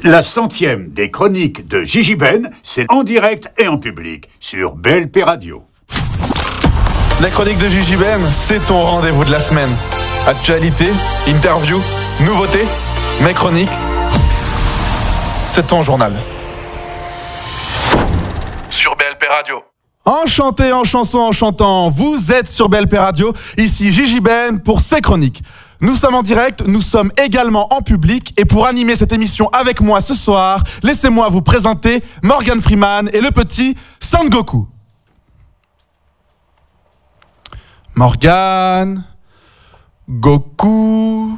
La centième des chroniques de Gigi Ben, c'est en direct et en public sur BLP Radio. La chronique de Gigi Ben, c'est ton rendez-vous de la semaine. Actualité, interview, nouveautés, mes chroniques. C'est ton journal. Sur BLP Radio. Enchanté en chanson en chantant, vous êtes sur BLP Radio, ici Gigi Ben pour ses chroniques. Nous sommes en direct, nous sommes également en public et pour animer cette émission avec moi ce soir, laissez-moi vous présenter Morgan Freeman et le petit Sangoku. Morgan, Goku.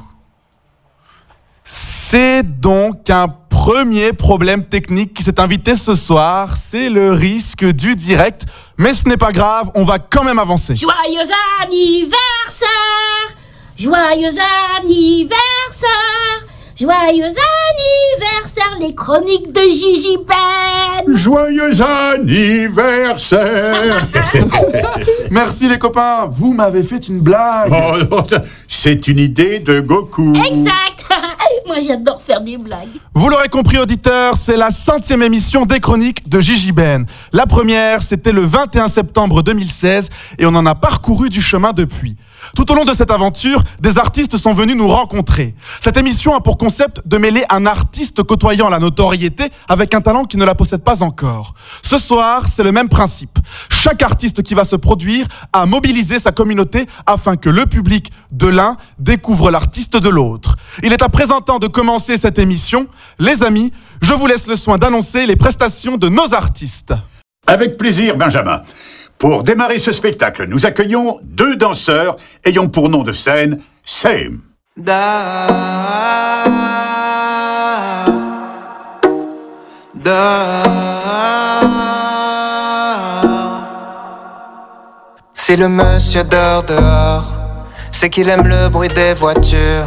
C'est donc un premier problème technique qui s'est invité ce soir, c'est le risque du direct. Mais ce n'est pas grave, on va quand même avancer. Joyeux anniversaire Joyeux anniversaire. Joyeux anniversaire Les chroniques de Gigi Ben Joyeux anniversaire. Merci les copains, vous m'avez fait une blague. Oh, C'est une idée de Goku. Exact Moi j'adore faire des blagues. Vous l'aurez compris, auditeurs, c'est la centième émission des chroniques de Gigi Ben. La première, c'était le 21 septembre 2016 et on en a parcouru du chemin depuis. Tout au long de cette aventure, des artistes sont venus nous rencontrer. Cette émission a pour concept de mêler un artiste côtoyant la notoriété avec un talent qui ne la possède pas encore. Ce soir, c'est le même principe. Chaque artiste qui va se produire a mobilisé sa communauté afin que le public de l'un découvre l'artiste de l'autre. Il est à présent temps de commencer cette émission. Les amis, je vous laisse le soin d'annoncer les prestations de nos artistes. Avec plaisir, Benjamin. Pour démarrer ce spectacle, nous accueillons deux danseurs ayant pour nom de scène Same. Si le monsieur dort dehors, c'est qu'il aime le bruit des voitures.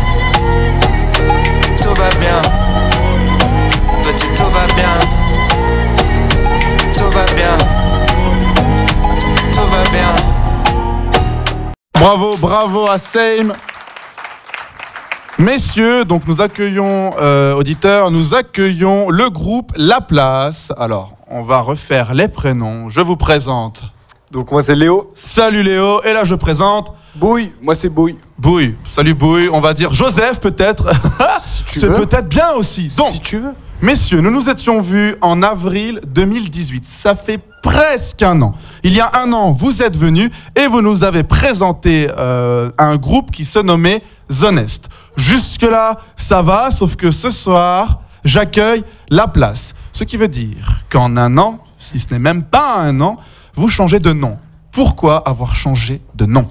Va bien, petit tout va bien, tout va bien, tout va bien. Bravo, bravo à Same. Messieurs, donc nous accueillons, euh, auditeurs, nous accueillons le groupe La Place. Alors, on va refaire les prénoms. Je vous présente. Donc moi c'est Léo. Salut Léo, et là je présente Bouille, moi c'est Bouille. Bouille. Salut Bouille, on va dire Joseph peut-être. tu C'est peut-être bien aussi. Donc, si tu veux. Messieurs, nous nous étions vus en avril 2018. Ça fait presque un an. Il y a un an, vous êtes venus et vous nous avez présenté euh, un groupe qui se nommait Zonest. Jusque-là, ça va, sauf que ce soir, j'accueille La Place. Ce qui veut dire qu'en un an, si ce n'est même pas un an, vous changez de nom. Pourquoi avoir changé de nom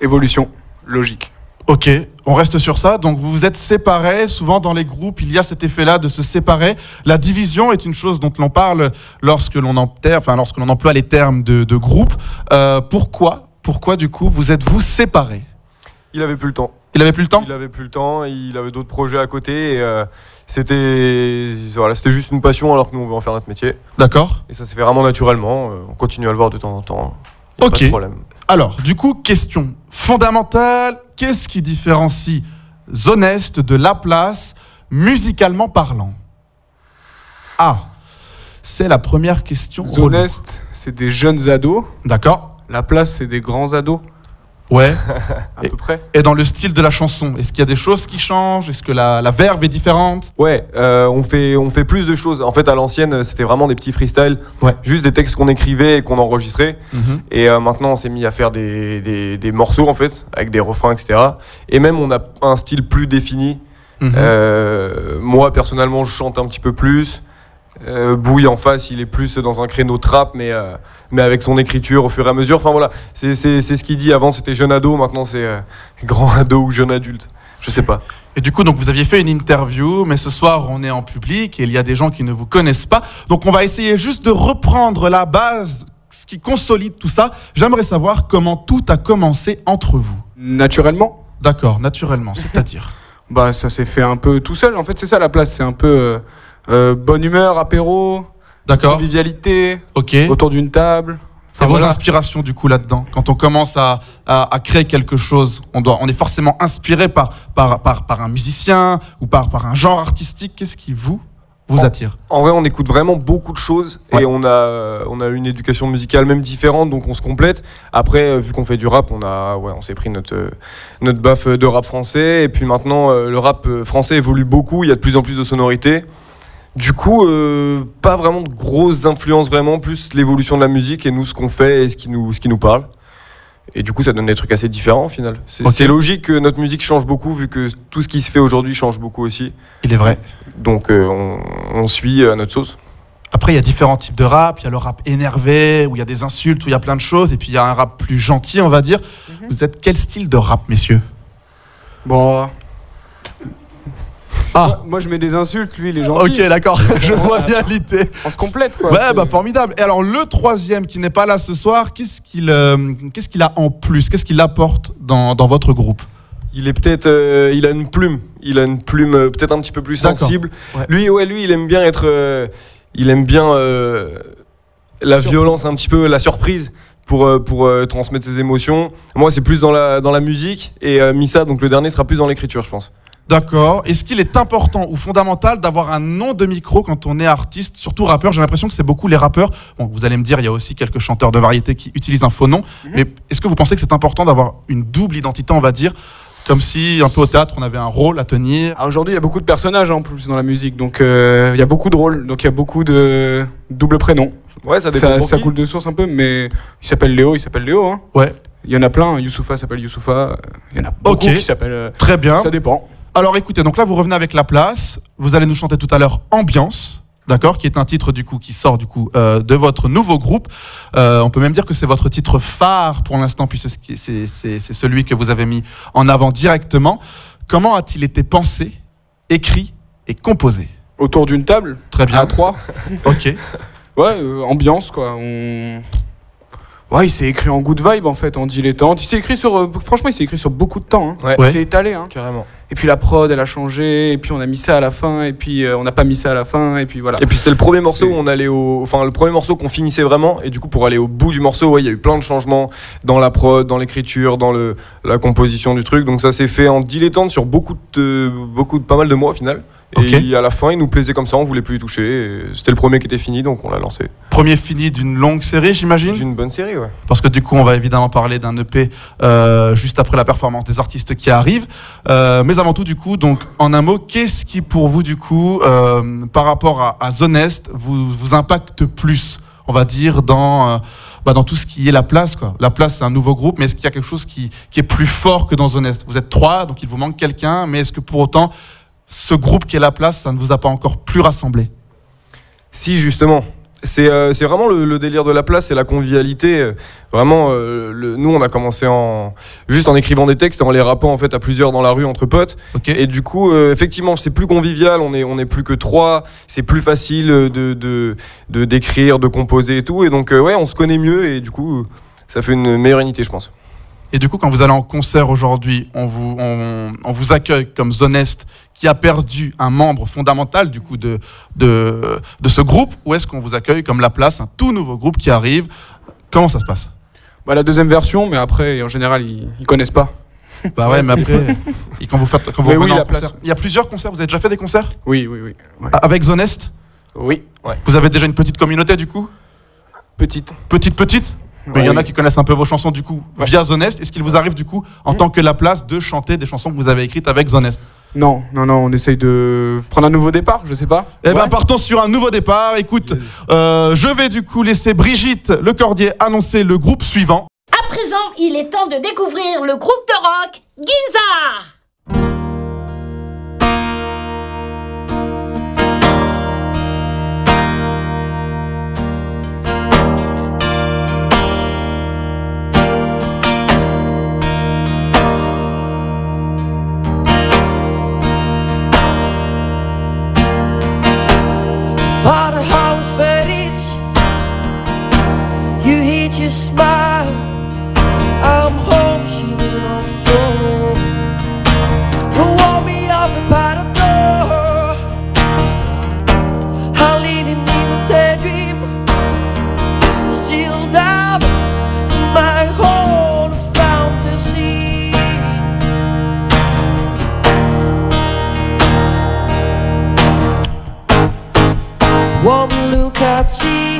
Évolution, logique. Ok, on reste sur ça. Donc vous vous êtes séparés. Souvent dans les groupes, il y a cet effet-là de se séparer. La division est une chose dont l'on parle lorsque l'on emploie, enfin lorsque l'on emploie les termes de, de groupe. Euh, pourquoi, pourquoi du coup vous êtes vous séparés? Il avait plus le temps. Il avait plus le temps? Il avait plus le temps, il avait d'autres projets à côté et euh, c'était voilà, c'était juste une passion alors que nous on veut en faire notre métier. D'accord. Et ça s'est fait vraiment naturellement, euh, on continue à le voir de temps en temps. Y a Ok. Pas de problème. Alors, du coup, question fondamentale qu'est-ce qui différencie Zonest de La Place musicalement parlant? Ah, c'est la première question. Zonest, c'est des jeunes ados. D'accord. La place, c'est des grands ados. Ouais. à peu près. Et dans le style de la chanson, est-ce qu'il y a des choses qui changent? Est-ce que la, la verve est différente? Ouais, euh, on, fait, on fait plus de choses. En fait, à l'ancienne, c'était vraiment des petits freestyles. Ouais. Juste des textes qu'on écrivait et qu'on enregistrait. Mhm. Et euh, maintenant, on s'est mis à faire des, des, des morceaux, en fait, avec des refrains, etc. Et même, on a un style plus défini. Mhm. Euh, moi, personnellement, je chante un petit peu plus. Euh, Bouille en face, il est plus dans un créneau trap, mais, euh, mais avec son écriture au fur et à mesure. Enfin voilà, c'est c'est- c'est ce qu'il dit. Avant, c'était jeune ado, maintenant, c'est euh, grand ado ou jeune adulte. Je sais pas. Et du coup, donc vous aviez fait une interview, mais ce soir on est en public et il y a des gens qui ne vous connaissent pas. Donc on va essayer juste de reprendre la base, ce qui consolide tout ça. J'aimerais savoir comment tout a commencé entre vous. Naturellement D'accord, naturellement, c'est-à-dire. Bah ça s'est fait un peu tout seul. En fait c'est ça la place, c'est un peu euh, bonne humeur, apéro, D'accord, convivialité, ok. Et autour d'une table. Enfin, vos voilà. inspirations du coup là-dedans Quand on commence à, à- à créer quelque chose, on, doit, on est forcément inspiré par, par, par, par un musicien ou par, par un genre artistique. Qu'est-ce qui vous, vous attire? En vrai, on écoute vraiment beaucoup de choses Ouais. et on a, on a une éducation musicale même différente, donc on se complète. Après, euh, vu qu'on fait du rap, on, a, ouais, on s'est pris notre, euh, notre baffe de rap français. Et puis maintenant, euh, le rap euh, français évolue beaucoup, il y a de plus en plus de sonorités. Du coup, euh, pas vraiment de grosses influences, vraiment, plus l'évolution de la musique et nous, ce qu'on fait et ce qui nous, ce qui nous parle. Et du coup, ça donne des trucs assez différents au final. C'est logique que notre musique change beaucoup, vu que tout ce qui se fait aujourd'hui change beaucoup aussi. Il est vrai. Donc, euh, on, on suit à notre sauce. Après, il y a différents types de rap. Il y a le rap énervé, où il y a des insultes, où il y a plein de choses. Et puis, il y a un rap plus gentil, on va dire. Vous êtes quel style de rap, messieurs? Bon. Ah. Moi, moi, je mets des insultes, lui il est gentil. Ok, d'accord. Je vois bien l'idée. On se complète quoi. Ouais, bah formidable. Et alors, le troisième qui n'est pas là ce soir, qu'est-ce qu'il euh, qu'est-ce qu'il a en plus? Qu'est-ce qu'il apporte dans, dans votre groupe? Il est peut-être, euh, il a une plume, il a une plume euh, peut-être un petit peu plus sensible. Ouais. Lui, ouais, lui, il aime bien être, euh, il aime bien euh, la violence, un petit peu la surprise pour pour euh, transmettre ses émotions. Moi, c'est plus dans la dans la musique et euh, Missa, donc le dernier sera plus dans l'écriture, je pense. D'accord. Est-ce qu'il est important ou fondamental d'avoir un nom de micro quand on est artiste, surtout rappeur? J'ai l'impression que c'est beaucoup les rappeurs. Bon, vous allez me dire, il y a aussi quelques chanteurs de variété qui utilisent un faux nom. Mais est-ce que vous pensez que c'est important d'avoir une double identité, on va dire? Comme si, un peu au théâtre, on avait un rôle à tenir. Ah, Aujourd'hui, il y a beaucoup de personnages en plus dans la musique, donc euh, il y a beaucoup de rôles, donc il y a beaucoup de doubles prénoms. Ouais, ça dépend Ça, ça coule de source un peu, mais il s'appelle Léo, il s'appelle Léo. Hein. Ouais, Il y en a plein, Youssoufa s'appelle Youssoufa, il y en a beaucoup Ok. qui s'appellent. euh, très bien. Ça dépend. Alors écoutez, donc là vous revenez avec la place, vous allez nous chanter tout à l'heure Ambiance, d'accord, qui est un titre du coup qui sort du coup euh, de votre nouveau groupe. Euh, on peut même dire que c'est votre titre phare pour l'instant, puisque c'est- c'est c'est- c'est celui que vous avez mis en avant directement. Comment a-t-il été pensé, écrit et composé? Autour d'une table, Très bien. à trois? Ok. Ouais, euh, ambiance quoi. On... Ouais, il s'est écrit en good vibe en fait, en dilettante. Il s'est écrit sur. euh, franchement, il s'est écrit sur beaucoup de temps. hein. Ouais. Il s'est étalé. Hein. Carrément. Et puis la prod, elle a changé. Et puis on a mis ça à la fin. Et puis euh, on n'a pas mis ça à la fin. Et puis voilà. Et puis c'était le premier morceau où on allait au, enfin le premier morceau qu'on finissait vraiment. Et du coup pour aller au bout du morceau, ouais, il y a eu plein de changements dans la prod, dans l'écriture, dans le la composition du truc. Donc ça s'est fait en dilettante sur beaucoup de, beaucoup de, pas mal de mois au final. Ok. Et à la fin, il nous plaisait comme ça, on voulait plus y toucher. C'était le premier qui était fini, donc on l'a lancé. Premier fini d'une longue série, j'imagine D'une bonne série, ouais. Parce que du coup, on va évidemment parler d'un EP euh, juste après la performance des artistes qui arrivent. Euh, mais avant tout, du coup, donc en un mot, qu'est-ce qui pour vous, du coup, euh, par rapport à, à Zone Est, vous, vous impacte plus, on va dire, dans, euh, bah, dans tout ce qui est la place quoi? La place, c'est un nouveau groupe, mais est-ce qu'il y a quelque chose qui, qui est plus fort que dans Zone Est? Vous êtes trois, donc il vous manque quelqu'un, mais est-ce que pour autant, ce groupe qui est la place, ça ne vous a pas encore plus rassemblé Si, justement. C'est euh, vraiment le, le délire de la place, c'est la convivialité. Vraiment, euh, le- nous, on a commencé en juste en écrivant des textes et en les rappant en fait à plusieurs dans la rue entre potes. Et du coup, euh, effectivement, c'est plus convivial. On est on est plus que trois. C'est plus facile de de de d'écrire, de composer et tout. Et donc, ouais, on se connaît mieux et du coup, ça fait une meilleure unité, je pense. Et du coup, quand vous allez en concert aujourd'hui, on vous, on, on vous accueille comme Zone Est qui a perdu un membre fondamental du coup de, de, de ce groupe ou est-ce qu'on vous accueille comme La Place, un tout nouveau groupe qui arrive? Comment ça se passe? Bah, la deuxième version, mais après, en général, ils, ils connaissent pas. Bah ouais, mais après, et quand vous faites, quand vous oui, en La Place. concert, il y a plusieurs concerts. Vous avez déjà fait des concerts? Oui, oui, oui. ouais. Avec Zone Est? Oui. Vous avez déjà une petite communauté du coup? Petite. Petite, petite? Il y en a qui connaissent un peu vos chansons du coup via Zonest. Est-ce qu'il vous arrive du coup, en tant que La Place, de chanter des chansons que vous avez écrites avec Zonest? Non, non, non, on essaye de prendre un nouveau départ, je sais pas. Eh ben Ouais. partons sur un nouveau départ. Écoute, euh, je vais du coup laisser Brigitte Le Cordier annoncer le groupe suivant. À présent, il est temps de découvrir le groupe de rock Ginza. Smile. I'm home, shivering on the floor. You warm me off and by the door. I leave him in a daydream. Still down in my own fantasy. One look at see,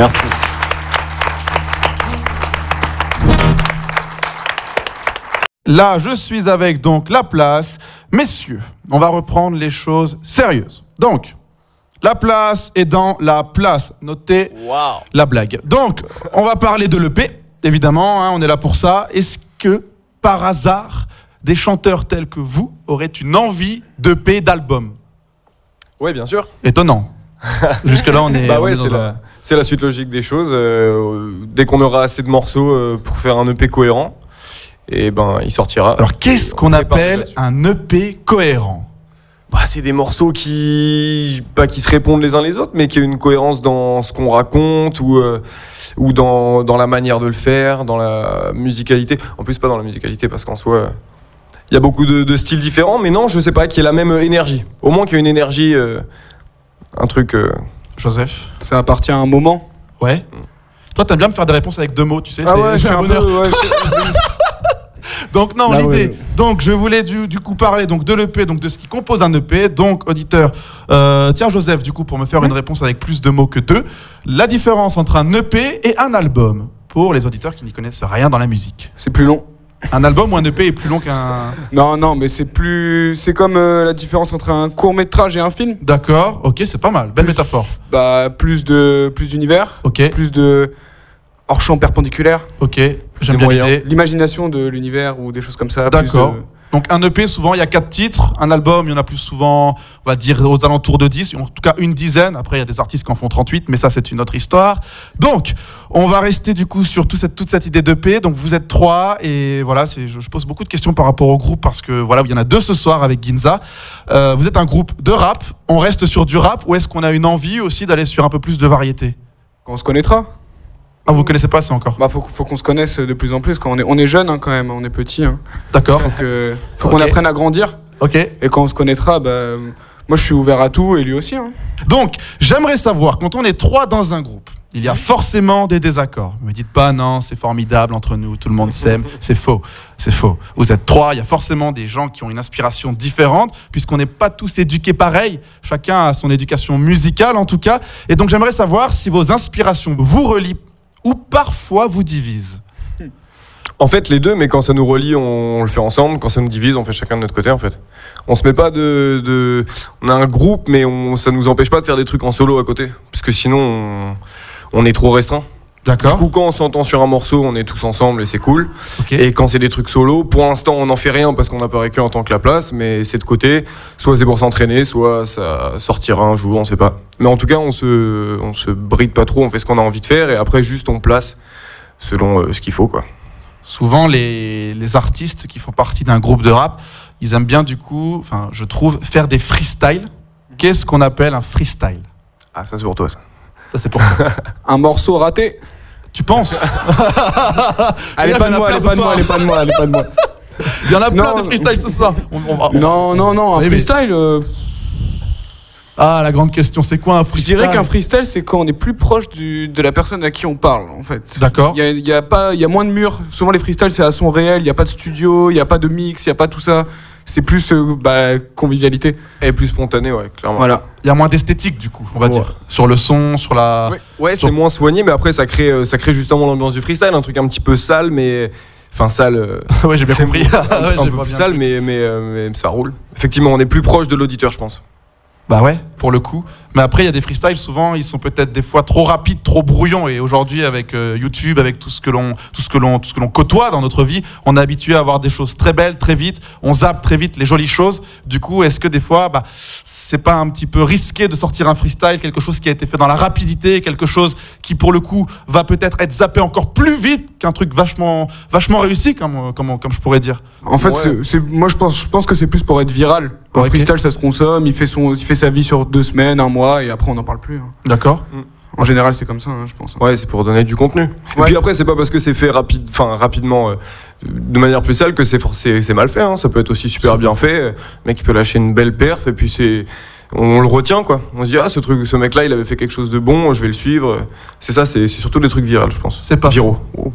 Merci. Là, je suis avec donc La Place. Messieurs, on va reprendre les choses sérieuses. Donc, La Place est dans La Place. Notez la blague. Donc, on va parler de l'EP, évidemment, hein, on est là pour ça. Est-ce que, par hasard, des chanteurs tels que vous auraient une envie d'EP, d'album? Ouais, bien sûr. Étonnant. Jusque-là, on est. Bah on ouais, est dans c'est la, suite logique des choses. euh, dès qu'on aura assez de morceaux euh, pour faire un EP cohérent, et ben il sortira. Alors, qu'est-ce qu'on appelle un EP cohérent? Bah, c'est des morceaux qui pas qui se répondent les uns les autres, mais qui ont une cohérence dans ce qu'on raconte ou euh, ou dans, dans la manière de le faire, dans la musicalité. En plus, pas dans la musicalité parce qu'en soi, il y a beaucoup de, de styles différents, mais non, je sais pas, qu'il y ait la même énergie. Au moins qu'il y ait une énergie, un truc. Joseph Ça appartient à un moment. Ouais. Toi, t'aimes bien me faire des réponses avec deux mots, tu sais. Ah c'est- ouais, c'est un un bonheur. peu. ouais, c'est- Donc non, l'idée. ouais. Donc je voulais du, du coup parler donc de l'EP, donc de ce qui compose un EP. Donc auditeur, euh, tiens Joseph, du coup pour me faire une réponse avec plus de mots que deux, la différence entre un EP et un album pour les auditeurs qui n'y connaissent rien dans la musique. c'est plus long. Un album ou un EP est plus long qu'un. Non, non, mais c'est plus. C'est comme euh, la différence entre un court métrage et un film. D'accord, ok, c'est pas mal, belle Plus- métaphore. Bah, plus de plus d'univers, Ok, plus de hors champ perpendiculaire, ok, j'aime bien l'idée. l'imagination de l'univers ou des choses comme ça. plus D'accord. de- Donc un EP, souvent il y a quatre titres. Un album, il y en a plus souvent, on va dire aux alentours de 10, en tout cas une dizaine. Après, il y a des artistes qui en font 38, mais ça c'est une autre histoire. Donc, on va rester du coup sur cette, toute cette idée d'EP. Donc vous êtes trois et voilà, je, je pose beaucoup de questions par rapport au groupe parce que voilà, il y en a deux ce soir avec Ginza. Euh, vous êtes un groupe de rap. On reste sur du rap ou est-ce qu'on a une envie aussi d'aller sur un peu plus de variété? Quand on se connaîtra. Ah, vous connaissez pas, c'est encore. Bah, faut, faut qu'on se connaisse de plus en plus. Quand on est, on est jeune hein, quand même, on est petit. Hein. D'accord. Euh, faut qu'on Ok. apprenne à grandir. Ok. Et quand on se connaîtra, bah, moi je suis ouvert à tout et lui aussi. Hein. Donc, j'aimerais savoir, quand on est trois dans un groupe, il y a forcément des désaccords. Ne me dites pas, non, c'est formidable entre nous, tout le monde s'aime. C'est faux, c'est faux. Vous êtes trois, il y a forcément des gens qui ont une inspiration différente, puisqu'on n'est pas tous éduqués pareil. Chacun a son éducation musicale, en tout cas. Et donc, j'aimerais savoir si vos inspirations vous relient ou parfois vous divisent. En fait, les deux, mais quand ça nous relie, on, le fait ensemble. Quand ça nous divise, on fait chacun de notre côté, en fait. On se met pas de. on a un groupe, mais on, ça nous empêche pas de faire des trucs en solo à côté. Parce que sinon, on, on est trop restreint. Du D'accord coup, quand on s'entend sur un morceau, on est tous ensemble et c'est cool. Et quand c'est des trucs solo, pour l'instant, on n'en fait rien parce qu'on apparaît que en tant que la place, mais c'est de côté. Soit c'est pour s'entraîner, soit ça sortira un jour, on sait pas. Mais en tout cas, on se, on se bride pas trop, on fait ce qu'on a envie de faire et après, juste on place selon euh, ce qu'il faut, quoi. souvent les, les artistes qui font partie d'un groupe de rap, ils aiment bien du coup, enfin je trouve, faire des freestyles. Qu'est-ce qu'on appelle un freestyle? Ah, ça c'est pour toi, ça. Ça c'est pour Un morceau raté. Tu penses Elle est Regarde, pas de a moi, plein elle est ce pas de moi, est pas de moi, elle est pas de moi. Il y en a plein Non. de freestyles ce soir. On- on va- on- Non, non, non, un freestyle. euh, Ah la grande question, c'est quoi un je freestyle dirais qu'un freestyle, c'est quand on est plus proche du, de la personne à qui on parle, en fait. D'accord. Il y a, il y a pas, il y a moins de murs. Souvent les freestyles, c'est à son réel. Il y a pas de studio, il y a pas de mix, il y a pas tout ça. C'est plus euh, bah, convivialité. Et plus spontané, ouais, clairement. Voilà. Il y a moins d'esthétique du coup, on va Ouais. dire. Sur le son, sur la. Ouais, ouais Sur- c'est moins soigné, mais après, ça crée, euh, ça crée justement l'ambiance du freestyle, un truc un petit peu sale, mais. Enfin, sale. euh, ouais, j'ai bien c'est compris. un Ouais, peu plus bien sale, compris. mais, mais, euh, mais ça roule. Effectivement, on est plus proche de l'auditeur, je pense. Bah ouais, pour le coup. Mais après, il y a des freestyles, souvent, ils sont peut-être des fois trop rapides, trop brouillons. Et aujourd'hui, avec euh, YouTube, avec tout ce que l'on, tout ce que l'on, tout ce que l'on côtoie dans notre vie, on est habitué à avoir des choses très belles, très vite. On zappe très vite les jolies choses. Du coup, est-ce que des fois, bah, c'est pas un petit peu risqué de sortir un freestyle, quelque chose qui a été fait dans la rapidité, quelque chose qui, pour le coup, va peut-être être zappé encore plus vite qu'un truc vachement, vachement réussi, comme, comme, comme je pourrais dire? En fait, Ouais. c'est- moi je pense, je pense que c'est plus pour être viral. Un freestyle, ça se consomme, il fait, son, il fait sa vie sur deux semaines, un mois, et après on n'en parle plus. hein. D'accord En général, c'est comme ça, hein, je pense. Ouais, c'est pour donner du contenu. Et puis après, c'est pas parce que c'est fait rapide, enfin rapidement, euh, de manière plus sale que c'est c'est mal fait. hein. Ça peut être aussi super bien fait. Le mec, il peut lâcher une belle perf et puis c'est on le retient quoi. On se dit ah ce truc, ce mec-là, il avait fait quelque chose de bon, je vais le suivre. C'est ça, c'est surtout des trucs viraux, je pense. C'est pas Viraux. Oh.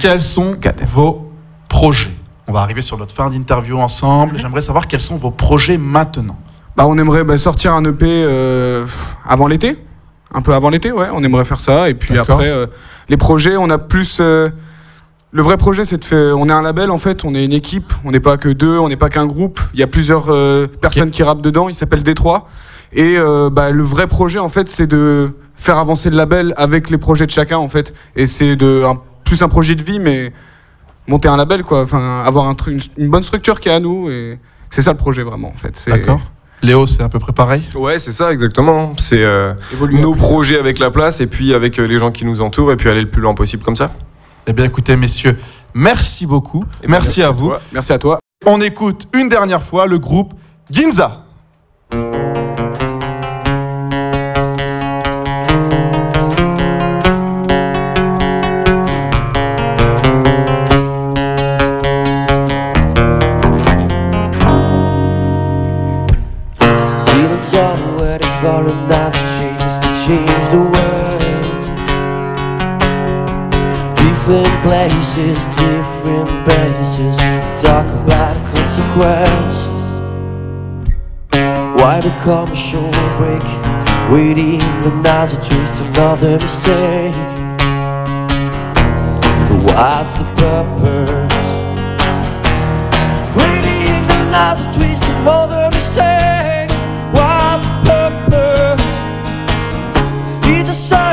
Quels sont vos projets? On va arriver sur notre fin d'interview ensemble. J'aimerais savoir quels sont vos projets maintenant. Bah, on aimerait bah, sortir un EP euh, avant l'été. Un peu avant l'été, ouais. On aimerait faire ça. Et puis après, euh, les projets, on a plus. euh, le vrai projet, c'est de faire. On est un label, en fait. On est une équipe. On n'est pas que deux. On n'est pas qu'un groupe. Il y a plusieurs euh, personnes qui rappent dedans. Il s'appelle Détroit. Et euh, bah, le vrai projet, en fait, c'est de faire avancer le label avec les projets de chacun, en fait. Et c'est de un- plus un projet de vie, mais monter un label, quoi. Enfin, avoir un une, une bonne structure qui est à nous. Et c'est ça le projet, vraiment, en fait. D'accord Léo, c'est à peu près pareil Ouais, c'est ça exactement. C'est euh, nos projets avec la place et puis avec euh, les gens qui nous entourent et puis aller le plus loin possible comme ça. Eh bien, écoutez, messieurs, merci beaucoup. Et ben, merci, à vous. toi. Merci à toi. On écoute une dernière fois le groupe Ginza. Change the world. different places, different bases. Talk about consequences. Why the commercial break? Waiting another twist, another mistake. But What's the purpose? Waiting another twist, another 一直想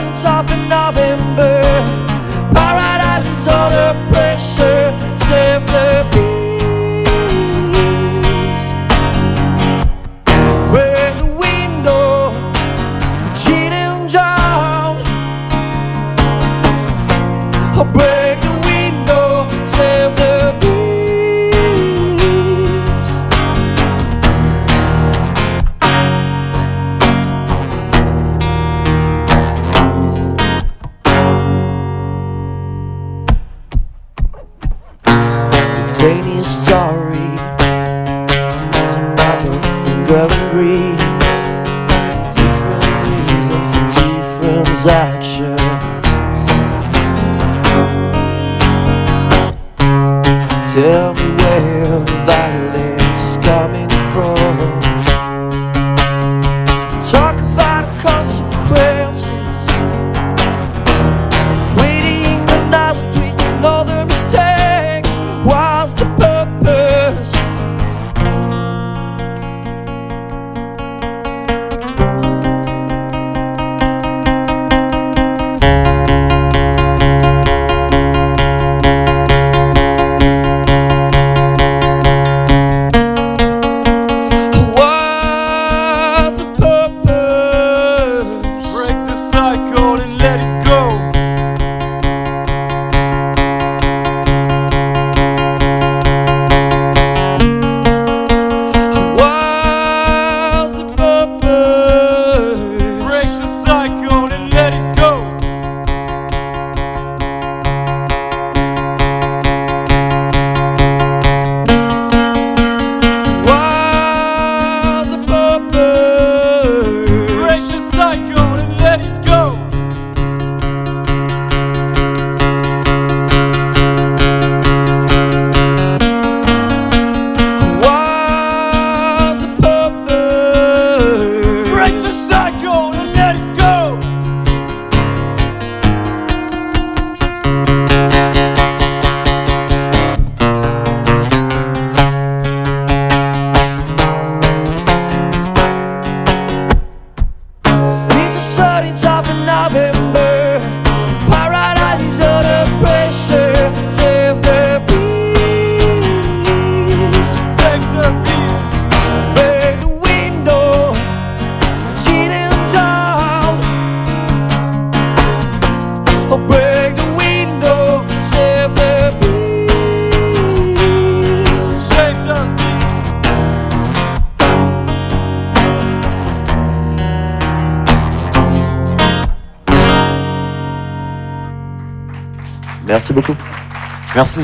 Merci.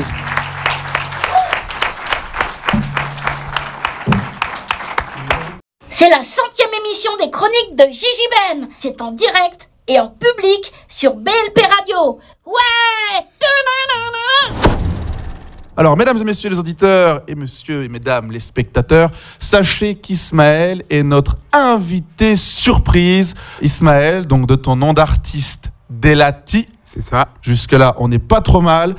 C'est la centième émission des chroniques de Gigi Ben. C'est en direct et en public sur BLP Radio. Ouais Alors, mesdames et messieurs les auditeurs, et messieurs et mesdames les spectateurs, sachez qu'Ismaël est notre invité surprise. Ismaël, donc de ton nom d'artiste, Delati. C'est ça. Jusque-là, on n'est pas trop mal.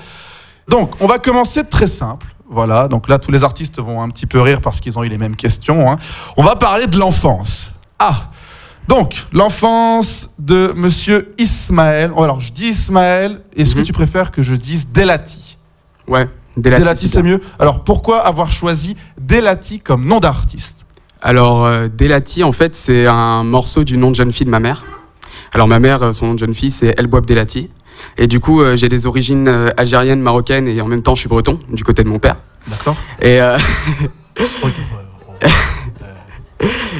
Donc, on va commencer très simple. Voilà, donc là, tous les artistes vont un petit peu rire parce qu'ils ont eu les mêmes questions. hein. On va parler de l'enfance. Ah Donc, l'enfance de monsieur Ismaël. Oh, alors, je dis Ismaël. Est-ce que Mhm. tu préfères que je dise Delati? Ouais, Delati. Delati, c'est mieux. Alors, pourquoi avoir choisi Delati comme nom d'artiste? Alors, euh, Delati, en fait, c'est un morceau du nom de jeune fille de ma mère. Alors, ma mère, euh, son nom de jeune fille, c'est El Bouab Delati. Et du coup, euh, j'ai des origines euh, algériennes, marocaines, et en même temps, je suis breton, du côté de mon père. D'accord Et, euh,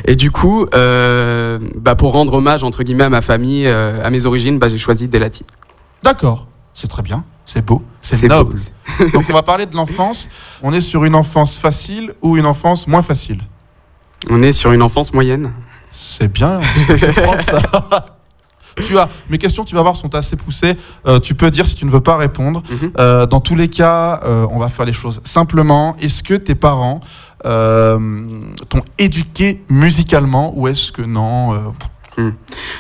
et du coup, euh, bah, pour rendre hommage, entre guillemets, à ma famille, euh, à mes origines, bah, j'ai choisi Delati. D'accord. C'est très bien. C'est beau. C'est noble. beau. Donc, on va parler de l'enfance. On est sur une enfance facile ou une enfance moins facile? On est sur une enfance moyenne. C'est bien. C'est propre, ça. tu as mes questions, tu vas voir, sont assez poussées. Euh, tu peux dire si tu ne veux pas répondre. Mhm. Euh, dans tous les cas, euh, on va faire les choses simplement. Est-ce que tes parents t'ont éduqué musicalement ou est-ce que non euh,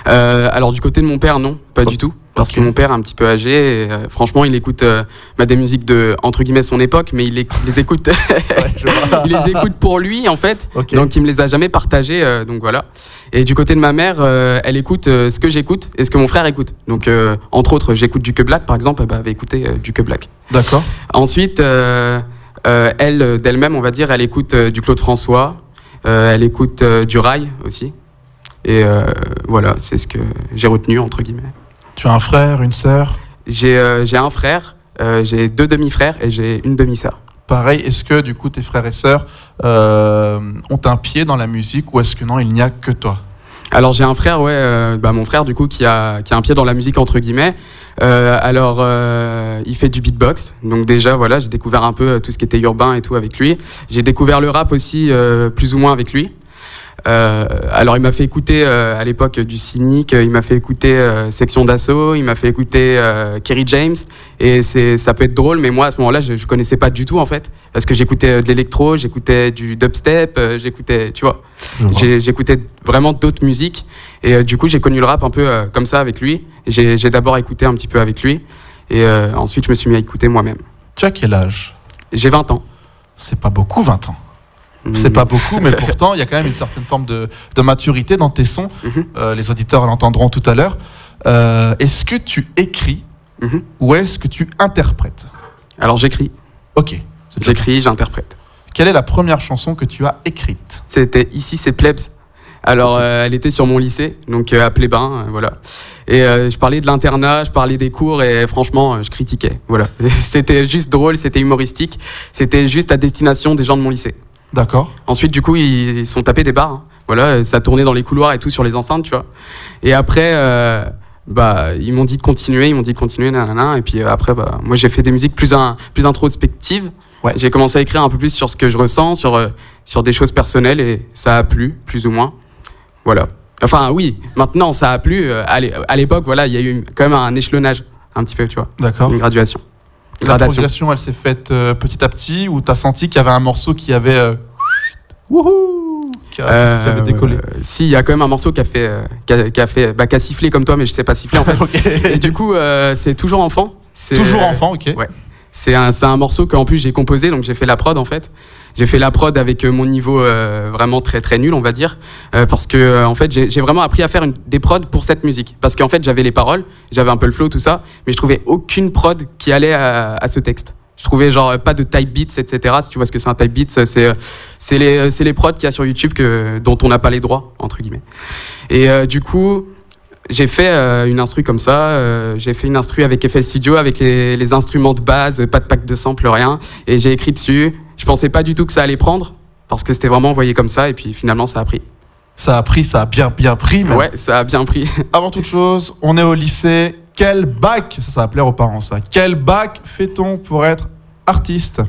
Euh, alors du côté de mon père, non, pas du tout. Parce que mon père est un petit peu âgé. Et, euh, franchement, il écoute euh, bah, des musiques de entre guillemets son époque, mais il les, les écoute, il les écoute pour lui en fait. Donc il me les a jamais partagés. euh, donc voilà. Et du côté de ma mère, elle écoute ce que j'écoute et ce que mon frère écoute. Donc entre autres, j'écoute du que black par exemple. Bah, elle va écouter euh, du que black. D'accord. Ensuite, elle, d'elle-même, on va dire, elle écoute du Claude François, elle écoute du rail aussi. Et euh, voilà, c'est ce que j'ai retenu, entre guillemets. Tu as un frère, une sœur? J'ai euh, j'ai un frère, euh, j'ai deux demi-frères et j'ai une demi-sœur. Pareil, est-ce que du coup tes frères et sœurs euh, ont un pied dans la musique ou est-ce que non, il n'y a que toi? Alors j'ai un frère, ouais, euh, bah, mon frère du coup qui a, qui a un pied dans la musique entre guillemets. Euh, alors il fait du beatbox, donc déjà voilà, j'ai découvert un peu tout ce qui était urbain et tout avec lui. J'ai découvert le rap aussi plus ou moins avec lui. Euh, alors il m'a fait écouter euh, à l'époque du Cynic, euh, il m'a fait écouter Section d'Assaut, il m'a fait écouter Kerry James et c'est ça peut être drôle mais moi à ce moment-là je, je connaissais pas du tout en fait parce que j'écoutais de l'électro, j'écoutais du dubstep, j'écoutais tu vois J'écoutais vraiment d'autres musiques et du coup j'ai connu le rap un peu comme ça avec lui. J'ai d'abord écouté un petit peu avec lui et ensuite je me suis mis à écouter moi-même. Tu as quel âge? J'ai 20 ans. C'est pas beaucoup 20 ans. C'est pas beaucoup, mais pourtant, il y a quand même une certaine forme de, de maturité dans tes sons. Mhm. Euh, les auditeurs l'entendront tout à l'heure. Euh, est-ce que tu écris Mhm. ou est-ce que tu interprètes? Alors j'écris, Ok. j'écris, j'interprète. Quelle est la première chanson que tu as écrite? C'était ici c'est Plebs. Alors euh, elle était sur mon lycée, donc à Plébin, voilà. Et je parlais de l'internat, je parlais des cours et franchement je critiquais, voilà. c'était juste drôle, c'était humoristique, c'était juste à destination des gens de mon lycée. D'accord. Ensuite, du coup, ils ils sont tapés des barres. hein. Voilà, ça tournait dans les couloirs et tout sur les enceintes, tu vois. Et après, euh, bah, ils m'ont dit de continuer, ils m'ont dit de continuer, nanana. Et puis euh, après, bah, moi, j'ai fait des musiques plus, in- plus introspectives. Ouais. J'ai commencé à écrire un peu plus sur ce que je ressens, sur, euh, sur des choses personnelles, et ça a plu, plus ou moins. Voilà. Enfin, oui, maintenant, ça a plu. Euh, À l'é- à l'époque, voilà, il y a eu quand même un échelonnage, un petit peu, tu vois. D'accord. Une graduation. L'improvisation, elle s'est faite euh, petit à petit ou t'as senti qu'il y avait un morceau qui avait. euh, wouhou qui, a- qui Euh, avait décollé si, il y a quand même un morceau qui a fait, euh, qui a, qui a fait, bah, qui a sifflé comme toi, mais je sais pas siffler en fait. Et du coup, c'est toujours enfant. Toujours enfant, ok. Ouais. C'est un, un morceau qu'en plus j'ai composé, donc j'ai fait la prod en fait. J'ai fait la prod avec euh, mon niveau euh, vraiment très très nul, on va dire, euh, parce que en fait j'ai vraiment appris à faire des prods pour cette musique, parce qu'en fait j'avais les paroles, j'avais un peu le flow tout ça, mais je trouvais aucune prod qui allait à, ce texte. Je trouvais genre pas de type beats, etc. Si tu vois ce que c'est un type beats, c'est les les prods qu'il y a sur YouTube que dont on n'a pas les droits entre guillemets. Et du coup, j'ai fait euh, une instru comme ça. euh, j'ai fait une instru avec FL Studio, avec les, les instruments de base, pas de pack de sample, rien. Et j'ai écrit dessus. Je pensais pas du tout que ça allait prendre, parce que c'était vraiment envoyé comme ça, et puis finalement ça a pris. Ça a pris, ça a bien, bien pris. même. Ouais, ça a bien pris. Avant toute chose, on est au lycée. Quel bac, ça, ça va plaire aux parents, ça. Quel bac fait-on pour être artiste?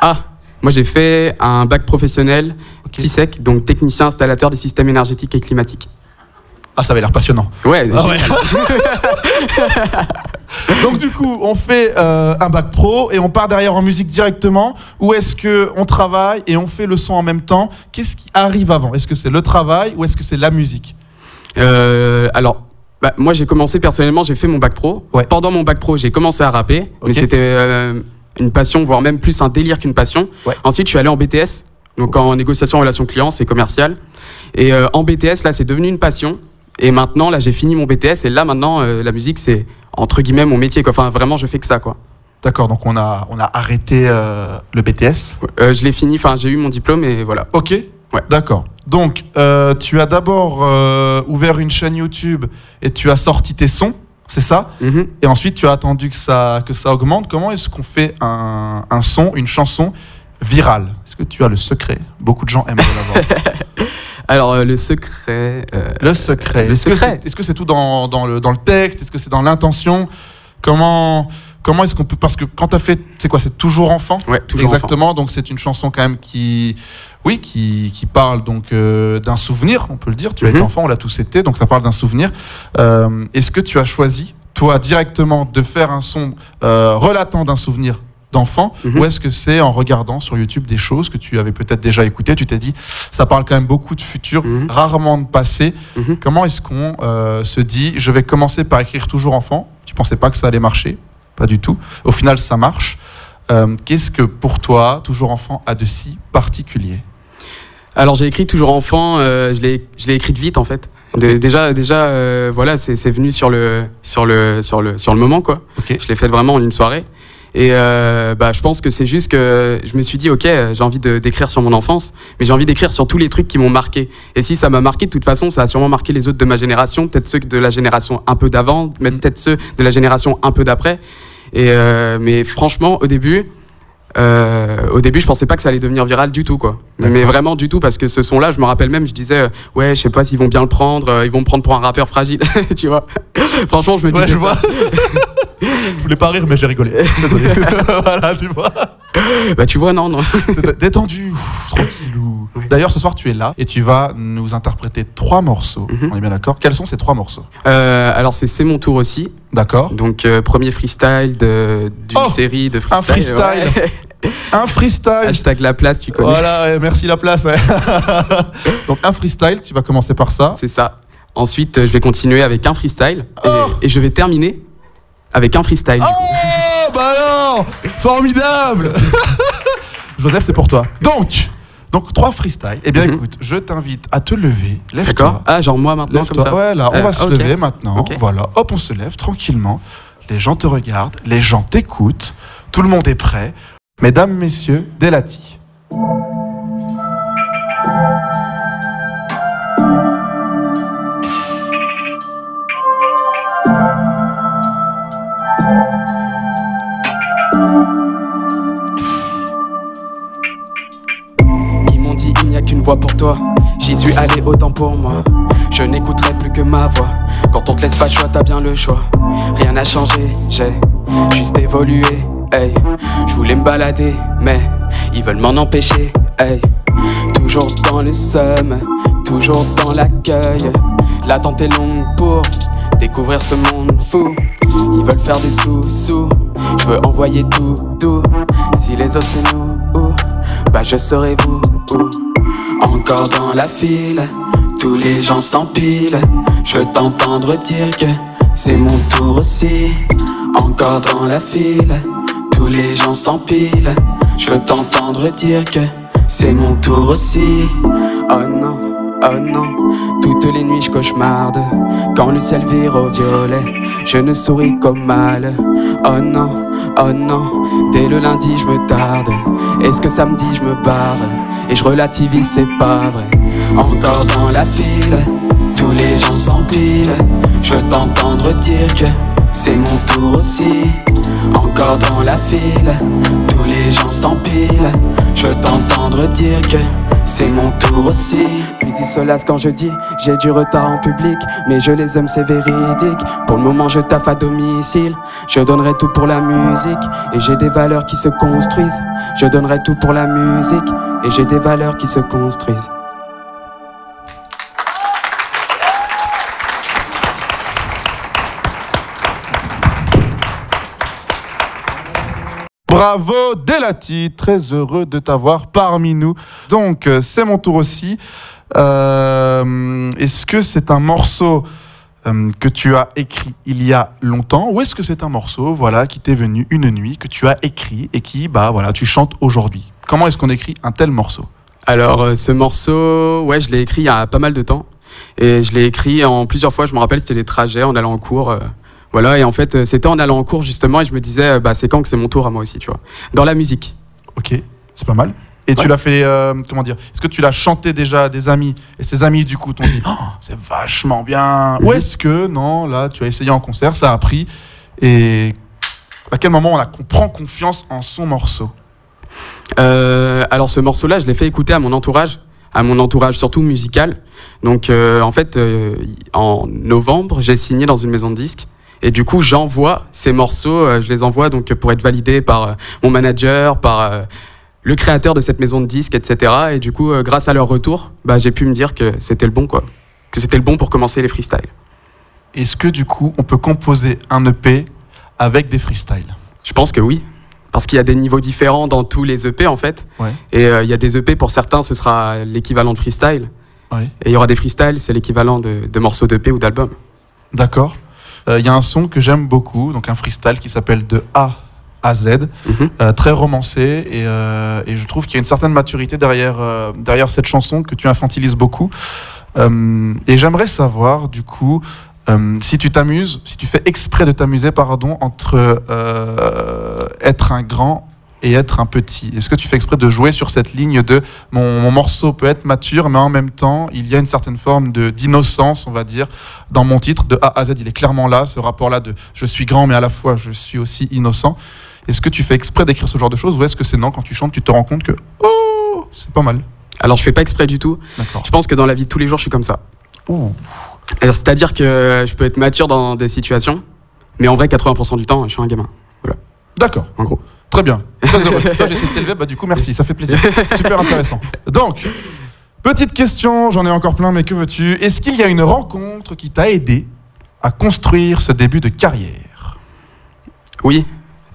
Ah, moi j'ai fait un bac professionnel, Ok. TISEC, donc technicien installateur des systèmes énergétiques et climatiques. Ah, ça avait l'air passionnant. Ouais, Ah ouais. Donc du coup, on fait euh, un bac pro et on part derrière en musique directement. Ou est-ce que on travaille et on fait le son en même temps? Qu'est-ce qui arrive avant? Est-ce que c'est le travail ou est-ce que c'est la musique? Euh, alors, bah, moi j'ai commencé personnellement, j'ai fait mon bac pro. Ouais. Pendant mon bac pro, j'ai commencé à rapper, mais c'était euh, une passion, voire même plus un délire qu'une passion. Ouais. Ensuite, je suis allé en BTS, donc en négociation relation client, c'est commercial. Et en BTS, là, c'est devenu une passion. Et maintenant, là, j'ai fini mon BTS, et là, maintenant, euh, la musique, c'est entre guillemets mon métier. Quoi. Enfin, vraiment, je fais que ça, quoi. D'accord, donc on a, on a arrêté euh, le BTS. Euh, je l'ai fini, enfin, j'ai eu mon diplôme, et voilà. Ok Ouais. D'accord. Donc, tu as d'abord ouvert une chaîne YouTube et tu as sorti tes sons, c'est ça? Mhm. Et ensuite, tu as attendu que ça, que ça augmente. Comment est-ce qu'on fait un, un son, une chanson virale? Est-ce que tu as le secret? Beaucoup de gens aimeraient l'avoir. Alors, euh, le secret. euh, le secret. le Est-ce que secret. c'est est -ce c'est tout dans, dans le, dans le texte? Est-ce que c'est dans l'intention? Comment, Comment est-ce qu'on peut parce que quand tu as fait c'est quoi c'est toujours enfant? Ouais, toujours Exactement, donc c'est une chanson quand même qui oui, qui, qui parle donc euh, d'un souvenir, on peut le dire. Tu as été Mhm. enfant, on l'a tous été, donc ça parle d'un souvenir. Euh, est-ce que tu as choisi toi directement de faire un son euh, relatant d'un souvenir d'enfant Mhm. ou est-ce que c'est en regardant sur YouTube des choses que tu avais peut-être déjà écoutées, tu t'es dit ça parle quand même beaucoup de futur, Mhm. rarement de passé. Mhm. Comment est-ce qu'on euh, se dit je vais commencer par écrire toujours enfant? Tu pensais pas que ça allait marcher? Pas du tout. Au final, ça marche. Euh, Qu'est-ce que pour toi, toujours enfant, a de si particulier? Alors j'ai écrit toujours enfant, euh, je l'ai écrite vite en fait. Dé- Déjà déjà euh, voilà c'est venu sur le sur le sur le sur le moment quoi. Je l'ai faite vraiment en une soirée. Et euh, bah, je pense que c'est juste que je me suis dit, ok, j'ai envie d'écrire sur mon enfance, mais j'ai envie d'écrire sur tous les trucs qui m'ont marqué. Et si ça m'a marqué, de toute façon, ça a sûrement marqué les autres de ma génération, peut-être ceux de la génération un peu d'avant, mais Mm. peut-être ceux de la génération un peu d'après. Et euh, mais franchement, au début, euh, au début, je pensais pas que ça allait devenir viral du tout, quoi. Mais vraiment du tout, parce que ce son-là, je me rappelle même, je disais, euh, ouais, je sais pas s'ils vont bien le prendre, euh, ils vont me prendre pour un rappeur fragile, tu vois. Franchement, je me disais Ouais, je vois. je voulais pas rire, mais j'ai rigolé. Désolé. voilà, tu vois. Bah tu vois, non, non. C'est détendu, ouf, tranquillou. D'ailleurs, ce soir, tu es là et tu vas nous interpréter trois morceaux. Mhm. On est bien d'accord Quels sont ces trois morceaux? Euh, alors c'est c'est mon tour aussi. D'accord. Donc euh, premier freestyle d'une Oh, série de freestyle. freestyle. ouais. Un freestyle. Hashtag la place, tu connais. Voilà, ouais, merci la place. ouais. Donc, un freestyle, tu vas commencer par ça. C'est ça. Ensuite, euh, je vais continuer avec un freestyle et, et je vais terminer avec un freestyle. du coup. Oh, bah alors Formidable Joseph, c'est pour toi. Donc, donc trois freestyles. Eh bien, Mhm. écoute, je t'invite à te lever. D'accord. Lève-toi. Ah genre moi maintenant comme ça. Ouais, là, on Euh, va se lever maintenant. Voilà, hop, on se lève tranquillement. Les gens te regardent, les gens t'écoutent. Tout le monde est prêt. Mesdames, messieurs, Delati. Voix pour toi. J'y suis allé autant pour moi. Je n'écouterai plus que ma voix. Quand on te laisse pas le choix, t'as bien le choix. Rien n'a changé, j'ai juste évolué. Je voulais me balader, mais ils veulent m'en empêcher. Toujours dans le seum, toujours dans l'accueil. L'attente est longue pour découvrir ce monde fou. Ils veulent faire des sous-sous. Je veux envoyer tout, tout. Si les autres c'est nous, ouh, bah je serai vous. ouh. Encore dans la file, tous les gens s'empilent. Je veux t'entendre dire que c'est mon tour aussi. Encore dans la file, tous les gens s'empilent. Je veux t'entendre dire que c'est mon tour aussi. Oh non, oh non, toutes les nuits je cauchemarde. Quand le ciel vire au violet, je ne souris qu'au mal. Oh non, oh non, dès le lundi je me tarde. Est-ce que samedi je me barre et je relativise, c'est pas. Encore dans la file, tous les gens s'empilent. Je veux t'entendre dire que c'est mon tour aussi. Encore dans la file, gens s'empilent. Je veux t'entendre dire que c'est mon tour aussi. Puis ils se lassent quand je dis j'ai du retard en public, mais je les aime, c'est véridique. Pour le moment, je taffe à domicile. Je donnerai tout pour la musique et j'ai des valeurs qui se construisent. Je donnerai tout pour la musique et j'ai des valeurs qui se construisent. Bravo Delati, très heureux de t'avoir parmi nous. Donc euh, c'est mon tour aussi. Euh, est-ce que c'est un morceau euh, que tu as écrit il y a longtemps ou est-ce que c'est un morceau voilà qui t'est venu une nuit que tu as écrit et qui bah voilà tu chantes aujourd'hui? Comment est-ce qu'on écrit un tel morceau? Alors, ce morceau, ouais, je l'ai écrit il y a pas mal de temps. Et je l'ai écrit en plusieurs fois. Je me rappelle, c'était des trajets en allant en cours. Voilà, et en fait, euh, c'était en allant en cours justement. Et je me disais, euh, bah, c'est quand que c'est mon tour à moi aussi, tu vois. Dans la musique. Ok, c'est pas mal. Et tu l'as fait, euh, comment dire Est-ce que tu l'as chanté déjà à des amis Et ces amis, du coup, t'ont dit Oh, c'est vachement bien. Ou Mhm. est-ce que, non, là, tu as essayé en concert, ça a pris Et à quel moment on, a, on prend confiance en son morceau? Euh, alors, ce morceau-là, je l'ai fait écouter à mon entourage. À mon entourage, surtout musical. Donc, euh, en fait, euh, en novembre, j'ai signé dans une maison de disques. Et du coup, j'envoie ces morceaux, euh, je les envoie donc pour être validés par euh, mon manager, par euh, le créateur de cette maison de disques, etc. Et du coup, euh, grâce à leur retour, bah, j'ai pu me dire que c'était le bon, quoi. Que c'était le bon pour commencer les freestyles. Est-ce que du coup, on peut composer un EP avec des freestyles? Je pense que oui. Parce qu'il y a des niveaux différents dans tous les EP en fait. Ouais. Et euh, il y a des EP pour certains, ce sera l'équivalent de freestyle. Ouais. Et il y aura des freestyles, c'est l'équivalent de, de morceaux d'EP ou d'album. D'accord. Euh, Il y a un son que j'aime beaucoup, donc un freestyle qui s'appelle De A à Z, Mhm. euh, très romancé, et, euh, et je trouve qu'il y a une certaine maturité derrière, derrière cette chanson que tu infantilises beaucoup. Et j'aimerais savoir, du coup, si tu t'amuses, si tu fais exprès de t'amuser, pardon, entre être un grand et être un petit. Est-ce que tu fais exprès de jouer sur cette ligne de mon, mon morceau peut être mature, mais en même temps, il y a une certaine forme de d'innocence, on va dire, dans mon titre, de A à Z. Il est clairement là, ce rapport-là de je suis grand, mais à la fois je suis aussi innocent. Est-ce que tu fais exprès d'écrire ce genre de choses ou est-ce que c'est non, quand tu chantes, tu te rends compte que oh, c'est pas mal? Alors je fais pas exprès du tout. D'accord. Je pense que dans la vie de tous les jours, je suis comme ça. Alors, C'est-à-dire que je peux être mature dans des situations, mais en vrai, 80% du temps, je suis un gamin. D'accord. En gros. Très bien. Très heureux. Toi, j'essaie de t'élever. Bah, du coup, merci. Ça fait plaisir. Super intéressant. Donc, petite question. J'en ai encore plein, mais que veux-tu? Est-ce qu'il y a une rencontre qui t'a aidé à construire ce début de carrière? Oui.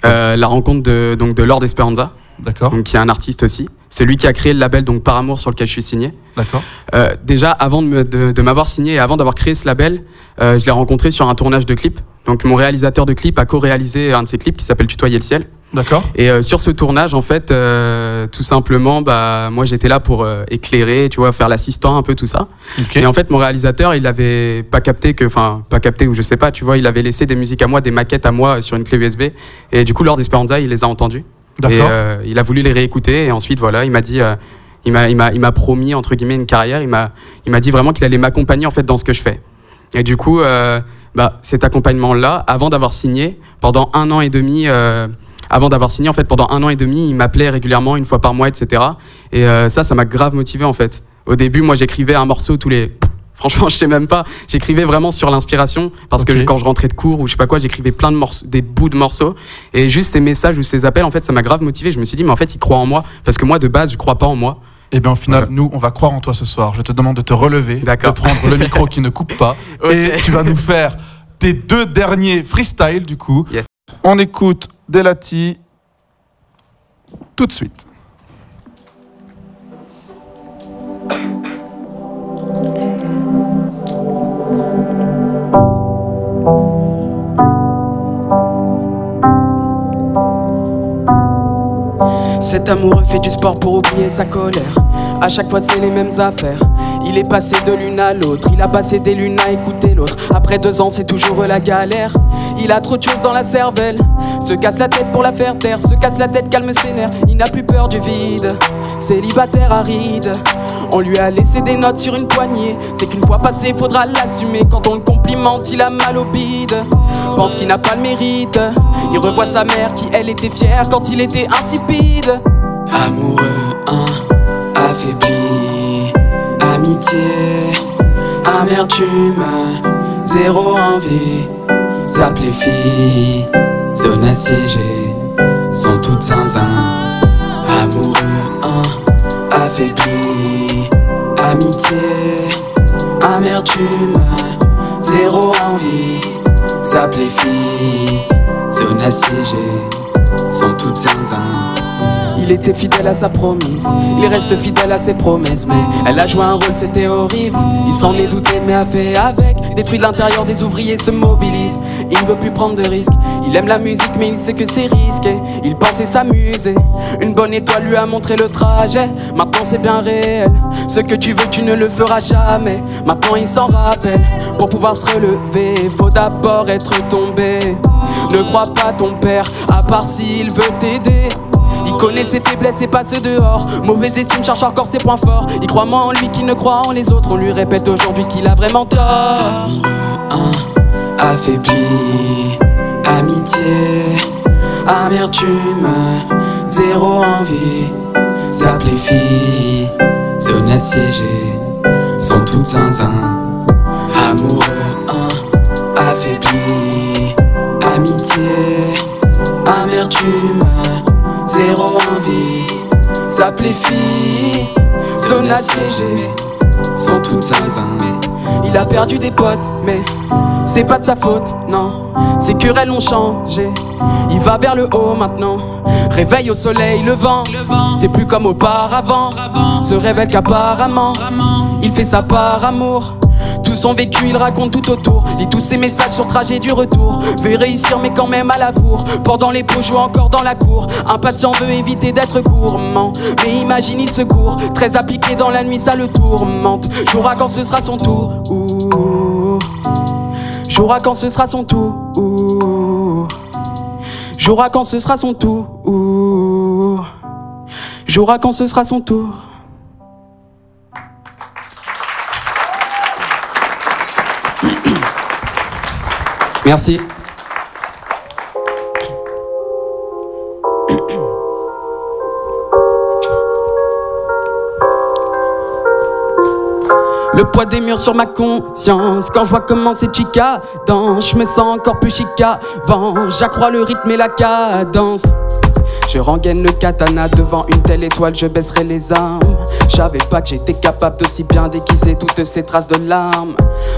Euh, la rencontre de, donc, de Lord Esperanza, D'accord. donc, qui est un artiste aussi. C'est lui qui a créé le label donc, Par Amour sur lequel je suis signé. D'accord. Euh, déjà, avant de, me- de- de m'avoir signé et avant d'avoir créé ce label, euh, je l'ai rencontré sur un tournage de clip. Donc, mon réalisateur de clip a co-réalisé un de ses clips qui s'appelle Tutoyer le ciel. D'accord. Et euh, sur ce tournage, en fait, euh, tout simplement, bah, moi j'étais là pour euh, éclairer, tu vois, faire l'assistant, un peu tout ça. Et en fait, mon réalisateur, il avait pas capté que, enfin, pas capté ou je sais pas, tu vois, il avait laissé des musiques à moi, des maquettes à moi sur une clé USB. Et du coup, lors d'Esperanza, il les a entendues. Et D'accord. euh, il a voulu les réécouter. Et ensuite, voilà, il m'a dit, il m'a, il m'a, il m'a promis entre guillemets une carrière. Il m'a, il m'a dit vraiment qu'il allait m'accompagner en fait dans ce que je fais. Et du coup, bah, cet accompagnement-là, avant d'avoir signé, pendant un an et demi. Avant d'avoir signé, en fait, pendant un an et demi, il m'appelait régulièrement, une fois par mois, etc. Et euh, ça, ça m'a grave motivé, en fait. Au début, moi, j'écrivais un morceau tous les. Franchement, je sais même pas. J'écrivais vraiment sur l'inspiration parce que quand je rentrais de cours ou je sais pas quoi, j'écrivais plein de morceaux, des bouts de morceaux. Et juste ces messages ou ces appels, en fait, ça m'a grave motivé. Je me suis dit, mais en fait, il croit en moi parce que moi, de base, je crois pas en moi. Et bien, au final, nous, on va croire en toi ce soir. Je te demande de te relever, de prendre le micro qui ne coupe pas. Et tu vas nous faire tes deux derniers freestyles, du coup. Yes. On écoute Delati tout de suite. Cet amoureux fait du sport pour oublier sa colère. À chaque fois, c'est les mêmes affaires. Il est passé de l'une à l'autre. Il a passé des lunes à écouter l'autre. Après deux ans, c'est toujours la galère. Il a trop de choses dans la cervelle. Se casse la tête pour la faire taire. Se casse la tête, calme ses nerfs. Il n'a plus peur du vide. Célibataire aride. On lui a laissé des notes sur une poignée. C'est qu'une fois passé, faudra l'assumer. Quand on le complimente, il a mal au bide. Pense qu'il n'a pas le mérite. Il revoit sa mère qui, elle, était fière quand il était insipide. Amoureux, un, affaibli. Amitié, amertume, zéro envie. S'appeler fille, zone assiégée, sont toutes zinzin. Amoureux, un, affaibli. Amitié, amertume, zéro envie. S'appeler fille, zone assiégée, sont toutes zinzin. Il était fidèle à sa promise, il reste fidèle à ses promesses, mais elle a joué un rôle, c'était horrible. Il s'en est douté, mais a fait avec. Détruit de l'intérieur, des ouvriers se mobilisent. Il ne veut plus prendre de risques. Il aime la musique, mais il sait que c'est risqué. Il pensait s'amuser. Une bonne étoile lui a montré le trajet. Maintenant c'est bien réel. Ce que tu veux, tu ne le feras jamais. Maintenant il s'en rappelle. Pour pouvoir se relever, faut d'abord être tombé. Ne crois pas ton père, à part s'il veut t'aider. Il connaît ses faiblesses et passe dehors. Mauvaise estime cherche encore ses points forts. Il croit moins en lui qu'il ne croit en les autres. On lui répète aujourd'hui qu'il a vraiment tort. Un affaibli, amitié, amertume, zéro envie. S'appeler fille, zone assiégée, sont toutes zinzin. Amoureux, un affaibli, amitié, amertume, zéro envie. S'appeler fille, zone assiégée, sont toutes zinzin. Il a perdu des potes, mais c'est pas de sa faute, non. Ses querelles ont changé, il va vers le haut maintenant. Réveil au soleil levant, c'est plus comme auparavant. Se révèle qu'apparemment, il fait ça par amour. Tout son vécu, il raconte tout autour. Lit tous ses messages sur trajet du retour. Veut réussir, mais quand même à la bourre. Pendant les pots, joue encore dans la cour. Impatient veut éviter d'être gourmand. Mais imagine, il se court. Très appliqué dans la nuit, ça le tourmente. Jouera quand ce sera son tour. Ouh. Jouera quand ce sera son tour. Ouh. Jouera quand ce sera son tour. Quand ce sera son tour. Merci. Le poids des murs sur ma conscience Quand je vois comment c'est chica danse Je me sens encore plus chica Vent, j'accrois le rythme et la cadence je rengaine le katana devant une telle étoile, je baisserai les armes. J'avais pas que j'étais capable d'aussi bien déguiser toutes ces traces de larmes.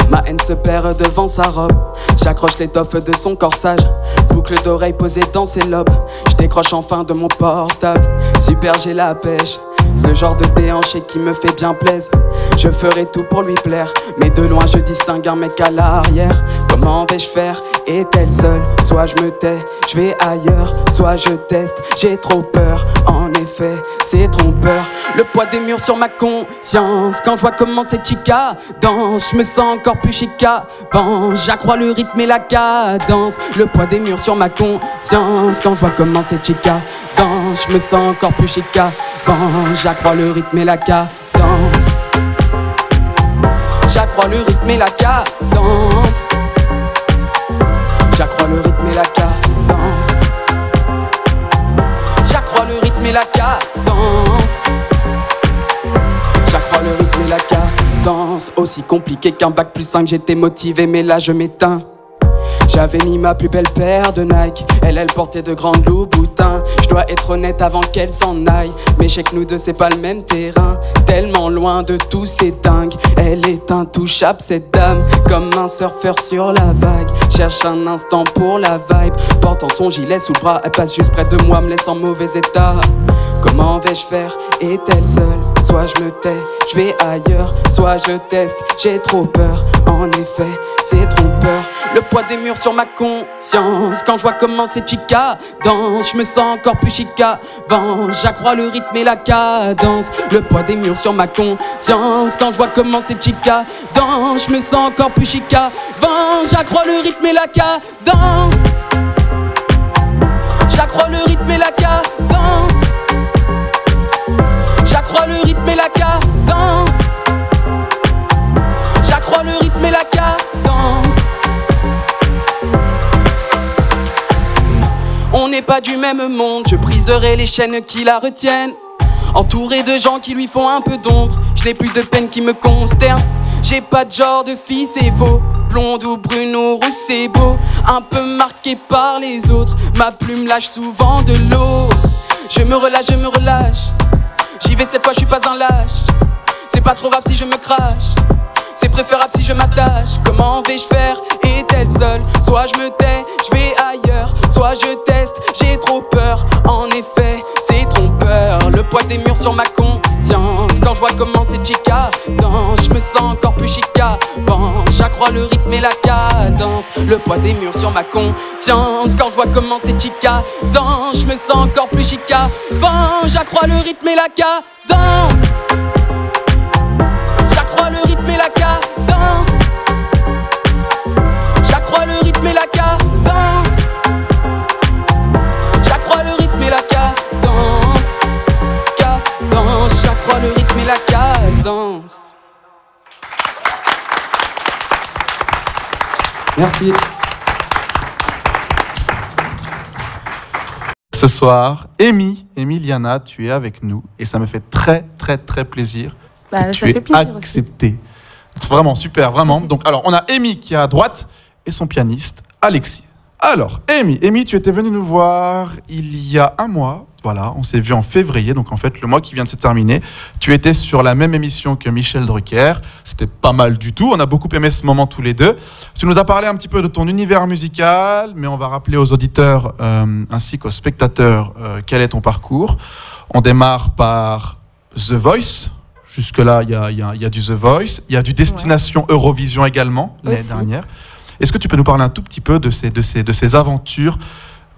Ma haine se perd devant sa robe. J'accroche l'étoffe de son corsage. Boucle d'oreilles posée dans ses lobes. Je décroche enfin de mon portable. Super, j'ai la pêche. Ce genre de déhanché qui me fait bien plaisir. Je ferai tout pour lui plaire. Mais de loin, je distingue un mec à l'arrière. Comment vais-je faire? Est-elle seule? Soit je me tais, je vais ailleurs. Soit je teste, j'ai trop peur. En effet, c'est trompeur. Le poids des murs sur ma conscience. Quand je vois comment c'est chica danse, je me sens encore plus chica. Bon, j'accrois le rythme et la cadence. Le poids des murs sur ma conscience. Quand je vois comment c'est chica danse, je me sens encore plus chica. Bon, j'accrois le rythme et la cadence. J'accrois le rythme et la cadence. Et la cadence. J'accrois le rythme et la cadence. J'accrois le rythme et la cadence. Aussi compliqué qu'un bac plus 5, j'étais motivé, mais là je m'éteins. J'avais mis ma plus belle paire de Nike. Elle, elle portait de grands loups-boutins. Je dois être honnête avant qu'elle s'en aille. Mais que nous deux, c'est pas le même terrain. Tellement loin de tous ces dingues. Elle est intouchable, cette dame. Comme un surfeur sur la vague. Cherche un instant pour la vibe. Portant son gilet sous le bras. Elle passe juste près de moi, me laisse en mauvais état. Comment vais-je faire? Est-elle seule? Soit je me tais, je vais ailleurs. Soit je teste, j'ai trop peur. En effet, c'est trompeur. Le poids des murs sur ma conscience. Quand je vois comment c'est chica danse, je me sens encore plus chica. Vent, j'accrois le rythme et la cadence. Le poids des murs sur ma conscience. Quand je vois comment c'est chica danse, je me sens encore plus chica. Vent, j'accrois le rythme et la cadence. J'accrois le rythme et la cadence. J'accrois le rythme et la cadence. Pas du même monde, je briserai les chaînes qui la retiennent. Entouré de gens qui lui font un peu d'ombre, je n'ai plus de peine qui me consterne. J'ai pas de genre de fille, c'est faux. Blonde ou brune ou rousse, c'est beau. Un peu marqué par les autres, ma plume lâche souvent de l'eau. Je me relâche, je me relâche. J'y vais cette fois, je suis pas un lâche. C'est pas trop grave si je me crache. C'est préférable si je m'attache. Comment vais-je faire? Est-elle seule? Soit je me tais, je vais ailleurs. Soit je teste, j'ai trop peur. En effet, c'est trompeur. Le poids des murs sur ma conscience. Quand je vois comment c'est chica je me sens encore plus chica. Bon, j'accrois le rythme et la cadence. Le poids des murs sur ma conscience. Quand je vois comment c'est chica je me sens encore plus chica. Bon, j'accrois le rythme et la cadence. J'accrois le rythme et la cadence. Merci. Ce soir, Amy, Emiliana, tu es avec nous et ça me fait très très très plaisir Bah, que ça tu fait aies plaisir accepté. C'est vraiment super, vraiment. Donc alors on a Amy qui est à droite et son pianiste Alexis. Alors, Amy, Amy, tu étais venue nous voir il y a un mois. Voilà, on s'est vu en février, donc en fait le mois qui vient de se terminer. Tu étais sur la même émission que Michel Drucker. C'était pas mal du tout. On a beaucoup aimé ce moment tous les deux. Tu nous as parlé un petit peu de ton univers musical, mais on va rappeler aux auditeurs euh, ainsi qu'aux spectateurs euh, quel est ton parcours. On démarre par The Voice. Jusque-là, il y y y a du The Voice. Il y a du Destination Eurovision également, l'année dernière. Est-ce que tu peux nous parler un tout petit peu de ces, de ces, de ces aventures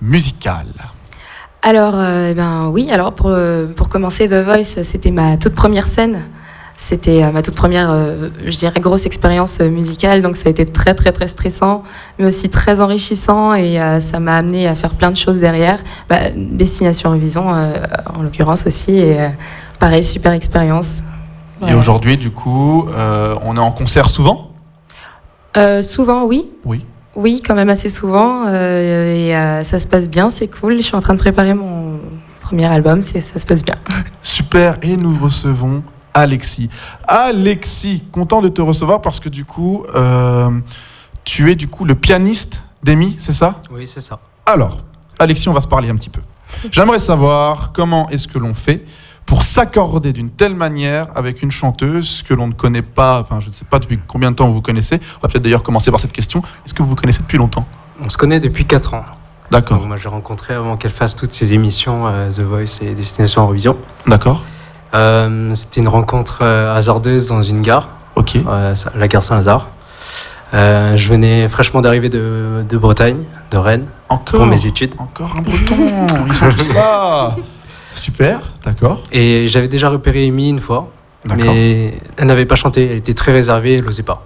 musicales? Alors, euh, eh ben oui, alors pour, euh, pour commencer, The Voice, c'était ma toute première scène. C'était euh, ma toute première, euh, je dirais, grosse expérience musicale. Donc, ça a été très, très, très stressant, mais aussi très enrichissant. Et euh, ça m'a amené à faire plein de choses derrière. Bah, Destination Révision, euh, en l'occurrence aussi. Et pareil, super expérience. Et aujourd'hui, du coup, euh, on est en concert souvent? Euh, souvent, oui. Oui. Oui, quand même assez souvent. euh, et euh, ça se passe bien, c'est cool. Je suis en train de préparer mon premier album, ça se passe bien. Super, et nous recevons Alexis. Alexis, content de te recevoir parce que du coup, euh, tu es du coup le pianiste d'Amy, c'est ça? Oui, c'est ça. Alors, Alexis, on va se parler un petit peu. J'aimerais savoir comment est-ce que l'on fait pour s'accorder d'une telle manière avec une chanteuse que l'on ne connaît pas, enfin je ne sais pas depuis combien de temps vous connaissez. On va peut-être d'ailleurs commencer par cette question. Est-ce que vous vous connaissez depuis longtemps? On se connaît depuis 4 ans. D'accord. Moi, j'ai rencontré avant qu'elle fasse toutes ses émissions, euh, The Voice et Destination Eurovision. D'accord. Euh, C'était une rencontre euh, hasardeuse dans une gare. Ok. La gare Saint-Lazare. Je venais fraîchement d'arriver de, de Bretagne, de Rennes, Encore? pour mes études. Encore un breton? Ils sont tous là Super, d'accord. Et j'avais déjà repéré Amy une fois, mais elle n'avait pas chanté, elle était très réservée, elle n'osait pas.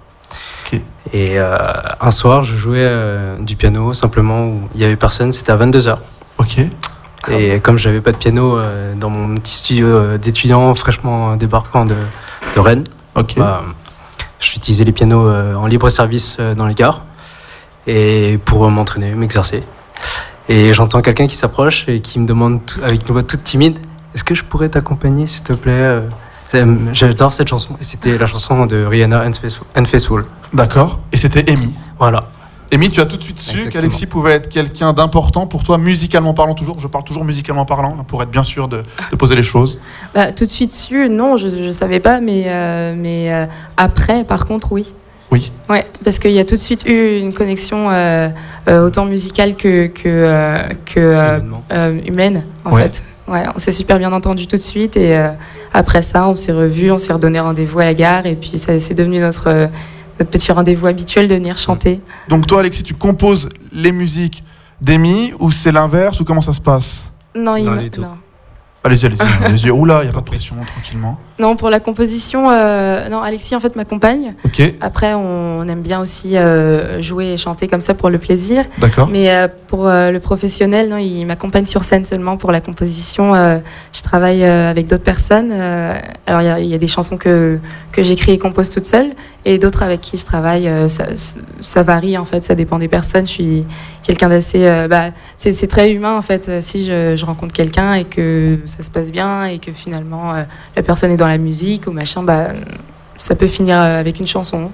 Et euh, un soir, je jouais euh, du piano simplement où il n'y avait personne, c'était à 22h. Ok. Et comme j'avais pas de piano euh, dans mon petit studio d'étudiant fraîchement débarquant de, de Rennes, Ok. bah, j'utilisais les pianos en libre service dans les gares et pour m'entraîner, m'exercer. Et j'entends quelqu'un qui s'approche et qui me demande tout- avec une voix toute timide Est-ce que je pourrais t'accompagner, s'il te plaît Euh, euh, J'adore cette chanson. Et c'était la chanson de Rihanna Unfaithful-. D'accord. Et c'était Amy. Voilà. Amy, tu as tout de suite su qu'Alexis pouvait être quelqu'un d'important pour toi, musicalement parlant toujours. Je parle toujours musicalement parlant, hein, pour être bien sûr de, de poser les choses. Bah, tout de suite su, non, je ne savais pas, mais, euh, mais euh, après, par contre, oui. Oui. Ouais, parce qu'il y a tout de suite eu une connexion euh, euh, autant musicale que, que, euh, que humaine, en Ouais. fait. Ouais, on s'est super bien entendu tout de suite et euh, après ça, on s'est revus, on s'est redonné rendez-vous à la gare et puis ça c'est devenu notre, notre petit rendez-vous habituel de venir chanter. Donc toi, Alexis, tu composes les musiques d'Amy ou c'est l'inverse ou comment ça se passe? Non, il Non, m'a- du tout. non. Allez-y, allez-y. allez-y. Oula, il n'y a pas de pression, tranquillement. Non, pour la composition, euh, non, Alexis en fait m'accompagne. Ok, Après, on aime bien aussi euh, jouer et chanter comme ça pour le plaisir. d'accord. Mais euh, pour le professionnel, non, il m'accompagne sur scène seulement pour la composition. je travaille avec d'autres personnes. alors, il y y, a des chansons que, que j'écris et compose toute seule, et d'autres avec qui je travaille. euh, ça, ça varie, en fait, ça dépend des personnes. Je suis quelqu'un d'assez. euh, bah, c'est c'est très humain, en fait. euh, Si je, je rencontre quelqu'un et que ça se passe bien, et que finalement euh, la personne est dans la musique ou machin, bah, ça peut finir avec une chanson.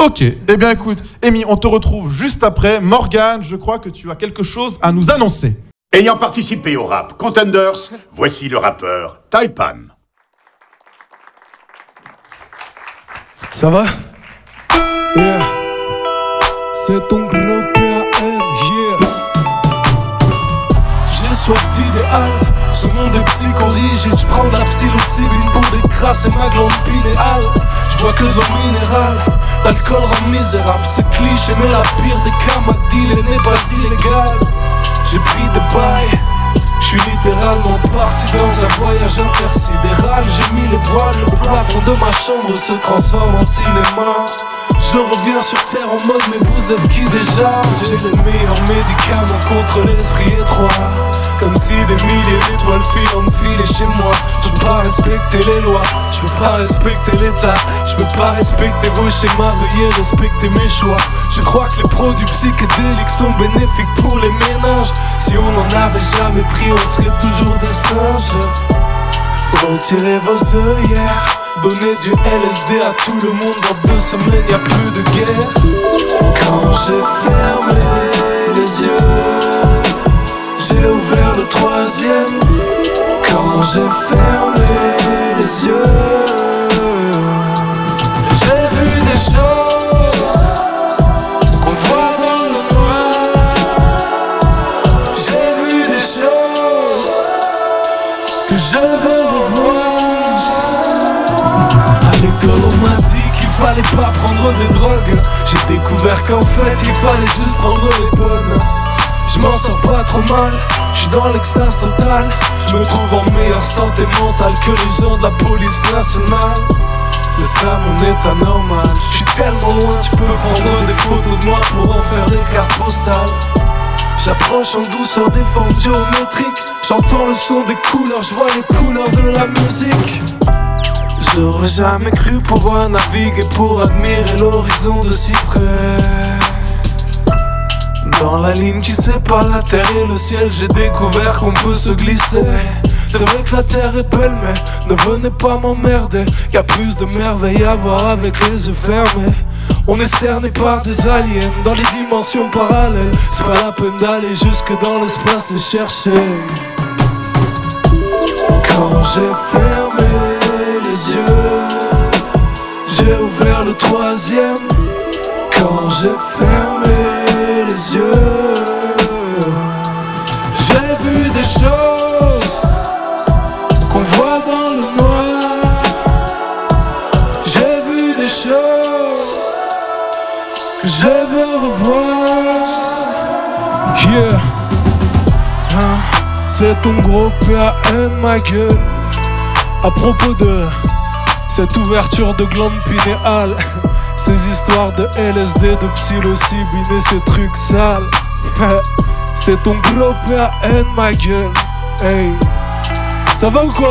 Ok, eh bien écoute, Amy, on te retrouve juste après. Morgane, je crois que tu as quelque chose à nous annoncer. Ayant participé au rap Contenders, voici le rappeur Taipan. Ça va? Yeah. C'est ton gros PAN, yeah. J'ai soif d'idéal. Ce monde est psychorigide. Je prends de la psilocybine pour décrasser ma glande pinéale. Je bois que de l'eau minérale. L'alcool rend misérable. C'est cliché, mais la pire des cas m'a dit n'est pas illégal. J'ai pris des bails. Je suis littéralement parti dans un voyage intersidéral. J'ai mis les voiles, le plafond de ma chambre se transforme en cinéma. Je reviens sur terre en mode mais vous êtes qui déjà? J'ai les meilleurs médicaments contre l'esprit étroit Comme si des milliers d'étoiles filent en filet chez moi. Je peux pas respecter les lois, je peux pas respecter l'état. Je peux pas respecter vos schémas, veuillez respecter mes choix. Je crois que les produits psychédéliques sont bénéfiques pour les ménages. Si on n'en avait jamais pris, on serait toujours des singes. Retirez vos œillères Donnez du LSD à tout le monde Dans deux semaines y'a plus de guerre. Quand j'ai fermé les yeux. Ouvert le troisième quand j'ai fermé les yeux. J'ai vu des choses qu'on voit dans le noir. J'ai vu des choses que je veux revoir. À l'école, on m'a dit qu'il fallait pas prendre des drogues. J'ai découvert qu'en fait, il fallait juste prendre les bonnes. Je m'en sors pas trop mal, je suis dans l'extase totale. Je me trouve en meilleure santé mentale que les gens de la police nationale. C'est ça mon état normal. Je suis tellement loin, tu peux prendre des photos de moi pour en faire des cartes postales. J'approche en douceur des formes géométriques. J'entends le son des couleurs, je vois les couleurs de la musique. J'aurais jamais cru pouvoir naviguer pour admirer l'horizon de si près. Dans la ligne qui sépare la terre et le ciel, j'ai découvert qu'on peut se glisser. C'est vrai que la terre est belle, mais ne venez pas m'emmerder. Y plus de merveilles à voir avec les yeux fermés. On est cerné par des aliens dans les dimensions parallèles. C'est pas la peine d'aller jusque dans l'espace les chercher. Quand j'ai fermé les yeux, j'ai ouvert le troisième. Quand j'ai fermé j'ai vu des choses qu'on voit dans le noir. J'ai vu des choses que je veux revoir. Yeah. Hein, C'est ton gros PAN, ma gueule. À propos de cette ouverture de glande pinéale, ces histoires de LSD, de psilocybine et ces trucs sales. C'est ton gros PAN, ma gueule. Hey, ça va ou quoi?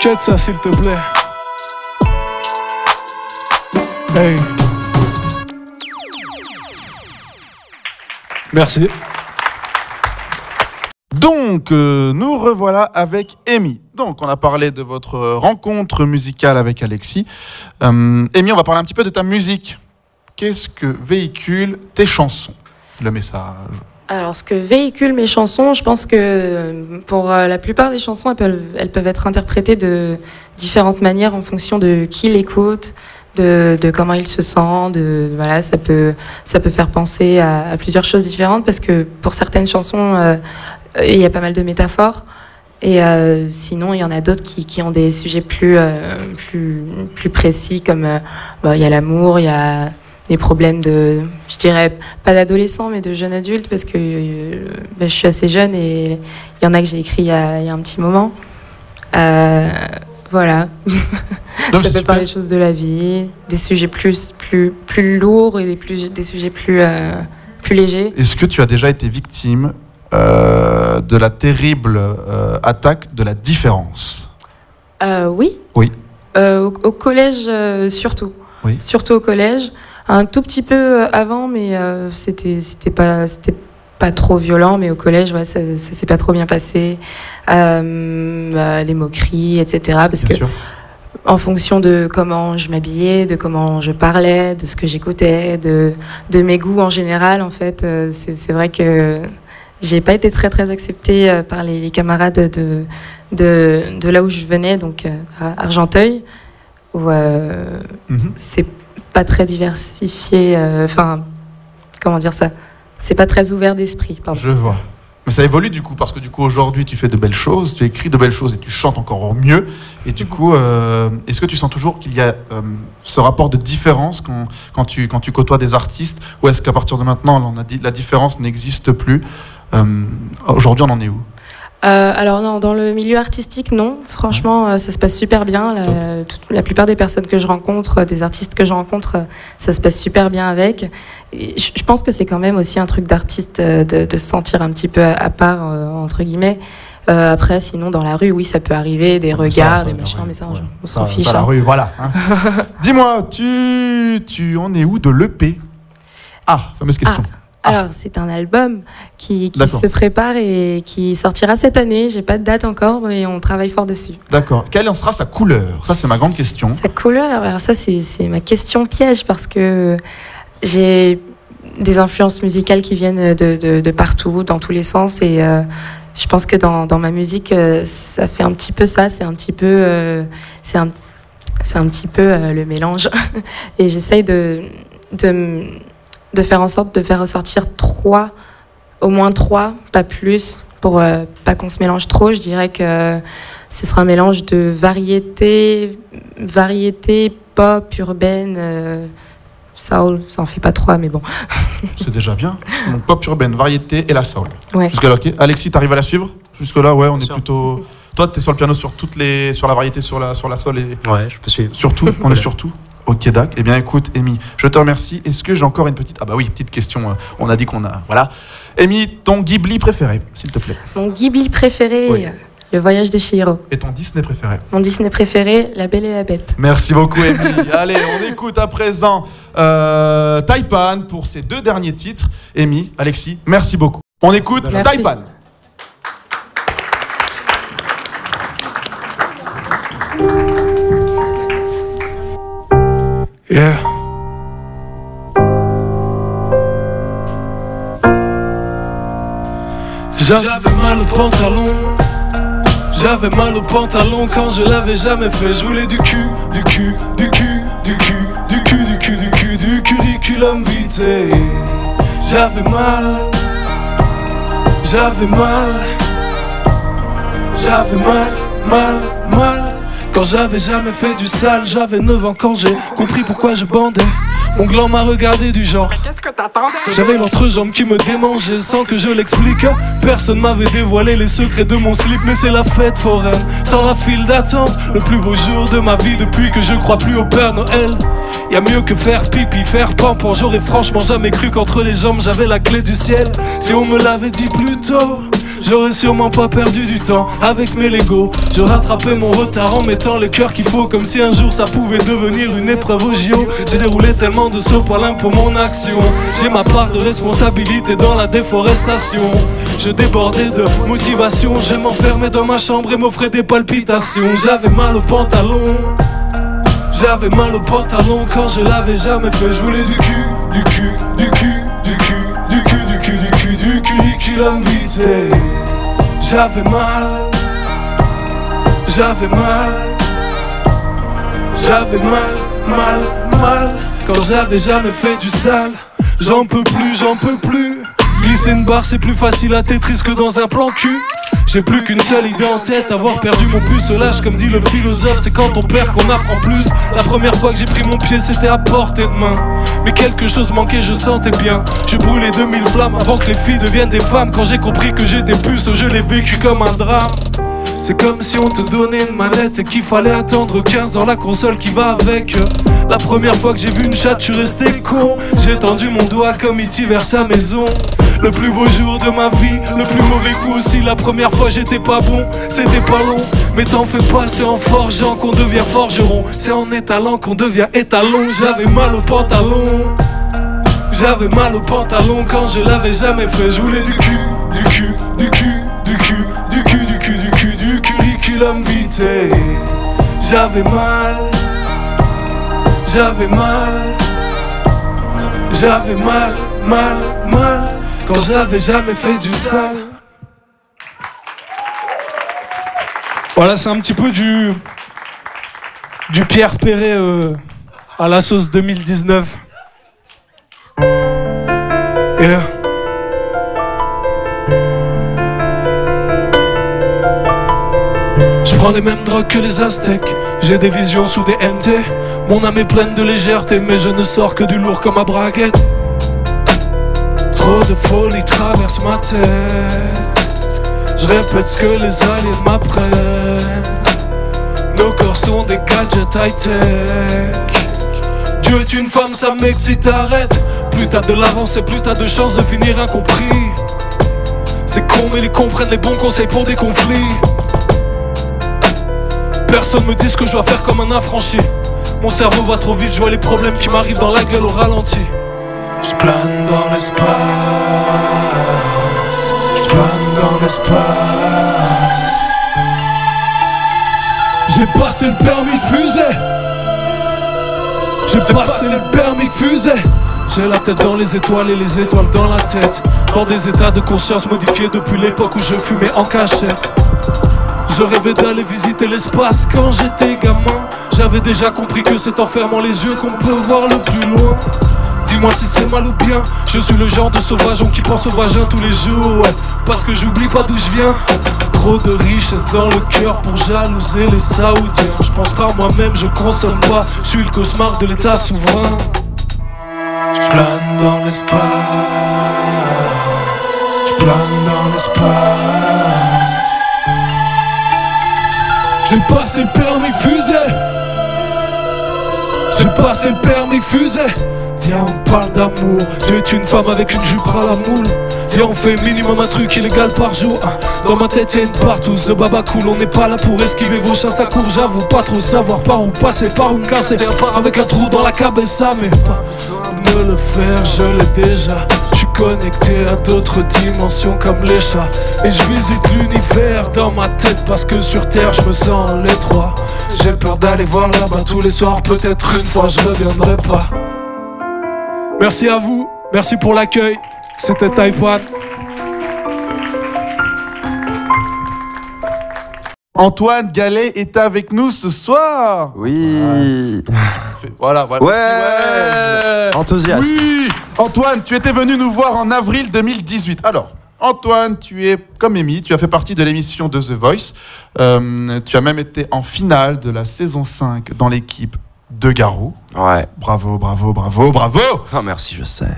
Quête ça, s'il te plaît. Hey. Merci. Donc, euh, nous revoilà avec Amy. Donc, on a parlé de votre euh, rencontre musicale avec Alexis. Euh, Amy, on va parler un petit peu de ta musique. Qu'est-ce que véhiculent tes chansons? Le message. Alors, ce que véhiculent mes chansons, je pense que euh, pour la plupart des chansons, elles peuvent, être interprétées de différentes manières en fonction de qui l'écoute, de, comment il se sent. De, voilà, ça, peut, ça peut faire penser à, plusieurs choses différentes parce que pour certaines chansons, il y a pas mal de métaphores. Et euh, sinon, il y en a d'autres qui, qui ont des sujets plus, euh, plus, plus précis, comme euh, bah, il y a l'amour, il y a des problèmes de, je dirais, pas d'adolescent, mais de jeune adulte, parce que euh, bah, je suis assez jeune et il y en a que j'ai écrit il y a, il y a un petit moment. Euh, voilà. Non, Ça peut parler des choses de la vie, des sujets plus, plus, plus lourds et des, plus, des sujets plus, euh, plus légers. Est-ce que tu as déjà été victime euh, de la terrible euh, attaque de la différence Euh, oui. Oui. Au, au collège, surtout. Oui. Surtout au collège. Un tout petit peu avant, mais c'était c'était pas c'était pas trop violent. Mais au collège, ouais, ça, ça s'est pas trop bien passé. Bah, les moqueries, etc. Parce Bien que sûr. en fonction de comment je m'habillais, de comment je parlais, de ce que j'écoutais, de, de mes goûts en général, en fait, c'est c'est vrai que j'ai pas été très très acceptée euh, par les, camarades de, de, de là où je venais, donc euh, à Argenteuil, où euh, Mhm. c'est pas très diversifié, euh, enfin, comment dire ça? C'est pas très ouvert d'esprit, pardon. Je vois. Mais ça évolue du coup, parce que du coup aujourd'hui tu fais de belles choses, tu écris de belles choses et tu chantes encore mieux. Et du coup, euh, est-ce que tu sens toujours qu'il y a euh, ce rapport de différence quand, quand, tu, quand tu côtoies des artistes? Ou est-ce qu'à partir de maintenant, on a dit, la différence n'existe plus? Aujourd'hui, on en est où? Euh, alors non, dans le milieu artistique, non. Franchement, euh, ça se passe super bien. La, toute- la plupart des personnes que je rencontre, euh, des artistes que je rencontre, euh, ça se passe super bien avec. Et je, je pense que c'est quand même aussi un truc d'artiste euh, de, de se sentir un petit peu à, à part, euh, entre guillemets. Euh, après, sinon, dans la rue, oui, ça peut arriver, des regards, ça, des machins, mais ça, on, s'en fiche. ça, la hein. rue, voilà. hein. Dis-moi, tu, tu en es où de l'EP Ah, fameuse question. Alors, c'est un album qui, se prépare et qui sortira cette année. J'ai pas de date encore, mais on travaille fort dessus. D'accord. Quelle en sera sa couleur? Ça, c'est ma grande question. Sa couleur, alors ça c'est ma question piège parce que j'ai des influences musicales qui viennent de, de, de partout, dans tous les sens. Et euh, je pense que dans, dans ma musique, euh, ça fait un petit peu ça. C'est un petit peu, euh, c'est un, un petit peu le mélange. et j'essaye de, de, de faire en sorte de faire ressortir trois, au moins trois, pas plus, pour euh, pas qu'on se mélange trop. Je dirais que ce sera un mélange de variété, variété pop, urbaine. euh, Soul, ça en fait pas trois, mais bon. C'est déjà bien. Donc, pop urbaine, variété et la soul. Ouais. Jusque-là, ok. Alexis, t'arrives à la suivre? Jusque-là, ouais, on est plutôt. Toi, t'es sur le piano sur toutes les, sur la variété, sur la, sur la soul et. Ouais, je peux suivre. Surtout, on est surtout. Ok, Dac. Eh bien, écoute, Amy, je te remercie. Est-ce que j'ai encore une petite. Ah, bah oui, petite question. euh, On a dit qu'on a. Voilà. Amy, ton Ghibli préféré, s'il te plaît. Mon Ghibli préféré, Oui. Le Voyage de Chihiro. Et ton Disney préféré Mon Disney préféré, La Belle et la Bête. Merci beaucoup, Amy. Allez, on écoute à présent euh, Taipan pour ses deux derniers titres. Amy, Alexis, merci beaucoup. On écoute Merci. Taipan. J'avais mal au pantalon. J'avais mal au pantalon quand je l'avais jamais fait. Je voulais du cul, du cul, du cul, du cul, du cul, du cul, du cul, du curriculum vitae. J'avais mal, j'avais mal, j'avais mal, mal, mal. Quand j'avais jamais fait du sale, j'avais 9 ans quand j'ai compris pourquoi je bandais. Mon gland m'a regardé du genre. Qu'est-ce que t'attendais? J'avais l'entrejambe qui me démangeait sans que je l'explique. Personne m'avait dévoilé les secrets de mon slip, mais c'est la fête foraine. Sans la file d'attente, le plus beau jour de ma vie depuis que je crois plus au Père Noël. Y a mieux que faire pipi, faire pampon. J'aurais franchement jamais cru qu'entre les jambes j'avais la clé du ciel. Si on me l'avait dit plus tôt. J'aurais sûrement pas perdu du temps avec mes Legos. Je rattrapais mon retard en mettant le cœur qu'il faut, comme si un jour ça pouvait devenir une épreuve au JO. J'ai déroulé tellement de sopalin pour mon action. J'ai ma part de responsabilité dans la déforestation. Je débordais de motivation, je m'enfermais dans ma chambre et m'offrais des palpitations. J'avais mal au pantalon. J'avais mal au pantalon quand je l'avais jamais fait. Je voulais du cul, du cul, J'avais mal, j'avais mal, j'avais mal, mal, mal. Quand j'avais jamais fait du sale, j'en peux plus, j'en peux plus. Glisser une barre, c'est plus facile à Tetris que dans un plan cul. J'ai plus qu'une seule idée en tête, avoir perdu mon pucelage comme dit le philosophe, c'est quand on perd qu'on apprend plus. La première fois que j'ai pris mon pied, c'était à portée de main. Mais quelque chose manquait, je sentais bien. Je brûlais 2000 flammes avant que les filles deviennent des femmes. Quand j'ai compris que j'étais puce, je l'ai vécu comme un drame. C'est comme si on te donnait une manette et qu'il fallait attendre 15 ans la console qui va avec. La première fois que j'ai vu une chatte, je suis resté con. J'ai tendu mon doigt comme E.T. vers sa maison. Le plus beau jour de ma vie, le plus mauvais coup aussi. La première fois j'étais pas bon, c'était pas long. Mais t'en fais pas, c'est en forgeant qu'on devient forgeron. C'est en étalant qu'on devient étalon. J'avais mal au pantalon. J'avais mal au pantalon quand je l'avais jamais fait. Je voulais du cul, du cul, du cul, du cul, du cul, du cul, du cul, du curriculum vitae. J'avais mal, j'avais mal, j'avais mal, mal, mal. Quand j'avais jamais fait du sale. Voilà, c'est un petit peu du du Pierre Perret euh, à la sauce 2019. Yeah. Je prends les mêmes drogues que les Aztèques. J'ai des visions sous des MT. Mon âme est pleine de légèreté, mais je ne sors que du lourd comme ma braguette. Trop de folie traverse ma tête. Je répète ce que les aliens m'apprennent. Nos corps sont des gadgets high-tech. Dieu est une femme, ça m'excite, arrête. Plus t'as de l'avance et plus t'as de chances de finir incompris. C'est con, mais ils comprennent les bons conseils pour des conflits. Personne me dit ce que je dois faire comme un affranchi. Mon cerveau va trop vite, je vois les problèmes qui m'arrivent dans la gueule au ralenti. Je plane dans l'espace. Je plane dans l'espace. J'ai passé le permis fusée. J'ai passé le permis fusée. J'ai la tête dans les étoiles et les étoiles dans la tête. Dans des états de conscience modifiés depuis l'époque où je fumais en cachette. Je rêvais d'aller visiter l'espace quand j'étais gamin. J'avais déjà compris que c'est en fermant les yeux qu'on peut voir le plus loin. Dis-moi si c'est mal ou bien. Je suis le genre de sauvageon qui pense au vagin tous les jours, ouais. Parce que j'oublie pas d'où je viens. Trop de richesse dans le cœur pour jalouser les Saoudiens. Je pense par moi-même, je consomme pas. Je suis le cauchemar de l'état souverain. Je plane dans l'espace. Je plane dans l'espace. J'ai passé le permis fusée. J'ai passé le permis fusée. Viens, on parle d'amour. Tu es une femme avec une jupe à la moule. Viens, on fait minimum un truc illégal par jour. hein. Dans ma tête, y'a une partouze de baba cool. On n'est pas là pour esquiver vos chasses à court. J'avoue pas trop savoir par où passer, par où me casser. C'est un part avec un trou dans la cabessa, mais pas besoin de le faire, je l'ai déjà. Je suis connecté à d'autres dimensions comme les chats. Et je visite l'univers dans ma tête parce que sur terre, je me sens en l'étroit. J'ai peur d'aller voir là-bas tous les soirs. Peut-être une fois, je reviendrai pas. Merci à vous, merci pour l'accueil. C'était Taïwan. Antoine Gallet est avec nous ce soir. Oui. Voilà, voilà. Ouais. Merci, ouais. Enthousiasme. Oui. Antoine, tu étais venu nous voir en avril 2018. Alors, Antoine, tu es comme Amy, tu as fait partie de l'émission de The Voice. Euh, tu as même été en finale de la saison 5 dans l'équipe de Garou. Ouais. Bravo, bravo, bravo, bravo. Oh, merci, je sais.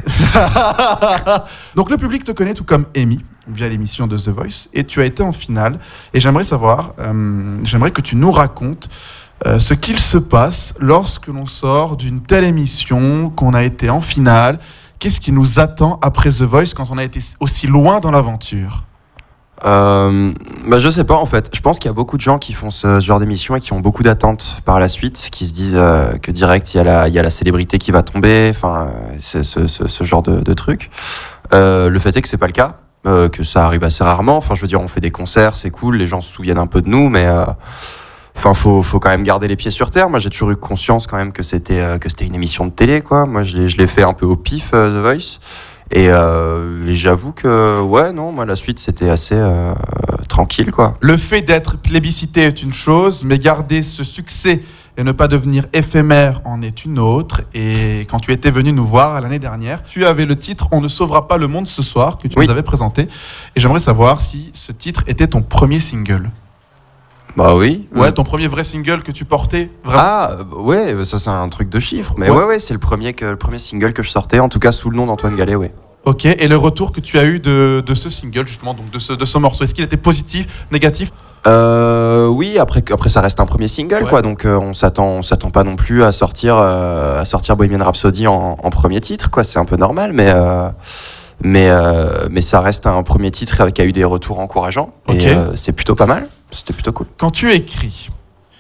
Donc le public te connaît tout comme Amy via l'émission de The Voice et tu as été en finale et j'aimerais savoir, euh, j'aimerais que tu nous racontes euh, ce qu'il se passe lorsque l'on sort d'une telle émission, qu'on a été en finale. Qu'est-ce qui nous attend après The Voice quand on a été aussi loin dans l'aventure? Euh, bah, je sais pas en fait. Je pense qu'il y a beaucoup de gens qui font ce, genre d'émission et qui ont beaucoup d'attentes par la suite, qui se disent euh, que direct il y, a la, célébrité qui va tomber, enfin ce, genre de, de truc. Euh, le fait est que c'est pas le cas, euh, que ça arrive assez rarement. Enfin je veux dire, on fait des concerts, c'est cool, les gens se souviennent un peu de nous, mais Enfin, faut, quand même garder les pieds sur terre. Moi, j'ai toujours eu conscience quand même que c'était que c'était une émission de télé, quoi. Moi, je l'ai fait un peu au pif, The Voice. Et, euh, et j'avoue que, ouais, non, moi, la suite, c'était assez euh, tranquille, quoi. Le fait d'être plébiscité est une chose, mais garder ce succès et ne pas devenir éphémère en est une autre. Et quand tu étais venu nous voir l'année dernière, tu avais le titre On ne sauvera pas le monde ce soir que tu Oui. nous avais présenté. Et j'aimerais savoir si ce titre était ton premier single. Bah oui. Ouais, ton premier vrai single que tu portais vraiment. Ah, euh, ouais, ça, c'est un truc de chiffres. Mais Ouais. ouais, ouais, c'est le premier, que, le premier single que je sortais, en tout cas sous le nom d'Antoine Gallet, ouais. Ok, et le retour que tu as eu de, de ce single, justement, donc de ce, de ce morceau, est-ce qu'il était positif, négatif? Euh, oui, après, après ça reste un premier single, Ouais. quoi. Donc euh, on s'attend, on s'attend pas non plus à sortir, euh, à sortir Bohemian Rhapsody en, en premier titre, quoi. C'est un peu normal, mais mais mais ça reste un premier titre qui a eu des retours encourageants. Ok. Et euh, c'est plutôt pas mal. C'était plutôt cool. Quand tu écris,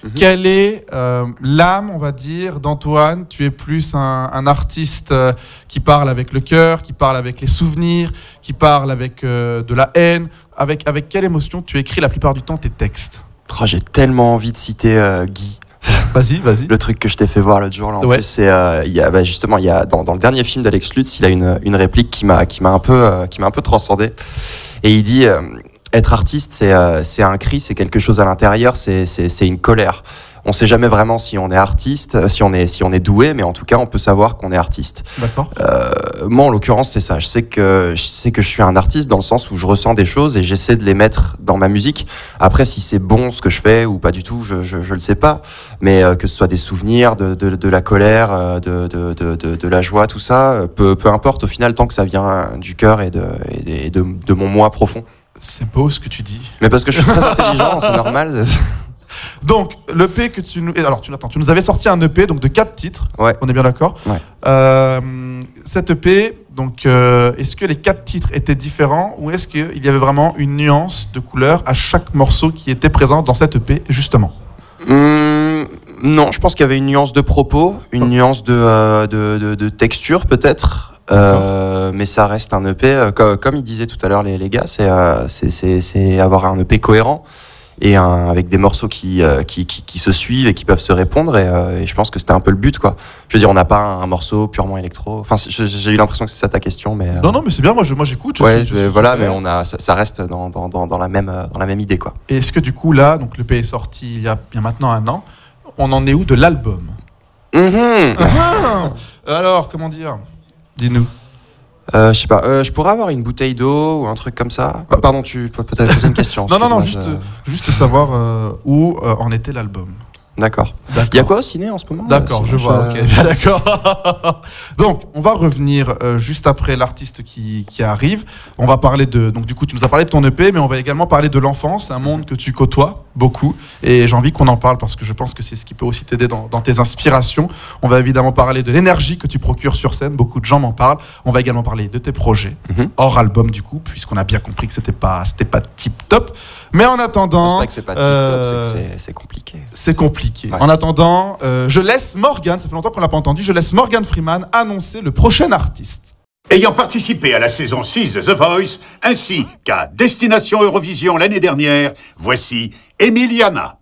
Mhm. quelle est euh, l'âme, on va dire, d'Antoine? Tu es plus un, un artiste euh, qui parle avec le cœur, qui parle avec les souvenirs, qui parle avec euh, de la haine. Avec, avec quelle émotion tu écris la plupart du temps tes textes? Oh, J'ai tellement envie de citer Guy. Vas-y, vas-y. Le truc que je t'ai fait voir l'autre jour, là, en Ouais. plus, c'est euh, il y a bah, justement y a dans, dans le dernier film d'Alex Lutz, il a une, une réplique qui m'a qui m'a un peu euh, qui m'a un peu transcendé. Et il dit euh, être artiste, c'est euh, un cri, c'est quelque chose à l'intérieur, c'est une colère. On sait jamais vraiment si on est artiste, si on est si on est doué, mais en tout cas on peut savoir qu'on est artiste. D'accord. Euh, moi, en l'occurrence, c'est ça. Je sais que je sais que je suis un artiste dans le sens où je ressens des choses et j'essaie de les mettre dans ma musique. Après, si c'est bon ce que je fais ou pas du tout, je je, je le sais pas. Mais euh, que ce soit des souvenirs, de, de, de la colère, euh, de, de, de, de, de la joie, tout ça, euh, peu, peu importe. Au final, tant que ça vient du cœur et de, et de, de mon moi profond. C'est beau ce que tu dis. Mais parce que je suis très intelligent, c'est normal. Donc, l'EP que tu nous. et Alors, tu, attends, tu nous avais sorti un EP donc de 4 titres. Ouais. On est bien d'accord Ouais. Euh, Cet EP, donc, euh, est-ce que les 4 titres étaient différents ou est-ce qu'il y avait vraiment une nuance de couleur à chaque morceau qui était présent dans cet EP, justement? Hum, non, je pense qu'il y avait une nuance de propos, une nuance de, euh, de, de- de texture peut-être. Euh, mais ça reste un EP, euh, co- comme, ils disaient tout à l'heure les, les gars, c'est euh, avoir un EP cohérent. et un, avec des morceaux qui, euh, qui, qui, qui se suivent et qui peuvent se répondre. Et, et je pense que c'était un peu le but, quoi. Je veux dire, on n'a pas un, morceau purement électro. Enfin, j'ai eu l'impression que c'est ça ta question, mais. Non, non, mais c'est bien, moi je- moi, j'écoute. ouais, voilà, mais on a, ça, ça reste dans, dans, dans, dans la même, dans la même idée, quoi. Et est-ce que du coup, là, donc le P est sorti il y a, il a maintenant un an, on en est où de l'album? Mhm. Ah Alors, comment dire? Dis-nous. Euh, je sais pas, euh, je pourrais avoir une bouteille d'eau ou un truc comme ça. Pa- Pardon, tu peux peut-être poser une question. Non, non, non, juste, juste savoir euh, où euh, en était l'album. Je- D'accord. D'accord. Il y a quoi au ciné en ce moment D'accord, euh, je sinon, vois, ok, bien d'accord. donc, on va revenir euh, juste après l'artiste qui, qui arrive. On va parler de. Donc, du coup, tu nous as parlé de ton EP, mais on va également parler de l'enfance, un monde que tu côtoies beaucoup. Et j'ai envie qu'on en parle parce que je pense que c'est ce qui peut aussi t'aider dans, dans tes inspirations. On va évidemment parler de l'énergie que tu procures sur scène. Beaucoup de gens m'en parlent. On va également parler de tes projets, Mhm. hors album, du coup, puisqu'on a bien compris que c'était pas, c'était pas tip top. Mais en attendant. C'est pas que c'est pas tip-top, euh, c'est compliqué. c'est compliqué. Ouais. En attendant, euh, je laisse Morgan, ça fait longtemps qu'on l'a pas entendu, je laisse Morgan Freeman annoncer le prochain artiste. Ayant participé à la saison 6 de The Voice, ainsi qu'à Destination Eurovision l'année dernière, voici Emiliana.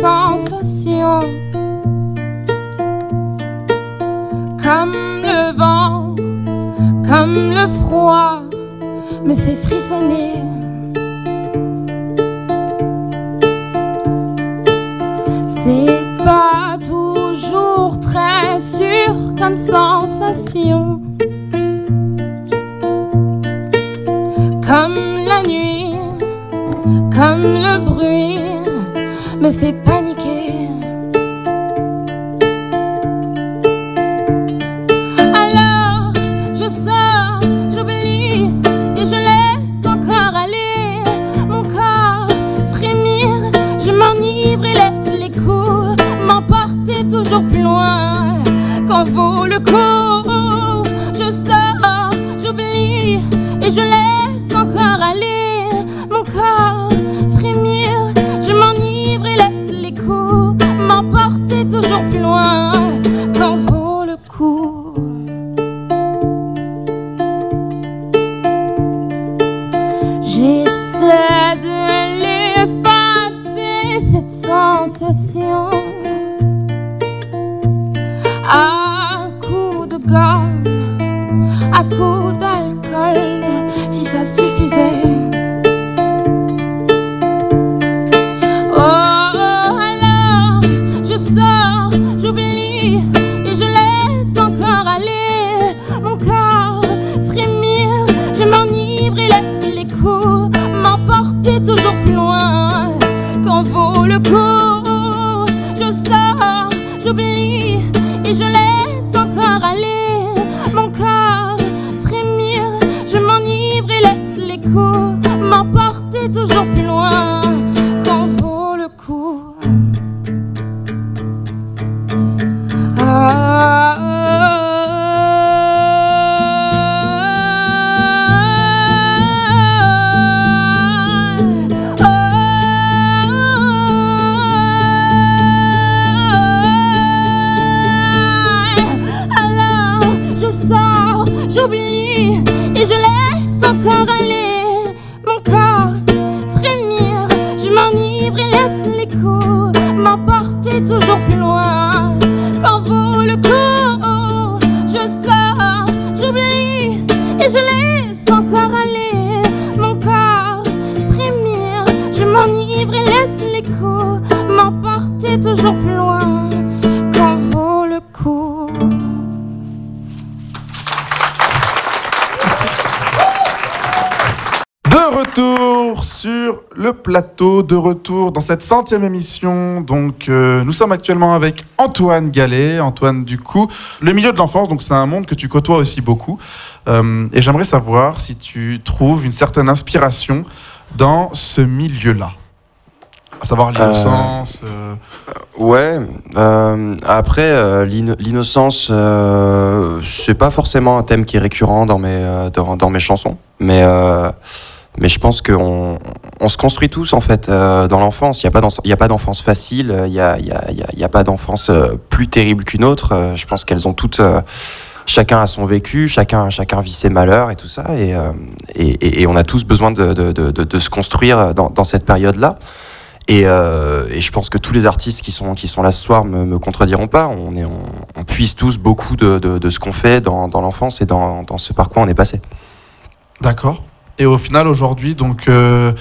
Sensation. Comme le vent, comme le froid, me fait frissonner. C'est pas toujours très sûr comme sensation. Comme la nuit, comme le bruit me fait paniquer. Alors je sors, j'oublie et je laisse encore aller mon corps frémir. Je m'enivre et laisse les coups m'emporter toujours plus loin. Qu'en vaut le coup Je sors, j'oublie et je laisse encore aller retour sur le plateau, de retour dans cette centième émission. Donc, euh, nous sommes actuellement avec Antoine Gallet. Antoine, du coup, le milieu de l'enfance, donc c'est un monde que tu côtoies aussi beaucoup. Euh, et j'aimerais savoir si tu trouves une certaine inspiration dans ce milieu-là. À savoir l'innocence. euh, Ouais. euh, après, l'innocence, c'est pas forcément un thème qui est récurrent dans mes dans, dans mes chansons, mais Mais je pense qu'on on se construit tous en fait euh, dans l'enfance. Il n'y a pas d'enfance facile, il n'y a, y a- pas d'enfance euh, plus terrible qu'une autre. Euh, je pense qu'elles ont toutes, chacun a son vécu, chacun, chacun vit ses malheurs et tout ça. Et, on a tous besoin de, se construire dans, cette période-là. Et, je pense que tous les artistes qui sont, qui sont là ce soir me, me contrediront pas. On, est, puise tous beaucoup de, ce qu'on fait dans, l'enfance et dans, dans ce par quoi on est passé. D'accord. Et au final, aujourd'hui, donc, euh,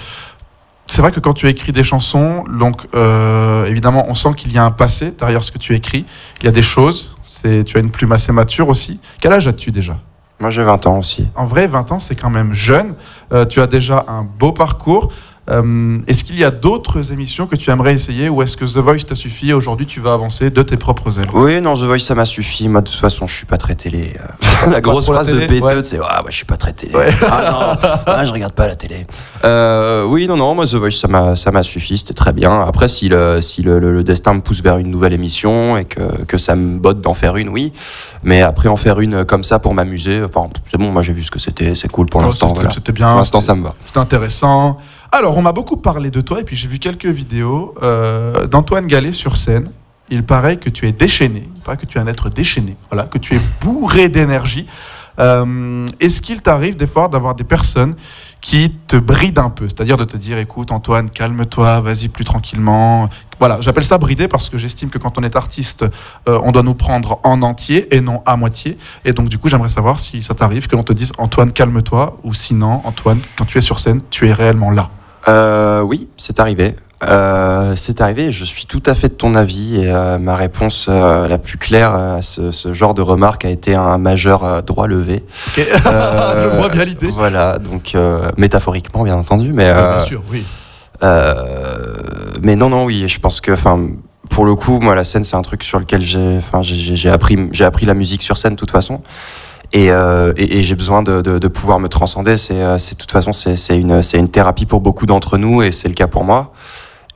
c'est vrai que quand tu écris des chansons, donc, euh, évidemment, on sent qu'il y a un passé derrière ce que tu écris. Il y a des choses. C'est, tu as une plume assez mature aussi. Quel âge as-tu déjà? Moi, j'ai 20 ans aussi. En vrai, 20 ans, c'est quand même jeune. Euh, tu as déjà un beau parcours. Euh, est-ce qu'il y a d'autres émissions que tu aimerais essayer ou est-ce que The Voice t'a suffi et aujourd'hui tu vas avancer de tes propres ailes? Oui, non, The Voice, ça m'a suffi. Moi, de toute façon, je suis pas très télé. Euh, la grosse la phrase de télé, P2, ouais. c'est Ah, moi, je suis pas très télé. Ah non, ah, je regarde pas la télé. Euh, oui, non, non, moi, The Voice, ça m'a, ça m'a suffi. C'était très bien. Après, si, le, si le, le- le destin me pousse vers une nouvelle émission et que, que ça me botte d'en faire une, oui. Mais après, en faire une comme ça pour m'amuser, enfin, c'est bon, moi, j'ai vu ce que c'était. C'est cool pour Non, l'instant. c'était- voilà. c'était bien, Pour l'instant, ça me va. C'était intéressant. Alors, on m'a beaucoup parlé de toi et puis j'ai vu quelques vidéos euh, d'Antoine Gallet sur scène. Il paraît que tu es déchaîné, il paraît que tu es un être déchaîné, voilà, que tu es bourré d'énergie. Euh, Est-ce qu'il t'arrive des fois d'avoir des personnes qui te brident un peu, c'est-à-dire de te dire, écoute Antoine, calme-toi, vas-y plus tranquillement. Voilà, j'appelle ça brider parce que j'estime que quand on est artiste, euh, on doit nous prendre en entier et non à moitié. Et donc du coup, j'aimerais savoir si ça t'arrive que l'on te dise Antoine, calme-toi, ou sinon, Antoine, quand tu es sur scène, tu es réellement là. Euh, oui, c'est arrivé. Euh, c'est arrivé, je suis tout à fait de ton avis et euh, ma réponse euh, la plus claire à ce, ce genre de remarque a été un majeur euh, droit levé. Euh, Je vois bien l'idée. Voilà, donc euh, métaphoriquement bien entendu, mais euh, bien sûr, oui. euh, mais non, non, oui, je pense que, enfin, pour le coup, moi, la scène, c'est un truc sur lequel j'ai, enfin, j'ai appris, j'ai appris la musique sur scène, de toute façon. Et, euh, et, et j'ai besoin de, de, de pouvoir me transcender. C'est, euh, c'est de toute façon, c'est, une, c'est une thérapie pour beaucoup d'entre nous, et c'est le cas pour moi.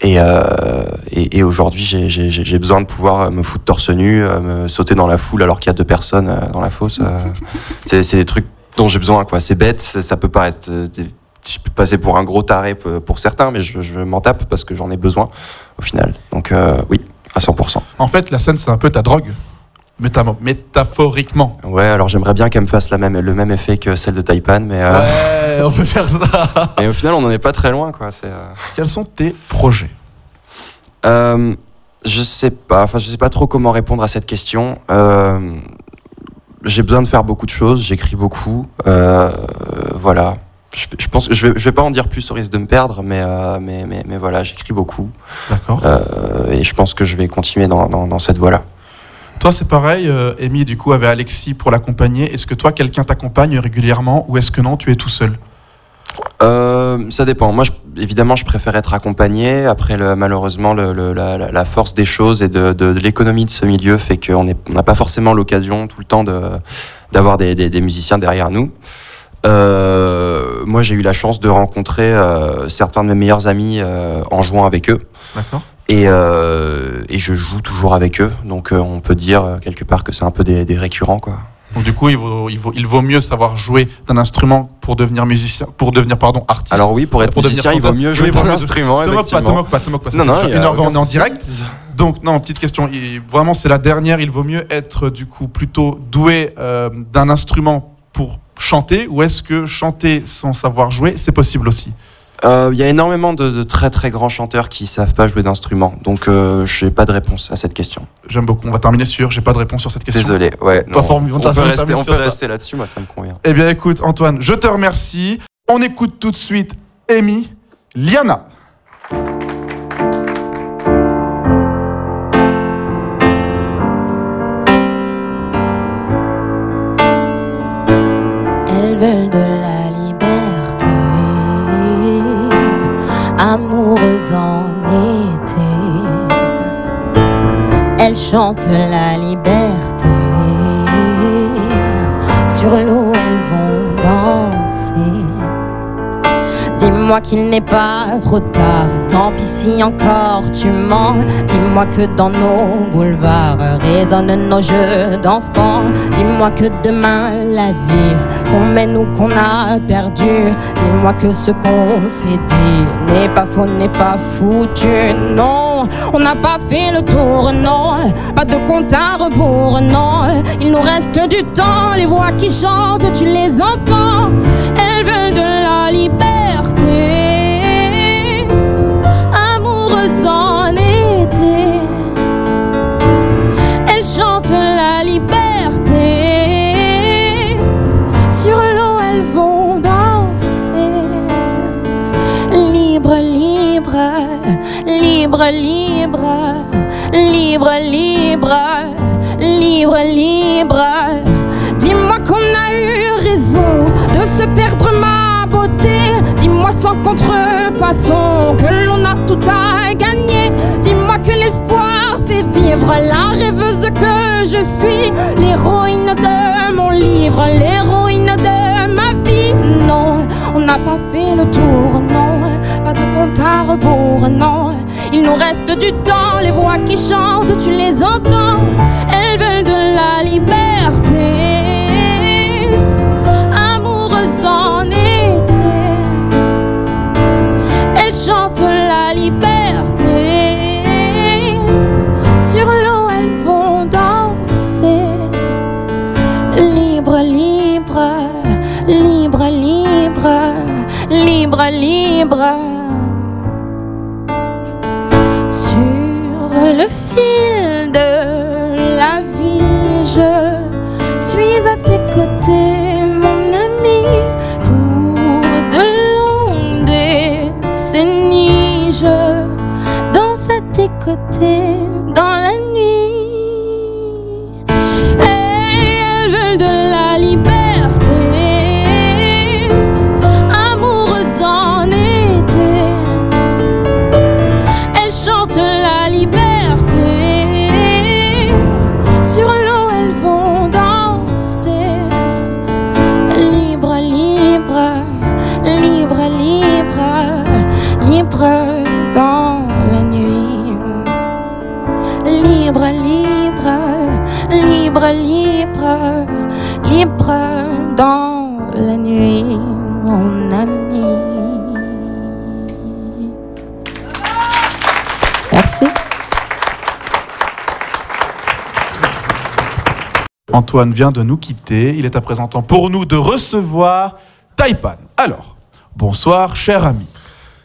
Et, euh, et, et aujourd'hui, j'ai, besoin de pouvoir me foutre torse nu, me sauter dans la foule alors qu'il y a deux personnes dans la fosse. c'est, des trucs dont j'ai besoin, quoi. C'est bête, ça peut paraître. je peux passer pour un gros taré pour certains, mais je, je m'en tape parce que j'en ai besoin au final. Donc euh, oui, à 100%. En fait, la scène, c'est un peu ta drogue, métaphoriquement. Ouais, alors j'aimerais bien qu'elle me fasse la même, le même effet que celle de Taipan, mais, euh, Ouais, on peut faire ça. mais au final, on n'en est pas très loin, quoi. C'est, euh, Quels sont tes projets? Euh, je sais pas, enfin je sais pas trop comment répondre à cette question. Euh, j'ai besoin de faire beaucoup de choses, j'écris beaucoup, voilà. Je, je pense que je vais, je vais pas en dire plus au risque de me perdre, mais, mais, mais, mais voilà, j'écris beaucoup. D'accord. Et je pense que je vais continuer dans, dans, dans cette voie-là. Toi, c'est pareil, euh, Amy, du coup, avec Alexis pour l'accompagner. Est-ce que toi, quelqu'un t'accompagne régulièrement ou est-ce que non, tu es tout seul? Euh, ça dépend. Moi, je- évidemment, je préfère être accompagné. Après, le- malheureusement, le- le- la, force des choses et de, de- de l'économie de ce milieu fait qu'on n'a pas forcément l'occasion tout le temps de- d'avoir des, des- des musiciens derrière nous. Euh, moi, j'ai eu la chance de rencontrer euh, certains de mes meilleurs amis euh, en jouant avec eux. D'accord. Et, euh, et je joue toujours avec eux. Donc, euh, on peut dire euh, quelque part que c'est un peu des, des récurrents, quoi. Donc, du coup, il vaut, il vaut, il vaut mieux savoir jouer d'un instrument pour devenir musicien, pour devenir, pardon, artiste. Alors oui, pour être devenir musicien, il vaut mieux jouer d'un instrument, Te moque pas, te moque pas, te moque pas. Non, non, une heure on est en direct. Donc, non, petite question. Vraiment, c'est la dernière. Il vaut mieux être, du coup, plutôt doué euh, d'un instrument pour chanter ou est-ce que chanter sans savoir jouer, c'est possible aussi? Euh, Il y a énormément de, de très très grands chanteurs qui savent pas jouer d'instrument, donc euh, je n'ai pas de réponse à cette question. J'aime beaucoup. On va terminer sur. J'ai pas de réponse sur cette question. Désolé, ouais. Non. on peut rester, on peut là-dessus, moi ça me convient. Eh bien, écoute, Antoine, je te remercie. On écoute tout de suite Amy, Liana. Elles veulent de en été. Elles chantent la liberté, sur l'eau Dis-moi qu'il n'est pas trop tard, tant pis si encore tu mens. Dis-moi que dans nos boulevards résonnent nos jeux d'enfants. Dis-moi que demain la vie qu'on mène ou qu'on a perdu. Dis-moi que ce qu'on s'est dit n'est pas faux, n'est pas foutu. Non, on n'a pas fait le tour, non. Pas de compte à rebours, non. Il nous reste du temps, les voix qui chantent, tu les entends. Elles veulent de la liberté, en été. Elles chantent la liberté. Sur l'eau, elles vont danser. Libre, libre, libre, libre, libre, libre, libre, libre. Dis-moi qu'on a eu raison de se perdre ma beauté. Dis-moi sans contrefaçon que l'on a tout à gagner. Dis-moi que l'espoir fait vivre la rêveuse que je suis, l'héroïne de mon livre, l'héroïne de ma vie. Non, on n'a pas fait le tour, non, pas de compte à rebours, non. Il nous reste du temps, les voix qui chantent, tu les entends. Elles veulent de la liberté, amoureuses en été. Chantent la liberté. Sur l'eau, elles vont danser. Libre, libre, libre, libre, libre, libre. Sur le fil de Antoine vient de nous quitter. Il est à présent temps pour nous de recevoir Taipan. Alors, bonsoir, cher ami.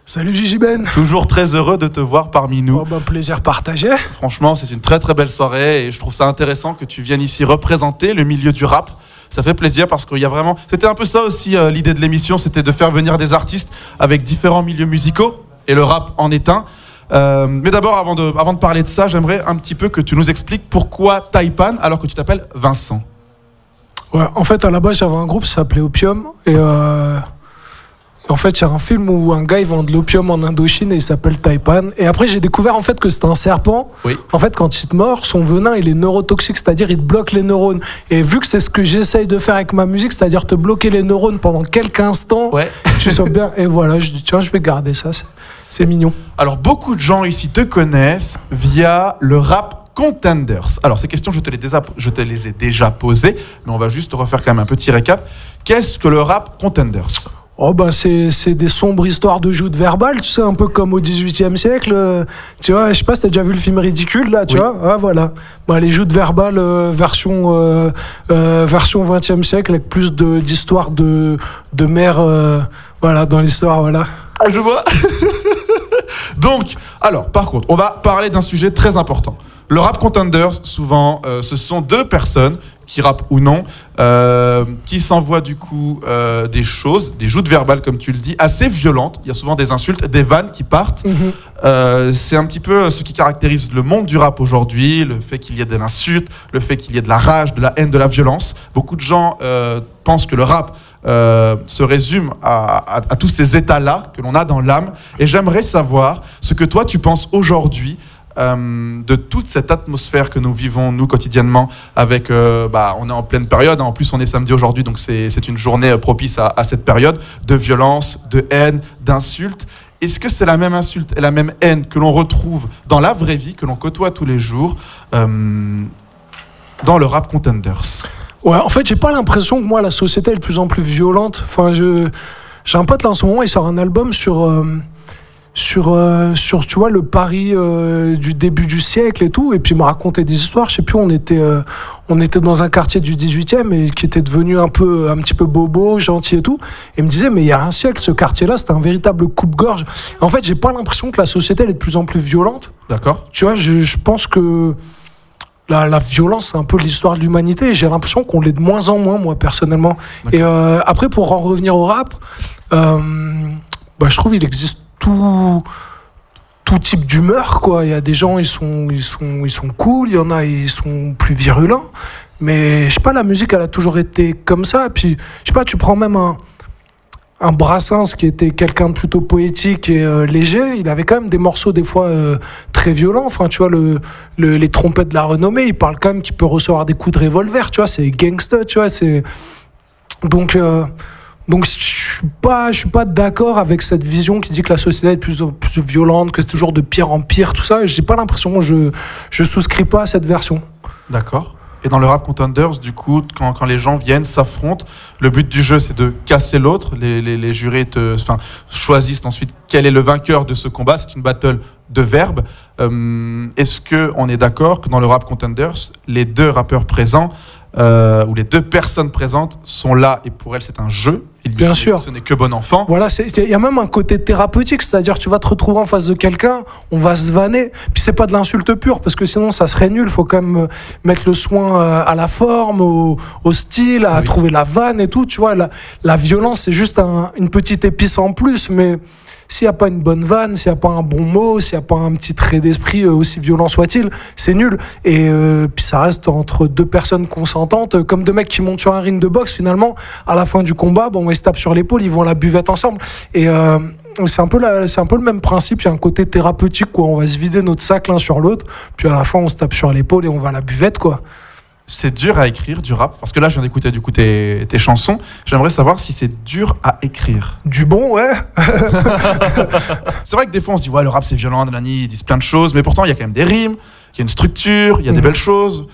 Salut Gigi Ben. Toujours très heureux de te voir parmi nous. Oh bah, plaisir partagé. Franchement, c'est une très très belle soirée et je trouve ça intéressant que tu viennes ici représenter le milieu du rap. Ça fait plaisir parce qu'il y a vraiment. C'était un peu ça aussi euh, l'idée de l'émission, c'était de faire venir des artistes avec différents milieux musicaux et le rap en est un. Euh, mais d'abord, avant de, parler de ça, j'aimerais un petit peu que tu nous expliques pourquoi Taipan alors que tu t'appelles Vincent. En fait, à la base, j'avais un groupe qui s'appelait Opium. Euh, en fait, il y a un film où un gars il vend de l'opium en Indochine et il s'appelle Taipan. Et après, j'ai découvert en fait que c'était un serpent. Oui. En fait, quand il te mord, son venin il est neurotoxique, c'est-à-dire il te bloque les neurones. Et vu que c'est ce que j'essaye de faire avec ma musique, c'est-à-dire te bloquer les neurones pendant quelques instants, tu sens bien. Et voilà, je dis tiens, je vais garder ça. c'est- C'est mignon. Alors, beaucoup de gens ici te connaissent via le rap Contenders. Alors, ces questions, je te les, je te les ai déjà posées, mais on va juste refaire quand même un petit récap. Qu'est-ce que le rap Contenders? Oh bah c'est c'est des sombres histoires de joutes verbales, tu sais, un peu comme au 18e siècle. euh, tu vois, je sais pas si t'as déjà vu le film Ridicule, là, tu Oui. vois. Ah voilà. Bah, les joutes verbales euh, version, euh, euh, version 20e siècle avec plus de- d'histoires de, de mères, euh, voilà, dans l'histoire, voilà. Ah, je vois. Donc, alors, par contre, on va parler d'un sujet très important. Le rap contenders, souvent, euh, ce sont deux personnes qui rappent ou non, euh, qui s'envoient du coup euh, des choses, des joutes verbales, comme tu le dis, assez violentes. Il y a souvent des insultes, des vannes qui partent. Euh, c'est un petit peu ce qui caractérise le monde du rap aujourd'hui, le fait qu'il y ait de l'insulte, le fait qu'il y ait de la rage, de la haine, de la violence. Beaucoup de gens pensent que le rap euh, se résume à, à- à tous ces états-là que l'on a dans l'âme. Et j'aimerais savoir ce que toi tu penses aujourd'hui euh, de toute cette atmosphère que nous vivons, nous, quotidiennement, avec, euh, bah, on est en pleine période, hein. en plus on est samedi aujourd'hui, donc c'est une journée euh, propice à, à cette période, de violence, de haine, d'insultes. Est-ce que c'est la même insulte et la même haine que l'on retrouve dans la vraie vie, que l'on côtoie tous les jours, dans le rap Contenders? Ouais, en fait, j'ai pas l'impression que moi, la société est de plus en plus violente. Enfin, j'ai un pote là en ce moment, il sort un album sur, sur, euh, sur, tu vois, le Paris euh, du début du siècle et tout. Et puis il m'a raconté des histoires. Je sais plus, on était, euh, on était dans un quartier du 18e et qui était devenu un peu, un petit peu bobo, gentil et tout. Et il me disait, mais il y a un siècle, ce quartier-là, c'était un véritable coupe-gorge. En fait, j'ai pas l'impression que la société elle est de plus en plus violente. D'accord. Tu vois, je, je pense que la, la violence, c'est un peu l'histoire de l'humanité. J'ai l'impression qu'on l'est de moins en moins, moi, personnellement. Et euh, après, pour en revenir au rap, euh, bah, je trouve qu'il existe tout, tout type d'humeur, quoi. Il y a des gens, ils sont, ils sont, ils sont cool. Il y en a, ils sont plus virulents. Mais je sais pas, la musique, elle a toujours été comme ça. Puis, je sais pas, tu prends même un un Brassens qui était quelqu'un de plutôt poétique et euh, léger, il avait quand même des morceaux des fois euh, très violents. Enfin, tu vois, le, le- les trompettes de la renommée, il parle quand même qu'il peut recevoir des coups de revolver, tu vois, c'est gangster, tu vois, c'est. Donc, euh, donc je suis pas, je suis pas d'accord avec cette vision qui dit que la société est plus plus violente, que c'est toujours de pire en pire, tout ça. J'ai pas l'impression, je, je souscris pas à cette version. D'accord. Et dans le rap contenders, du coup, quand, quand les gens viennent, s'affrontent, le but du jeu, c'est de casser l'autre. Les, les, les jurés choisissent ensuite quel est le vainqueur de ce combat. C'est une battle de verbes. Euh, Est-ce que on est d'accord que dans le rap contenders, les deux rappeurs présents euh, ou les deux personnes présentes sont là et pour elles, c'est un jeu? Bien sûr. Ce n'est que bon enfant. Voilà, c'est- il y a même un côté thérapeutique, c'est-à-dire tu vas te retrouver en face de quelqu'un, on va se vanner, puis c'est pas de l'insulte pure, parce que sinon ça serait nul, il faut quand même euh, mettre le soin euh, à la forme, au, au style, à trouver la vanne et tout, tu vois, la, la violence c'est juste un- une petite épice en plus, mais s'il n'y a pas une bonne vanne, s'il n'y a pas un bon mot, s'il n'y a pas un petit trait d'esprit, euh, aussi violent soit-il, c'est nul. Et euh, puis ça reste entre deux personnes consentantes, euh, comme deux mecs qui montent sur un ring de boxe, finalement, à la fin du combat, bon, ils se tapent sur l'épaule, ils vont à la buvette ensemble. Et c'est un, peu c'est un peu le même principe, il y a un côté thérapeutique, quoi. On va se vider notre sac l'un sur l'autre, puis à la fin, on se tape sur l'épaule et on va à la buvette, quoi. C'est dur à écrire du rap parce que là, je viens d'écouter du coup tes, tes chansons. J'aimerais savoir si c'est dur à écrire. Du bon, ouais. c'est vrai que des fois, on se dit ouais, le rap c'est violent, nanani, ils disent plein de choses, mais pourtant il y a quand même des rimes, il y a une structure, il y a des Mhm. belles choses.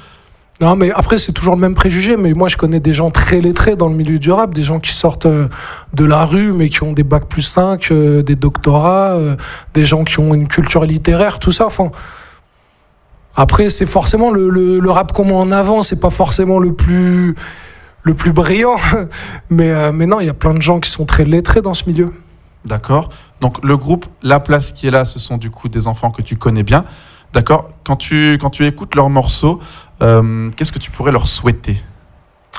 Non, mais après, c'est toujours le même préjugé. Mais moi, je connais des gens très lettrés dans le milieu du rap, des gens qui sortent euh, de la rue, mais qui ont des bacs plus 5, euh, des doctorats, euh, des gens qui ont une culture littéraire, tout ça. Enfin, après, c'est forcément le, rap qu'on met en avant, c'est pas forcément le plus, le plus brillant. mais, euh, mais non, il y a plein de gens qui sont très lettrés dans ce milieu. D'accord Donc le groupe La Place qui est là, ce sont du coup des enfants que tu connais bien. D'accord quand tu, quand tu écoutes leurs morceaux, euh, qu'est-ce que tu pourrais leur souhaiter?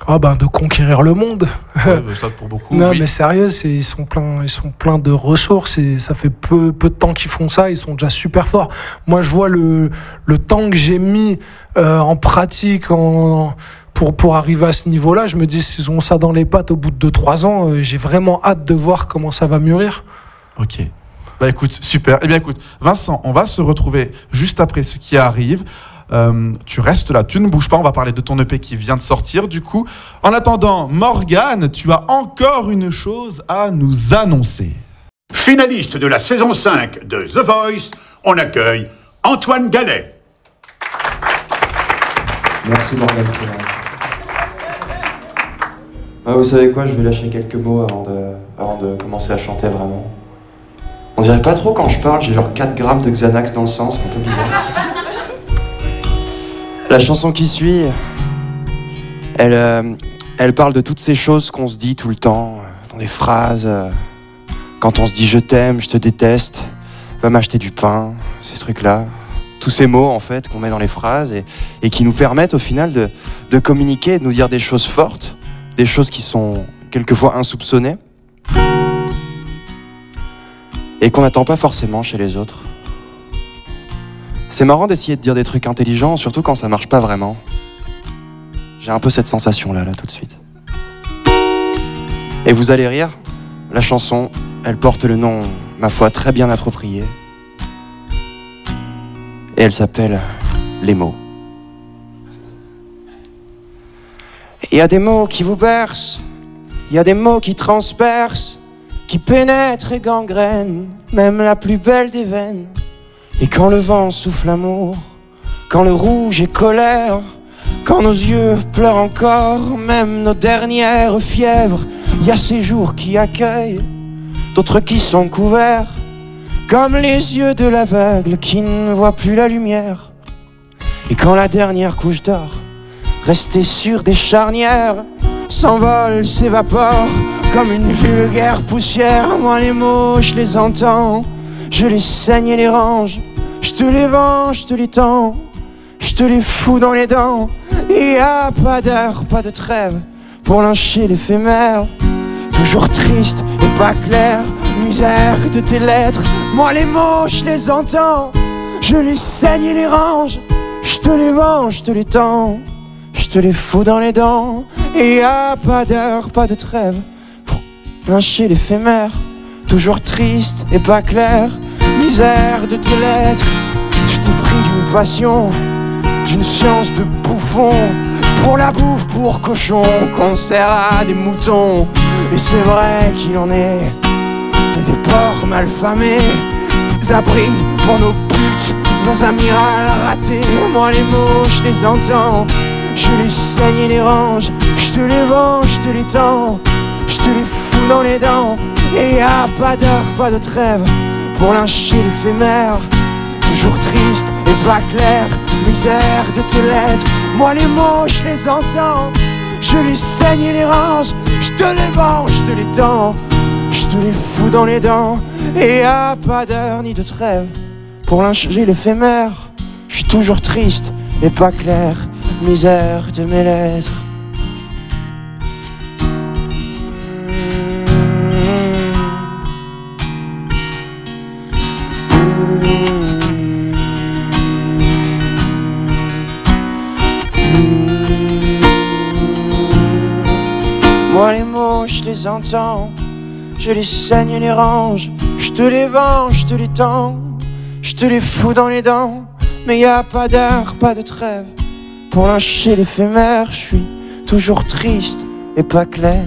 Ah ben de conquérir le monde. Ouais, bah, ça, pour beaucoup, non oui. mais sérieux, ils sont pleins, ils sont pleins de ressources et ça fait peu, peu de temps qu'ils font ça, ils sont déjà super forts. Moi je vois le, le temps que j'ai mis euh, en pratique en, pour, pour arriver à ce niveau-là, je me dis s'ils ont ça dans les pattes au bout de 2-3 ans, euh, j'ai vraiment hâte de voir comment ça va mûrir. Ok. Bah écoute, super. Eh bien écoute, Vincent, on va se retrouver juste après ce qui arrive. Euh, tu restes là, tu ne bouges pas, on va parler de ton EP qui vient de sortir du coup. En attendant, Morgane, tu as encore une chose à nous annoncer. Finaliste de la saison 5 de The Voice, on accueille Antoine Gallet. Merci Morgane. Ah, vous savez quoi, je vais lâcher quelques mots avant de, avant de commencer à chanter vraiment. On dirait pas trop quand je parle, j'ai genre 4 grammes de Xanax dans le sang, c'est un peu bizarre. La chanson qui suit, elle, euh, elle parle de toutes ces choses qu'on se dit tout le temps, euh, dans des phrases. euh, quand on se dit je t'aime, je te déteste, va m'acheter du pain, ces trucs-là. Tous ces mots en fait qu'on met dans les phrases et, qui nous permettent au final de communiquer, de nous dire des choses fortes, des choses qui sont quelquefois insoupçonnées et qu'on n'attend pas forcément chez les autres. C'est marrant d'essayer de dire des trucs intelligents, surtout quand ça marche pas vraiment. J'ai un peu cette sensation là, là, tout de suite. Et vous allez rire, la chanson, elle porte le nom, ma foi, très bien approprié. Et elle s'appelle Les mots. Il y a des mots qui vous bercent, il y a des mots qui transpercent, qui pénètrent et gangrènent, même la plus belle des veines. Et quand le vent souffle amour, quand le rouge est colère, quand nos yeux pleurent encore, même nos dernières fièvres, il y a ces jours qui accueillent, d'autres qui sont couverts, comme les yeux de l'aveugle qui ne voit plus la lumière. Et quand la dernière couche d'or, restée sur des charnières, s'envole, s'évapore, comme une vulgaire poussière, moi les mots, je les entends, je les saigne et les range, je te les vends, je te les tends, je te les fous dans les dents. Et y a pas d'heure, pas de trêve pour lyncher l'éphémère. Toujours triste et pas clair, misère de tes lettres. Moi les mots, je les entends, je les saigne et les range, je te les vends, je te les tends, je te les fous dans les dents. Et y a pas d'heure, pas de trêve pour lyncher l'éphémère. Toujours triste et pas clair, misère de tes lettres. Tu t'es pris d'une passion, d'une science de bouffon. Pour la bouffe, pour cochon, qu'on à des moutons. Et c'est vrai qu'il en est des porcs mal famés, des abris pour nos putes, dans un miracle raté. Moi les mots, je les entends, je les saigne et les range, je te les vends, je te les tends, je te les fous dans les dents. Et y pas d'heure, pas de trêve pour lyncher l'éphémère. Toujours triste et pas clair, misère de tes lettres. Moi les mots, je les entends, je les saigne et les range, je te les vends, je te les tends, je te les fous dans les dents. Et a pas d'heure ni de trêve pour lyncher l'éphémère. Je suis toujours triste et pas clair, misère de mes lettres. Je les entends, je les saigne et les range, je te les vends, je te les tends, je te les fous dans les dents. Mais y a pas d'heure, pas de trêve pour lyncher l'éphémère. Je suis toujours triste et pas clair,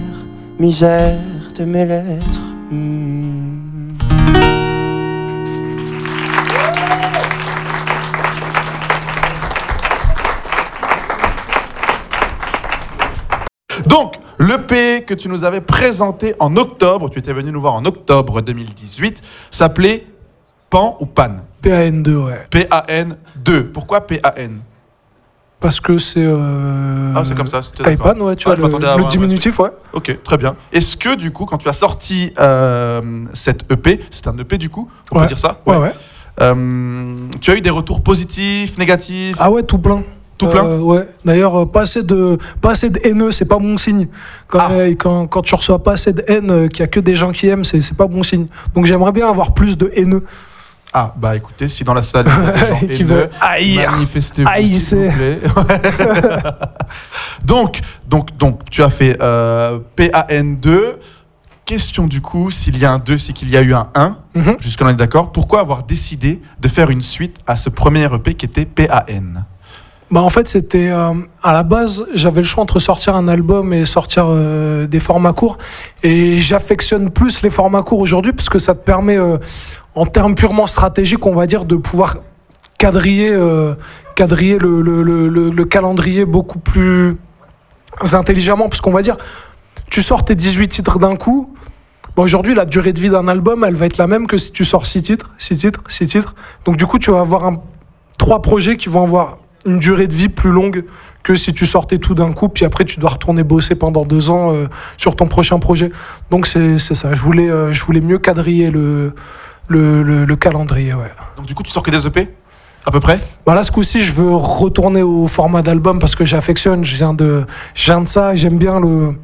misère de mes lettres. Hmm. l'EP que tu nous avais présenté en octobre, tu étais venu nous voir en octobre 2018, s'appelait Pan ou Pan PAN2, ouais. P-A-N-2. Pourquoi P-A-N Parce que c'est. Euh... Ah, c'est comme ça, c'était Taipan, ouais, tu Ah, vois, je le, diminutif, ouais. Ok, très bien. Est-ce que du coup, quand tu as sorti euh, cette EP, c'est un EP du coup, on Ouais. peut dire ça? Ouais, ouais. Euh, tu as eu des retours positifs, négatifs? Ah ouais, tout plein. Tout plein Euh, Ouais. D'ailleurs, euh, pas assez de, pas assez de haineux, c'est pas bon signe. Quand, Ah. euh, quand, quand tu reçois pas assez de haine, qu'il y a que des gens qui aiment, c'est pas bon signe. Donc j'aimerais bien avoir plus de haineux. Ah, bah écoutez, si dans la salle, il y a des gens Qui haïr, manifestez-vous, s'il vous plaît. donc, donc, donc, tu as fait euh, PAN2. Question du coup, s'il y a un 2, c'est qu'il y a eu un 1. Mhm. Jusqu'à là, on est d'accord. Pourquoi avoir décidé de faire une suite à ce premier EP qui était PAN Bah en fait c'était euh, à la base j'avais le choix entre sortir un album et sortir euh, des formats courts et j'affectionne plus les formats courts aujourd'hui parce que ça te permet euh, en termes purement stratégiques on va dire de pouvoir quadriller quadriller le, le, le, le- le calendrier beaucoup plus intelligemment parce qu'on va dire tu sors tes 18 titres d'un coup Bon, aujourd'hui, la durée de vie d'un album, elle va être la même que si tu sors 6 titres, 6 titres, 6 titres. Donc, du coup, tu vas avoir un, trois projets qui vont avoir une durée de vie plus longue que si tu sortais tout d'un coup, puis après, tu dois retourner bosser pendant deux ans euh, sur ton prochain projet. Donc, c'est ça. Je voulais, euh, je voulais mieux quadriller le, le, le- le calendrier, ouais. Donc, du coup, tu sors que des EP À peu près? Bah là, ce coup-ci, je veux retourner au format d'album parce que j'affectionne. Je viens de, je viens de ça. et J'aime bien le.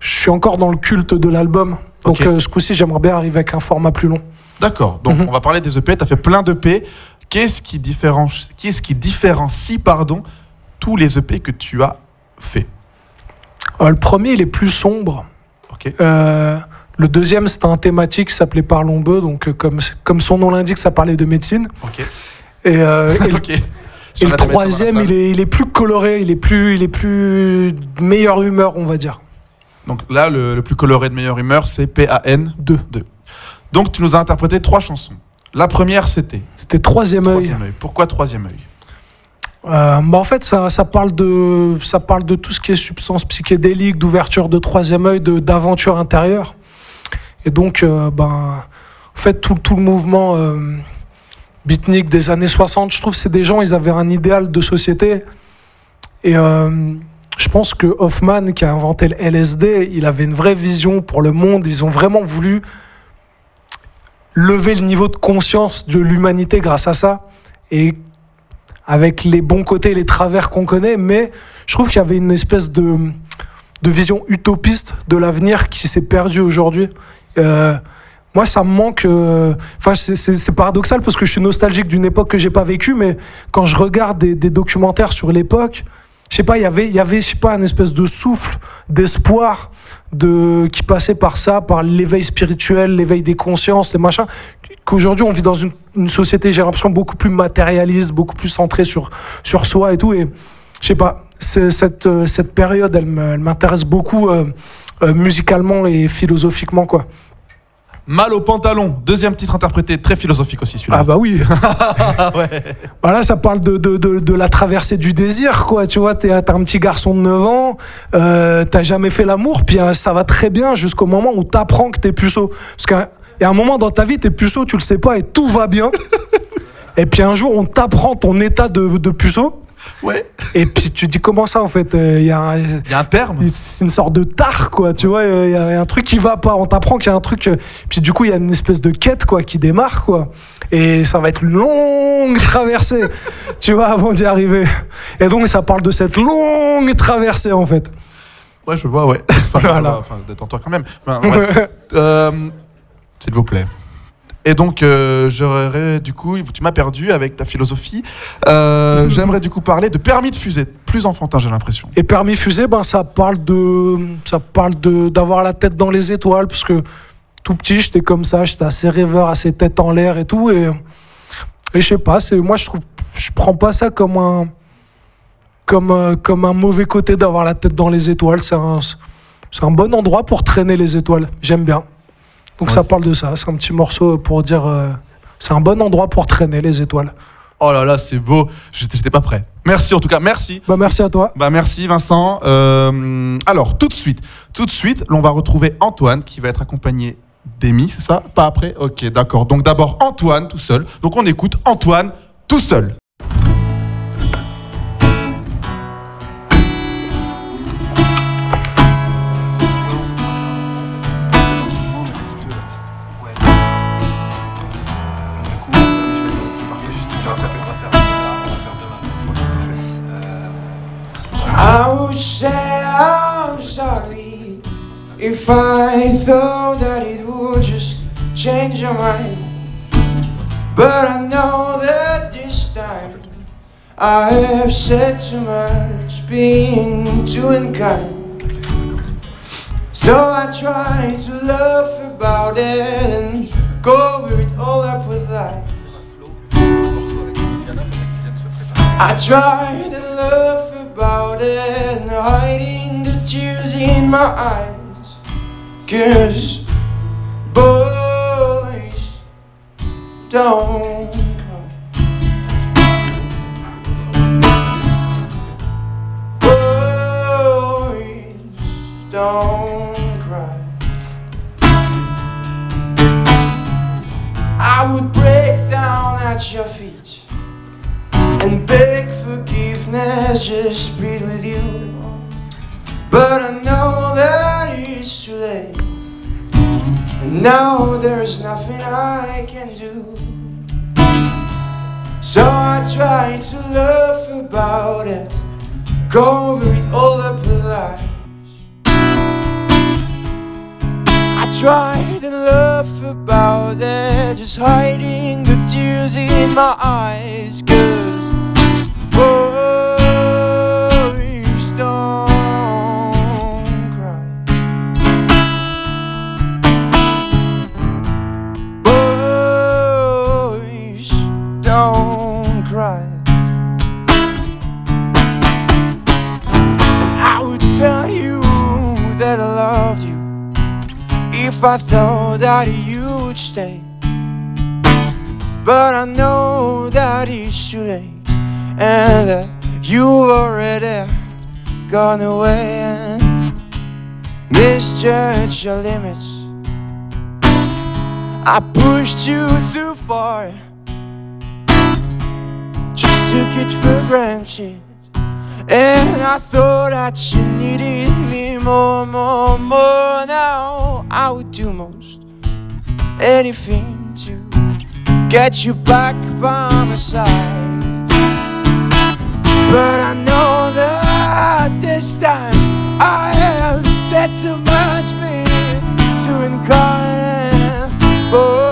Je suis encore dans le culte de l'album. Donc, euh, ce coup-ci, j'aimerais bien arriver avec un format plus long. D'accord. Donc, Mhm. on va parler des EP. Tu as fait plein d'EP. Qu'est-ce qui différencie, qu'est-ce qui différencie pardon, tous les EP que tu as fait? Euh, le premier, il est plus sombre. Euh, le deuxième, c'était un thématique qui s'appelait Parlons Beu. Donc, euh, comme, comme son nom l'indique, ça parlait de médecine. Et, euh, et le- et troisième, il est, il est plus coloré, il est plus, il est plus de meilleure humeur, on va dire. Donc là, le, le plus coloré de meilleure humeur, c'est PAN 2. Donc tu nous as interprété trois chansons. La première, c'était C'était troisième œil. Troisième œil. Pourquoi troisième œil? Euh, bah en fait, ça, ça, parle de, ça parle de tout ce qui est substance psychédélique, d'ouverture de troisième œil, de- d'aventure intérieure. Et donc, euh, ben, en fait, tout, tout le mouvement euh, beatnik des années 60, je trouve que c'est des gens, ils avaient un idéal de société. Et euh, je pense que Hoffman, qui a inventé le LSD, il avait une vraie vision pour le monde. Ils ont vraiment voulu lever le niveau de conscience de l'humanité grâce à ça. Et avec les bons côtés et les travers qu'on connaît, mais je trouve qu'il y avait une espèce de, de vision utopiste de l'avenir qui s'est perdue aujourd'hui. Euh, moi, ça me manque. euh, Enfin, c'est- paradoxal parce que je suis nostalgique d'une époque que j'ai pas vécue, mais quand je regarde des, des documentaires sur l'époque, je sais pas, il y avait, il y avait, je sais pas, un espèce de souffle d'espoir de qui passait par ça, par l'éveil spirituel, l'éveil des consciences, les machins. Qu'aujourd'hui, on vit dans une, société, j'ai l'impression beaucoup plus matérialiste, beaucoup plus centrée sur sur soi et tout. Et je sais pas, cette euh, cette période, elle m'intéresse beaucoup euh, euh, musicalement et philosophiquement, quoi. Mal au pantalon, deuxième titre interprété, très philosophique aussi celui-là. Ah bah oui. ouais. Voilà, ça parle de, de, de, de la traversée du désir, quoi. Tu vois, t'es un petit garçon de 9 ans, euh, t'as jamais fait l'amour, puis euh, ça va très bien jusqu'au moment où t'apprends que t'es puceau. Parce qu'il y a un moment dans ta vie, t'es puceau, tu le sais pas, et tout va bien. et puis un jour, on t'apprend ton état de, de puceau. Ouais. Et puis tu dis comment ça en fait Il y, a un- Il y a un terme C'est une sorte de tare quoi, tu vois, il y, a un truc qui va pas, on t'apprend qu'il y a un truc... euh, Puis du coup il y a une espèce de quête quoi qui démarre quoi. Et ça va être une longue traversée, tu vois, avant d'y arriver. Et donc ça parle de cette longue traversée en fait. Ouais, je vois, ouais. Enfin, vois, enfin, détends-toi quand même. Ben. Euh, S'il vous plaît. Et donc, euh, j'aurais du coup, tu m'as perdu avec ta philosophie. Euh, J'aimerais du coup parler de permis de fusée, plus enfantin, j'ai l'impression. Et permis fusée, ben ça parle de, ça parle de d'avoir la tête dans les étoiles parce que tout petit j'étais comme ça, j'étais assez rêveur, assez tête en l'air et tout et et je sais pas, c'est moi je trouve, je prends pas ça comme un comme euh, comme un mauvais côté d'avoir la tête dans les étoiles. C'est un c'est un bon endroit pour traîner les étoiles. J'aime bien. Donc Ouais, ça parle de ça. C'est un petit morceau pour dire euh, c'est un bon endroit pour traîner les étoiles. Oh là là, c'est beau. J'étais pas prêt. Merci en tout cas, merci. Bah merci à toi. Bah merci Vincent. Euh, alors tout de suite, tout de suite, on va retrouver Antoine qui va être accompagné d'Amy, c'est ça? Pas après? Ok, d'accord. Donc d'abord Antoine tout seul. Donc on écoute Antoine tout seul. Say I'm sorry if I thought that it would just change your mind. But I know that this time I have said too much, been too unkind. So I try to laugh about it and cover it all up with lies. I tried and laugh about it and hiding the tears in my eyes. Cause boys don't cry. Boys don't cry. I would break down at your feet and beg forgiveness, just plead with you. But I know that it's too late, and now there's nothing I can do. So I try to laugh about it, cover it all up with lies. I tried and laugh about it, just hiding the tears in my eyes. Cause oh, I thought that you would stay. But I know that it's too late, and you've already gone away and misjudged your limits. I pushed you too far, just took it for granted. And I thought that you needed me more, more, more. Now I would do most. Anything to get you back by my side. But I know that this time I have said too much, baby, to encourage oh.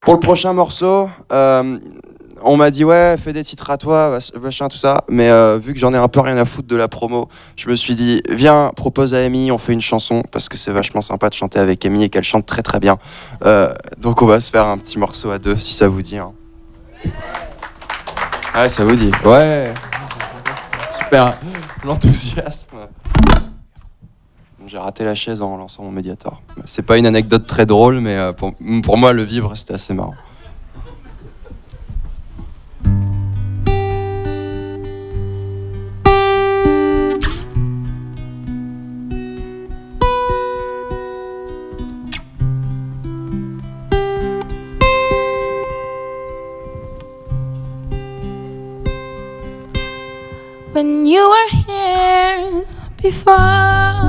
Pour le prochain morceau, euh, on m'a dit ouais, fais des titres à toi, machin, tout ça. Mais euh, vu que j'en ai un peu rien à foutre de la promo, je me suis dit viens, propose à Amy, on fait une chanson parce que c'est vachement sympa de chanter avec Amy et qu'elle chante très très bien. Euh, donc on va se faire un petit morceau à deux si ça vous dit. hein. Ouais, ça vous dit. Ouais. Super. L'enthousiasme. J'ai raté la chaise en lançant mon médiator. C'est pas une anecdote très drôle, mais euh, pour, pour moi, le vivre, c'était assez marrant. when you were here before.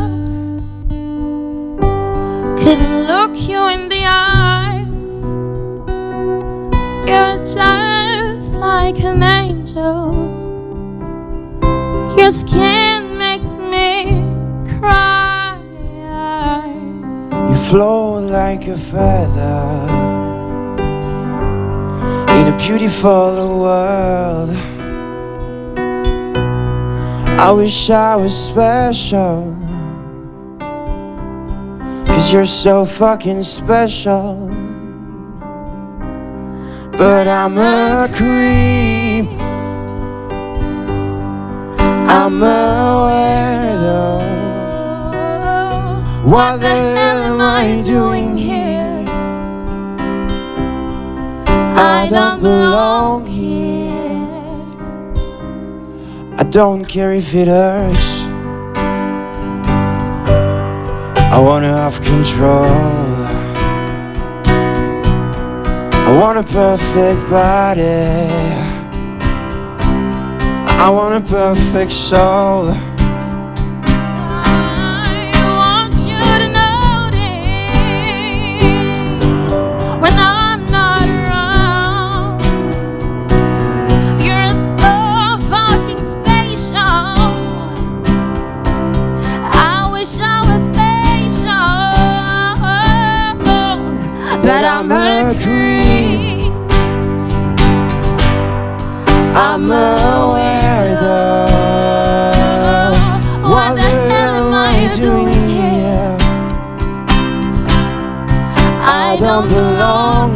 Couldn't look you in the eyes. You're just like an angel. Your skin makes me cry. You float like a feather in a beautiful world. I wish I was special. Cause you're so fucking special. But I'm a creep. I'm aware though. What the hell am I doing here? I don't belong here. I don't care if it hurts. I wanna have control. I want a perfect body. I want a perfect soul. But I'm a creep. I'm aware though. What the hell am I doing here? I don't belong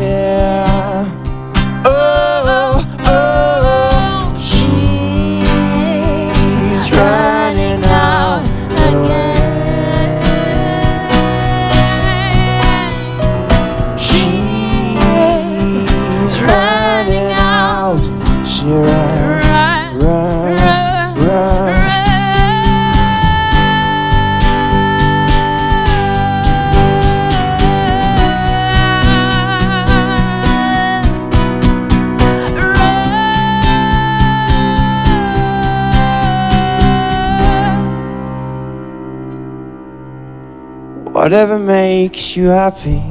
Whatever makes you happy.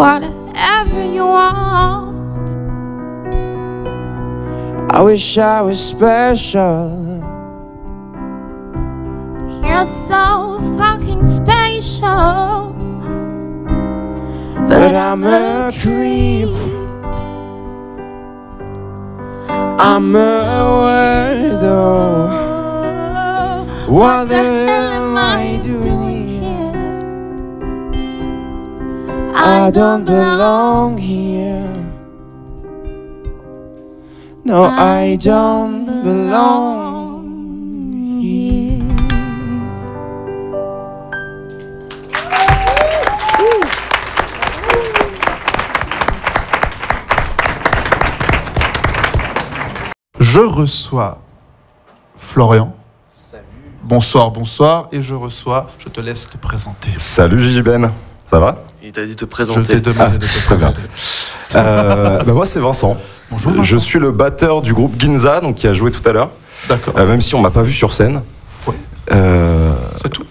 Whatever you want. I wish I was special. You're so fucking special. But I'm a creep. I'm a weirdo. What the I don't belong here. No, I don't belong here. Je reçois Florian. Bonsoir, bonsoir. Et je reçois, je te laisse te présenter. Salut Gigi Ben, ça va? Il t'a dit de te Je présenter. t'ai demandé de te Très bien. présenter. Euh, bah, moi c'est Vincent. Bonjour, Vincent. Je suis le batteur du groupe Ginza, donc qui a joué tout à l'heure. D'accord. Euh, même si on m'a pas vu sur scène. Euh, C'est tout.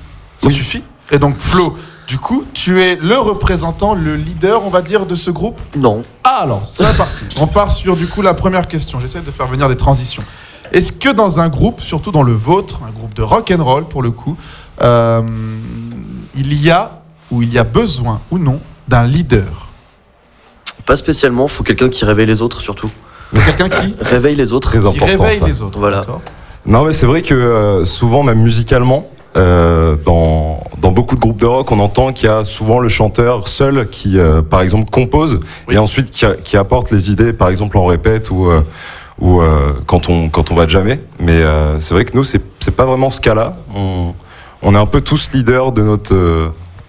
Ça suffit. Et donc Flo, du coup, tu es le représentant, le leader, on va dire, de ce groupe? Non. Ah alors, c'est parti. On part sur du coup la première question. J'essaie de faire venir des transitions. Est-ce que dans un groupe, surtout dans le vôtre, un groupe de rock and roll pour le coup, euh, il y a il y a besoin ou non d'un leader Pas spécialement, faut quelqu'un qui réveille les autres surtout. Quelqu'un qui Réveille les autres. Très Qui important. réveille ça. les autres. Voilà. Non mais c'est vrai que euh, souvent même musicalement, euh, dans, dans beaucoup de groupes de rock, on entend qu'il y a souvent le chanteur seul qui, euh, par exemple, compose et ensuite qui, a- qui apporte les idées, par exemple en répète ou, euh, ou euh, quand, on, quand on va jamais. Mais euh, c'est vrai que nous, c'est c'est pas vraiment ce cas-là. On, on est un peu tous leaders de notre, euh,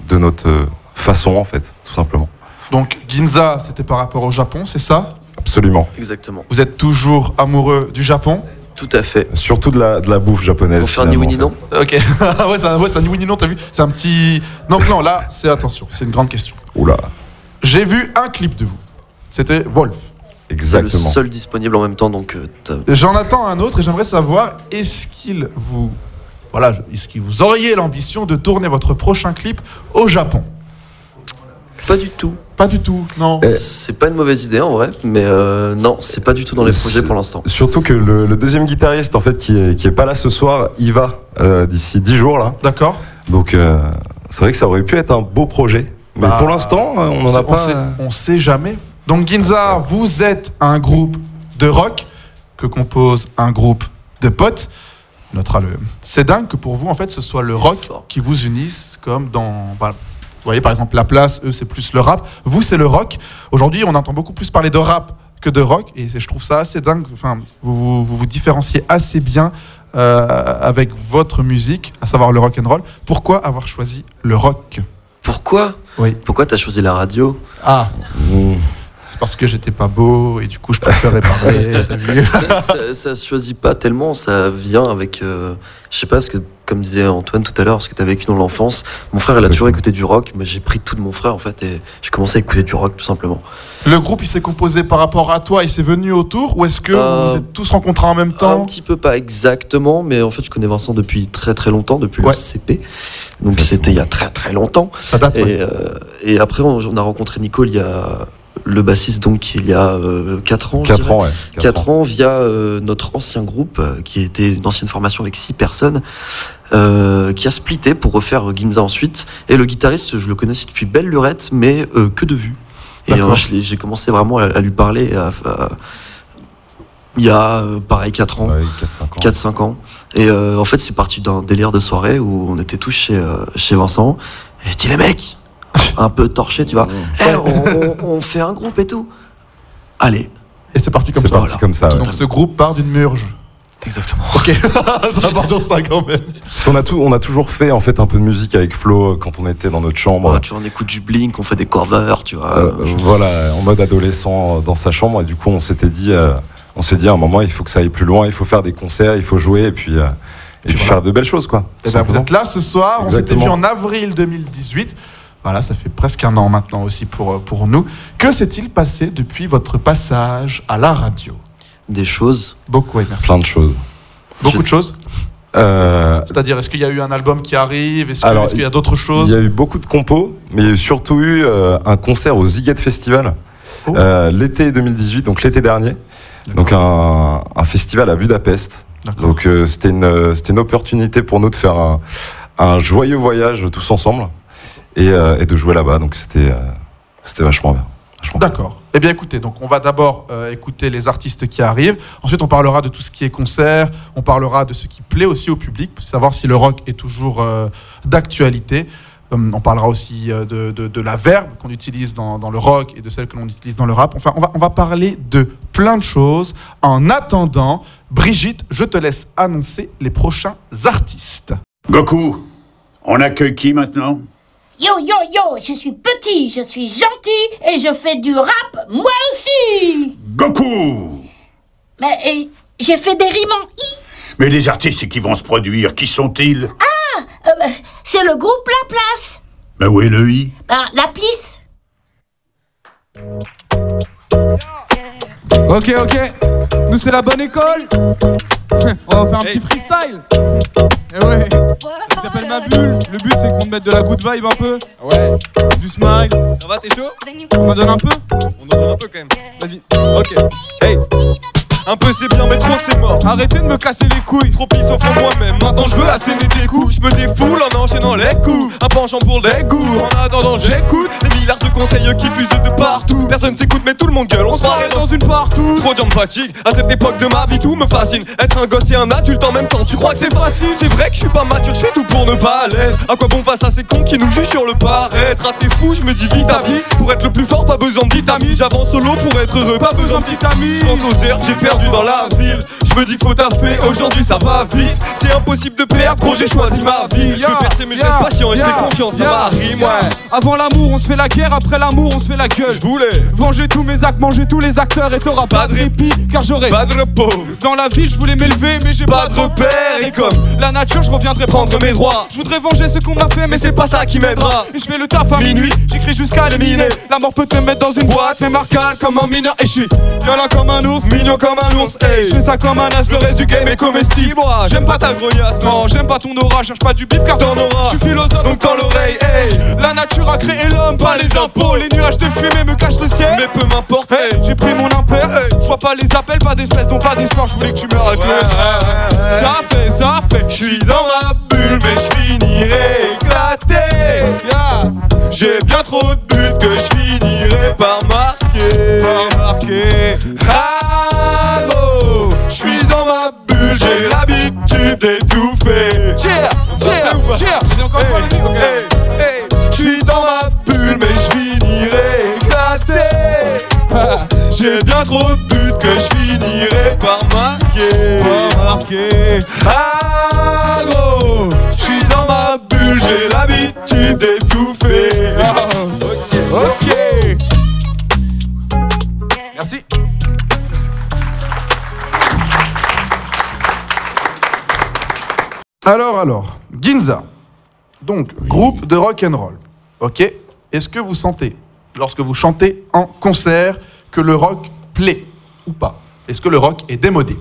de notre façon, en fait, tout simplement. Donc Ginza, c'était par rapport au Japon, c'est ça? Absolument. Exactement. Vous êtes toujours amoureux du Japon? Tout à fait. Surtout de la, de la bouffe japonaise. Pour faire ni oui ni non. Ok. ouais, c'est un, ouais, c'est un ni oui ni non, t'as vu? C'est un petit. Donc non, là, c'est attention, c'est une grande question. Oula, J'ai vu un clip de vous. C'était Wolf. C'est le exactement. seul disponible en même temps, donc euh, J'en attends un autre et j'aimerais savoir est-ce qu'il vous. Voilà, est-ce que vous auriez l'ambition de tourner votre prochain clip au Japon pas du tout. Pas du tout, non. Eh, C'est pas une mauvaise idée en vrai, mais euh, non, c'est pas du tout dans les projets pour l'instant. Surtout que le, le deuxième guitariste en fait qui est, qui est pas là ce soir, il va euh, d'ici 10 jours là. D'accord. Donc euh, c'est vrai que ça aurait pu être un beau projet. Mais Bah, pour l'instant, euh, on n'en a sait- pas. sait, on sait jamais. Donc Ginza, vous êtes un groupe de rock que compose un groupe de potes. Notera le. C'est dingue que pour vous, en fait, ce soit le rock qui vous unisse, comme dans. bah, vous voyez, par exemple, La Place, eux, c'est plus le rap. Vous, c'est le rock. Aujourd'hui, on entend beaucoup plus parler de rap que de rock, et je trouve ça assez dingue. Enfin, vous vous, vous, vous différenciez assez bien euh, avec votre musique, à savoir le rock and roll. Pourquoi avoir choisi le rock? Pourquoi? Oui. Pourquoi t'as choisi la radio? Ah. C'est parce que j'étais pas beau et du coup je préférais parler. ça, ça, ça se choisit pas tellement, ça vient avec. euh, je sais pas, ce que, comme disait Antoine tout à l'heure, ce que t'as vécu dans l'enfance. Mon frère, il a toujours écouté du rock, mais j'ai pris tout de mon frère en fait, et j'ai commencé à écouter du rock tout simplement. Le groupe il s'est composé par rapport à toi et c'est venu autour ou est-ce que Euh, vous vous êtes tous rencontrés en même Un temps petit peu pas exactement, mais en fait, je connais Vincent depuis très très longtemps, depuis Ouais. le CP. Donc c'était il y a très très longtemps. Ça date, et, ouais. euh, et après, on, on a rencontré Nico il y a le bassiste donc il y a 4 ans. je Quatre dirais. ans, ouais, quatre Quatre ans via euh, notre ancien groupe euh, qui était une ancienne formation avec 6 personnes. euh, qui a splitté pour refaire Ginza ensuite. Et le guitariste, je le connais aussi depuis belle lurette, mais euh, que de vue. Et euh, j'ai commencé vraiment à, à lui parler à- à- il y a euh, pareil 4 ans. 4-5 ans. ans. Et euh, en fait, c'est parti d'un délire de soirée où on était tous chez, euh, chez Vincent. Et il dit les mecs, un peu torché, tu vois. Eh, on, on- on fait un groupe et tout. Allez. Et c'est parti comme C'est ça. parti comme ça, ouais. Donc ce groupe part d'une murge. Exactement. Ok, ça part sur ça quand même. Parce qu'on a, tout, on a toujours fait en fait un peu de musique avec Flo euh, quand on était dans notre chambre. Ouais, tu en écoutes du Blink, on fait des covers, tu vois. Euh, voilà, en mode adolescent euh, dans sa chambre. Et du coup, on s'était dit, euh, on s'est dit à un moment, il faut que ça aille plus loin, il faut faire des concerts, il faut jouer et puis, euh, et puis faire de belles choses, quoi. Eh ben, vous êtes là ce soir, on s'était Exactement. vu en avril 2018. Voilà, ça fait presque un an maintenant aussi pour, euh, pour nous. Que s'est-il passé depuis votre passage à la radio? Des choses. Beaucoup, oui, merci. Plein de choses. Beaucoup de choses? Euh, C'est-à-dire, est-ce qu'il y a eu un album qui arrive? Est-ce qu'il y a d'autres choses Il y a eu beaucoup de compos, mais il y a surtout eu euh, un concert au Ziget Festival. euh, l'été 2018, donc l'été dernier. Donc un, un festival à Budapest. Donc c'était une, une opportunité pour nous de faire un, un joyeux voyage tous ensemble et, euh, et de jouer là-bas. Donc c'était, euh, c'était vachement bien. D'accord. Eh bien, écoutez, donc on va d'abord euh, écouter les artistes qui arrivent. Ensuite, on parlera de tout ce qui est concert. On parlera de ce qui plaît aussi au public, pour savoir si le rock est toujours euh, d'actualité. On parlera aussi de, de- de la verbe qu'on utilise dans, dans le rock et de celle que l'on utilise dans le rap. Enfin, on va, on va parler de plein de choses. En attendant, Brigitte, je te laisse annoncer les prochains artistes. Goku, on accueille qui maintenant? Yo, yo, yo, je suis petit, je suis gentil et je fais du rap, moi aussi Goku Mais j'ai fait des rimes en I. Mais les artistes qui vont se produire, qui sont-ils? Ah, euh, c'est le groupe La Place. Ben où est le I? Ben, la plisse. Ok, ok. Nous, c'est la bonne école. On va faire un petit freestyle. Et ouais. Ça s'appelle ma bulle. Le but, c'est qu'on te mette de la good vibe un peu. Ouais. Du smile. Ça va, t'es chaud? On en donne un peu? On en donne un peu quand même. Vas-y. Ok. Hey. Un peu c'est bien, mais trop c'est mort. Arrêtez de me casser les couilles, trop pisse au fond de moi-même. Maintenant je veux asséner des coups, je me défoule en enchaînant les coups. Un penchant pour les goûts, en attendant j'écoute des milliards de conseils qui fusent de partout. Personne s'écoute, mais tout le monde gueule, on se croirait dans une partout. Trop de jambes fatigue, à cette époque de ma vie tout me fascine. Être un gosse et un adulte en même temps, tu crois que c'est facile? C'est vrai que je suis pas mature, je fais tout pour ne pas l'être. À quoi bon face à ces cons qui nous jugent sur le paraître? Assez fou, je me dis vite à vie. Pour être le plus fort, pas besoin de vitamine. J'avance solo pour être heureux, pas besoin de petit ami. Je pense aux heures j'ai perdu dans la ville. Je me dis qu'il faut taffer, aujourd'hui ça va vite. C'est impossible de perdre, gros j'ai choisi ma vie. Je veux percer mais je reste patient et je fais confiance, ça m'arrive. Ouais. Avant l'amour, on se fait la guerre, après l'amour, on se fait la gueule. Je voulais venger tous mes actes, manger tous les acteurs et t'auras pas de répit, car j'aurai pas de repos. Dans la ville, je voulais m'élever, mais j'ai pas de repère. Et comme la nature, je reviendrai prendre mes droits. Je voudrais venger ce qu'on m'a fait, mais c'est pas ça qui m'aidera. Et je fais le taf à minuit, j'écris jusqu'à l'éminer. La mort peut te mettre dans une boîte, mais marcal comme un mineur. Et je suis violent comme un ours, mignon comme un ours. Hey, je fais ça comme un as, le reste du game est comestible. Moi, j'aime pas ta grognasse, non, j'aime pas ton aura, cherche pas du bif car t'en auras. Je suis philosophe, donc dans l'oreille. Hey, la nature a créé l'homme, pas les impôts. Les nuages de fumée me cachent le ciel, mais peu m'importe. Hey, j'ai pris mon impair, hey, je vois pas les appels, pas d'espèces, donc pas d'espoir. Je voulais que tu meurs avec le Ça fait, ça fait. Je suis dans ma bulle, mais je finirai éclaté. J'ai bien trop de buts que je finirai par marquer. Par marquer. Halo, je suis dans ma bulle, j'ai l'habitude d'étouffer. Cheer, cheer, cheer. Je suis dans ma bulle, mais je finirai éclaté. J'ai bien trop de buts que je finirai par marquer. Par marquer. Halo, je suis dans ma bulle, j'ai l'habitude d'étouffer. Ok. Merci. Alors, alors, Ginza. Donc, groupe de rock and roll. Ok. Est-ce que vous sentez, lorsque vous chantez en concert, que le rock plaît ou pas? Est-ce que le rock est démodé?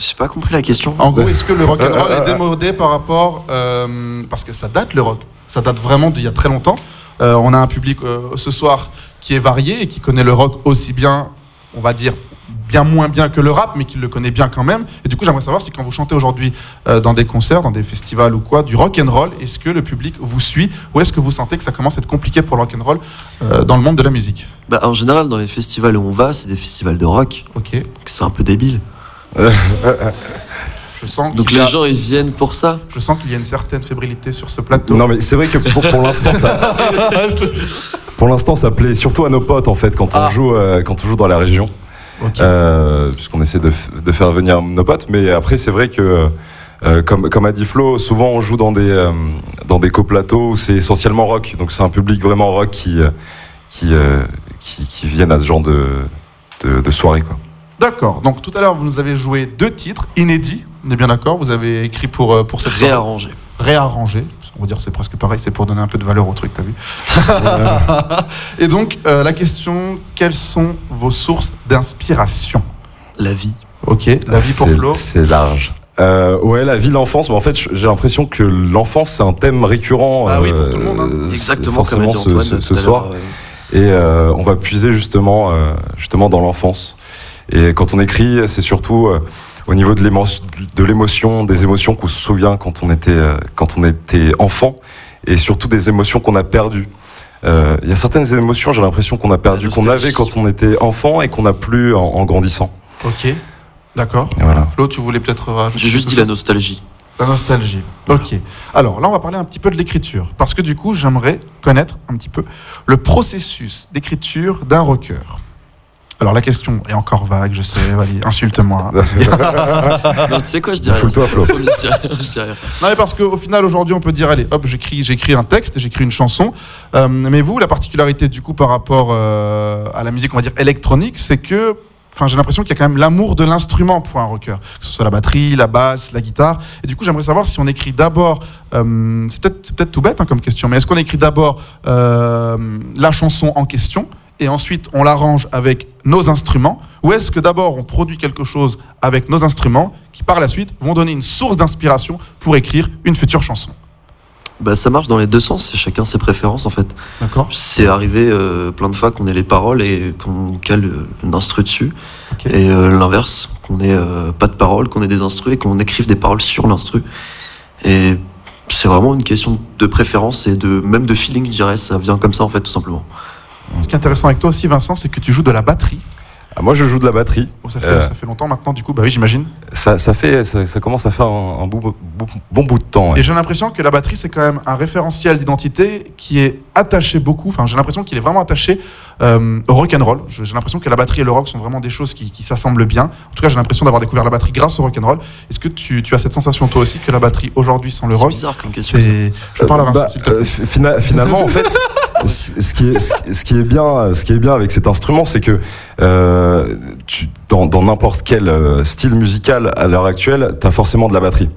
J'ai pas compris la question. En gros, est-ce que le rock and roll est démodé par rapport euh, parce que ça date le rock, ça date vraiment d'il y a très longtemps. Euh, on a un public euh, ce soir qui est varié et qui connaît le rock aussi bien, on va dire bien moins bien que le rap, mais qui le connaît bien quand même. Et du coup, j'aimerais savoir si quand vous chantez aujourd'hui euh, dans des concerts, dans des festivals ou quoi, du rock and roll, est-ce que le public vous suit ou est-ce que vous sentez que ça commence à être compliqué pour le rock and roll euh, dans le monde de la musique? Bah, en général, dans les festivals où on va, c'est des festivals de rock. Ok. C'est un peu débile. Je sens Donc qu'il les a- gens, ils viennent pour ça. Je sens qu'il y a une certaine fébrilité sur ce plateau. Non, mais c'est vrai que pour, pour l'instant, ça. Pour l'instant, ça plaît surtout à nos potes en fait quand on joue euh, quand on joue dans la région, Euh, puisqu'on essaie de, de faire venir nos potes. Mais après, c'est vrai que euh, comme comme a dit Flo, souvent on joue dans des euh, dans des coplateaux où c'est essentiellement rock. Donc c'est un public vraiment rock qui qui, euh, qui qui viennent à ce genre de de, de soirée quoi. D'accord. Donc tout à l'heure, vous nous avez joué deux titres inédits. On est bien d'accord Vous avez écrit pour, pour cette soirée. Réarrangé. On va dire c'est presque pareil, c'est pour donner un peu de valeur au truc, t'as vu Et donc, euh, la question, quelles sont vos sources d'inspiration? La vie. Ok, la vie pour Flo. C'est large. Euh, ouais, la vie, l'enfance. Mais en fait, j'ai l'impression que l'enfance, c'est un thème récurrent. Ah oui, pour tout le monde. Exactement comme a dit forcément ce, Antoine ce- soir. et euh, on va puiser justement, euh, justement dans l'enfance. Et quand on écrit, c'est surtout euh, au niveau de l'émo- de l'émotion, des émotions qu'on se souvient quand on était, euh, quand on était enfant, et surtout des émotions qu'on a perdues. Euh, Il y a certaines émotions, j'ai l'impression qu'on a perdu, qu'on avait quand on était enfant et qu'on n'a plus en, en grandissant. Ok, d'accord. Voilà. Flo, tu voulais peut-être rajouter J'ai juste dit la nostalgie. La nostalgie. Ok. Alors là, on va parler un petit peu de l'écriture. Parce que du coup, j'aimerais connaître un petit peu le processus d'écriture d'un rocker. Alors la question est encore vague, je sais, Wally, insulte-moi. Non, tu sais quoi, je dirais. Foule-toi, Flo. Je dirais rien, je dirais rien. Non mais parce qu'au final aujourd'hui on peut dire allez hop j'écris j'écris un texte j'écris une chanson Euh, mais vous la particularité du coup par rapport euh, à la musique on va dire électronique c'est que Enfin, j'ai l'impression qu'il y a quand même l'amour de l'instrument pour un rocker, que ce soit la batterie, la basse, la guitare. Et du coup, j'aimerais savoir si on écrit d'abord, euh, c'est peut-être c'est peut-être tout bête hein, comme question, mais est-ce qu'on écrit d'abord euh, la chanson en question et ensuite on l'arrange avec nos instruments, ou est-ce que d'abord on produit quelque chose avec nos instruments qui par la suite vont donner une source d'inspiration pour écrire une future chanson? Bah, ça marche dans les deux sens, c'est chacun ses préférences en fait. D'accord. C'est arrivé euh, plein de fois qu'on ait les paroles et qu'on cale euh, une instru dessus. Et euh, l'inverse, qu'on ait euh, pas de paroles, qu'on ait des instrus et qu'on écrive des paroles sur l'instru. Et c'est vraiment une question de préférence et de même de feeling, je dirais. Ça vient comme ça en fait, tout simplement. Ce qui est intéressant avec toi aussi, Vincent, c'est que tu joues de la batterie. Ah, moi, je joue de la batterie. Bon, ça, fait, Euh, ça fait longtemps maintenant, du coup, bah oui, j'imagine. ça, ça fait, ça, ça commence à faire un, bon bout de temps. ouais. Et j'ai l'impression que la batterie, c'est quand même un référentiel d'identité qui est attaché beaucoup. Enfin, j'ai l'impression qu'il est vraiment attaché euh, au rock and roll. J'ai l'impression que la batterie et le rock sont vraiment des choses qui, qui s'assemblent bien. En tout cas, j'ai l'impression d'avoir découvert la batterie grâce au rock and roll. Est-ce que tu, tu as cette sensation toi aussi que la batterie aujourd'hui sans le C'est rock bizarre comme question, c'est- Je parle à Vincent. Bah, euh, fi- fina- finalement, en fait, ce qui, est, ce- ce qui est bien, ce qui est bien avec cet instrument, c'est que euh, tu, dans n'importe quel euh, style musical à l'heure actuelle, tu as forcément de la batterie.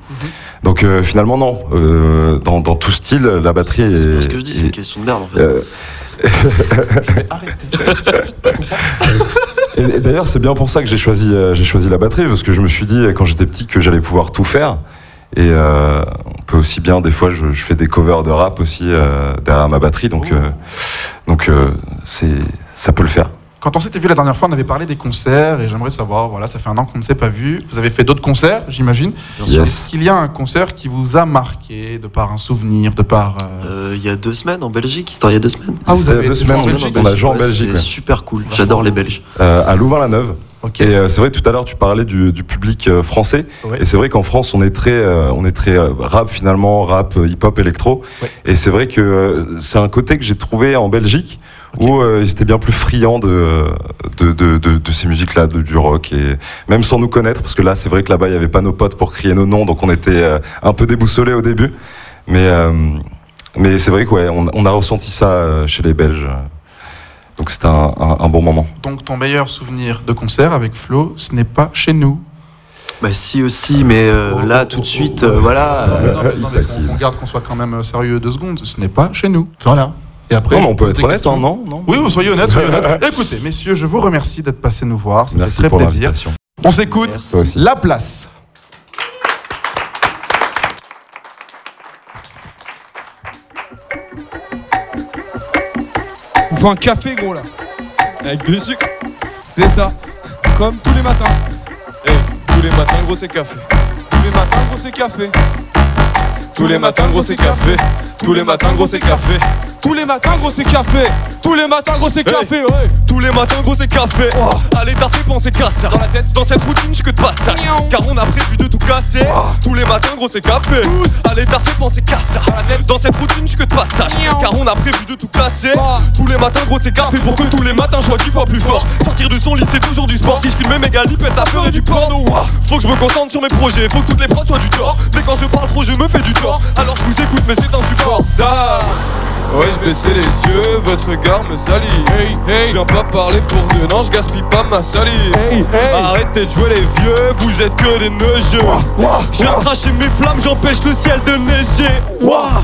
Donc euh, finalement, non. Euh, dans, dans tout style, la batterie est. C'est pas ce que je dis, c'est une est- question de merde en fait. euh, Et, et d'ailleurs, c'est bien pour ça que j'ai choisi, euh, j'ai choisi la batterie, parce que je me suis dit, quand j'étais petit, que j'allais pouvoir tout faire. Et euh, on peut aussi bien, des fois, je, je fais des covers de rap aussi euh, derrière ma batterie, donc, euh, donc euh, c'est, ça peut le faire. Quand on s'était vu la dernière fois, on avait parlé des concerts et j'aimerais savoir, voilà, ça fait un an qu'on ne s'est pas vu. Vous avez fait d'autres concerts, j'imagine. Bien sûr. Est-ce qu'il y a un concert qui vous a marqué de par un souvenir, de par. euh, Euh, Il y a deux semaines en Belgique, c'était il y a deux semaines. Ah, vous C'était avez deux semaines, en on- Belgique on a joué en Ouais, Belgique. C'était ouais. super cool, j'adore les Belges. Euh, à Louvain-la-Neuve. Et euh, c'est vrai, tout à l'heure, tu parlais du, du public euh, français. Et c'est vrai qu'en France, on est très, euh, on est très rap finalement, rap, hip-hop, électro. Et c'est vrai que c'est un côté que j'ai trouvé en Belgique où ils étaient bien plus friands de, de, de, de, de ces musiques-là, du rock. Et même sans nous connaître, parce que là, c'est vrai que là-bas, il n'y avait pas nos potes pour crier nos noms, donc on était un peu déboussolés au début. Mais, euh, mais c'est vrai qu'on on, on a ressenti ça chez les Belges. Donc c'était un, un- un bon moment. Donc ton meilleur souvenir de concert avec Flo, ce n'est pas chez nous. Bah si aussi, mais euh, là tout de suite, euh, voilà. euh, Non, mais- non, mais qu'on- qu'on garde qu'on soit quand même sérieux deux secondes. Ce n'est pas chez nous. Voilà. Et après, Non, mais on peut être honnête, hein, non, non Oui, vous soyez honnête, soyez honnête. Écoutez, messieurs, je vous remercie d'être passés nous voir. Ça Merci fait très pour plaisir. On s'écoute. La place. On fait un café, gros, là. Avec du sucre. C'est ça. Comme tous les matins. Eh, tous les matins, gros, c'est café. Tous les matins, gros, c'est café. Tous les matins, gros, c'est café. Tous les matins, gros, c'est café. Tous les matins, gros, c'est café. Tous les matins, gros, c'est café, ouais. Tous les matins, gros, c'est café. Allez, t'as fait penser casse Dans la tête, dans cette routine, je suis que de passage. Car on a prévu de tout casser. Tous les matins, gros, c'est café. Allez, t'as fait penser casse Dans la tête, dans cette routine, je suis que de passage. Car on a prévu de tout casser. Tous les matins, gros, c'est café. Pour que tous les matins, je sois dix fois plus fort. Sortir de son lit, c'est toujours du sport. Si je filmais mes galipettes, ça ferait du porno. Faut que je me concentre sur mes projets. Faut que toutes les prods soient du tort. Mais quand je parle trop, je me fais du tort. Alors je vous écoute, mais c'est insupportable. Ouais, je baissais les yeux, votre regard me salit. Hey, hey. Je viens pas parler pour deux, non, je gaspille pas ma salive. Arrêtez de jouer les vieux, vous êtes que des neigeux. Je viens cracher mes flammes, j'empêche le ciel de neiger. Ouah.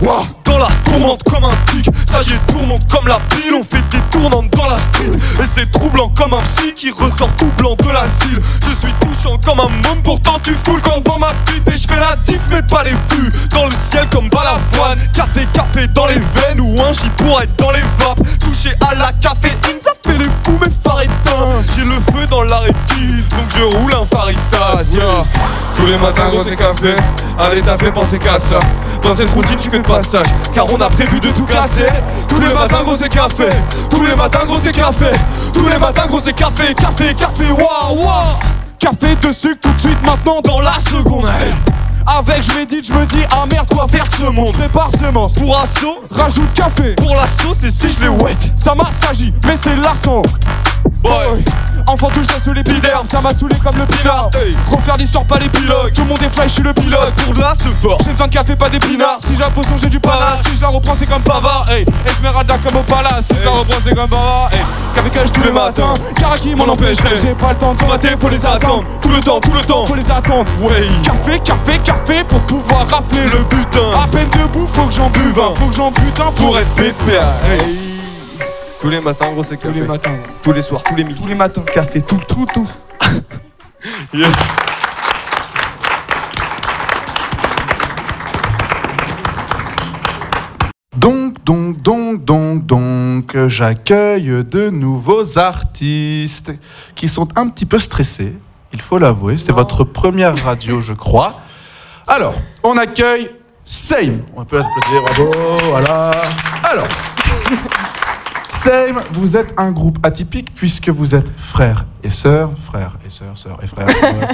Dans la tourmente comme un tic. Ça y est, tourmente comme la pile. On fait des tournantes dans la street. Et c'est troublant comme un psy qui ressort tout blanc de l'asile. Je suis touchant comme un môme, pourtant tu fous le camp dans ma pipe. Et je fais la diff, mais pas les vues. Dans le ciel comme balavoine. Café, café dans les veines ou un J pour être dans les vapes. Touché à la caféine, ça fait les fous, mais farétins. J'ai le feu dans la rétine, donc je roule un faritas. Tous les matins, gros, c'est café. Allez, t'as fait penser qu'à ça. Dans cette routine, je que de passage. Car on a prévu de tout casser. Tous les matins, gros, c'est café. Tous les matins, gros, c'est café. Tous les matins, gros, c'est café. Café, café, waouh, waouh. Café de sucre tout de suite, maintenant, dans la seconde. Avec, je médite, je me dis, ah merde, quoi faire de ce monde? Je prépare semence pour assaut, rajoute café. Pour la sauce, et si je les wet, ça m'a s'agit, mais c'est l'arsan. Boy. Enfant tout chasse l'épiderme, ça m'a saoulé comme le pinard. Refaire l'histoire, pas l'épilogue. Tout le monde est fly, je suis le pilote. Pour de la ce fort, j'ai besoin de café, pas d'épinards. Si j'ai la potion, j'ai du panache. Si je la reprends, c'est comme Pavard. Hey, Esmeralda comme au palace. Si je la reprends, c'est comme Pavard. Hey, café cache tous les matins. Karaki m'en empêcherait. J'ai pas le temps de combattre, faut les attendre. Tout le temps, tout le temps, faut les attendre. Ouais. Café, café, café pour pouvoir rafler le butin. À peine debout, faut que j'en buve un. Faut que j'en bute un pour être pépère. Hey. Tous les matins, gros, c'est café. Tous les matins. Tous les soirs, tous les midis. Tous les matins. Café, tout le tout, tout. Yeah. Donc, donc, donc, donc, donc, j'accueille de nouveaux artistes qui sont un petit peu stressés, il faut l'avouer. C'est votre première radio, je crois. Alors, on accueille Same. On peut l'applaudir, bravo, voilà. Alors, Same, vous êtes un groupe atypique puisque vous êtes frères et sœurs, frères et sœurs, sœurs et frères,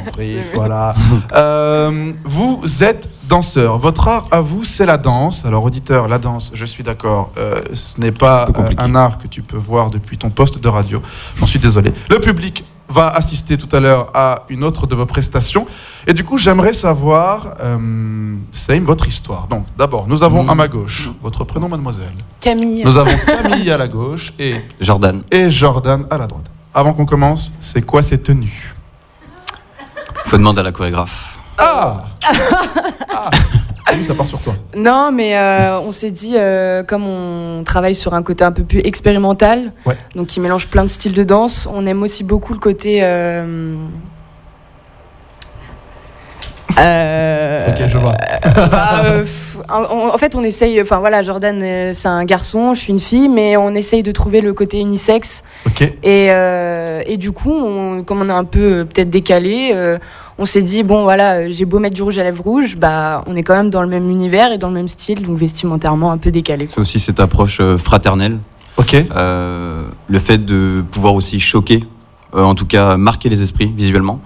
compris, voilà. Euh, vous êtes danseur. Votre art à vous, c'est la danse. Alors, auditeur, la danse, je suis d'accord, euh, ce n'est pas euh, un art que tu peux voir depuis ton poste de radio. J'en suis désolé. Le public va assister tout à l'heure à une autre de vos prestations. Et du coup, j'aimerais savoir, euh, Same, votre histoire. Donc, d'abord, nous avons à ma gauche votre prénom, mademoiselle. Camille. Nous avons Camille à la gauche et Jordan. et Jordan à la droite. Avant qu'on commence, c'est quoi ces tenues Faut demander à la chorégraphe. Ah Ah ça part sur toi. Non, mais euh, on s'est dit, euh, comme on travaille sur un côté un peu plus expérimental, Ouais. donc qui mélange plein de styles de danse, on aime aussi beaucoup le côté. euh, Ok, je vois. bah, en, en fait, on essaye. Enfin voilà, Jordan, c'est un garçon, je suis une fille, mais on essaye de trouver le côté unisexe. Ok. Et, et du coup, on- comme on est un peu peut-être décalé, on s'est dit bon voilà, euh, j'ai beau mettre du rouge à lèvres rouge, bah on est quand même dans le même univers et dans le même style, donc vestimentairement un peu décalé. C'est aussi cette approche euh, fraternelle. Ok. le fait de pouvoir aussi choquer, euh, en tout cas marquer les esprits visuellement.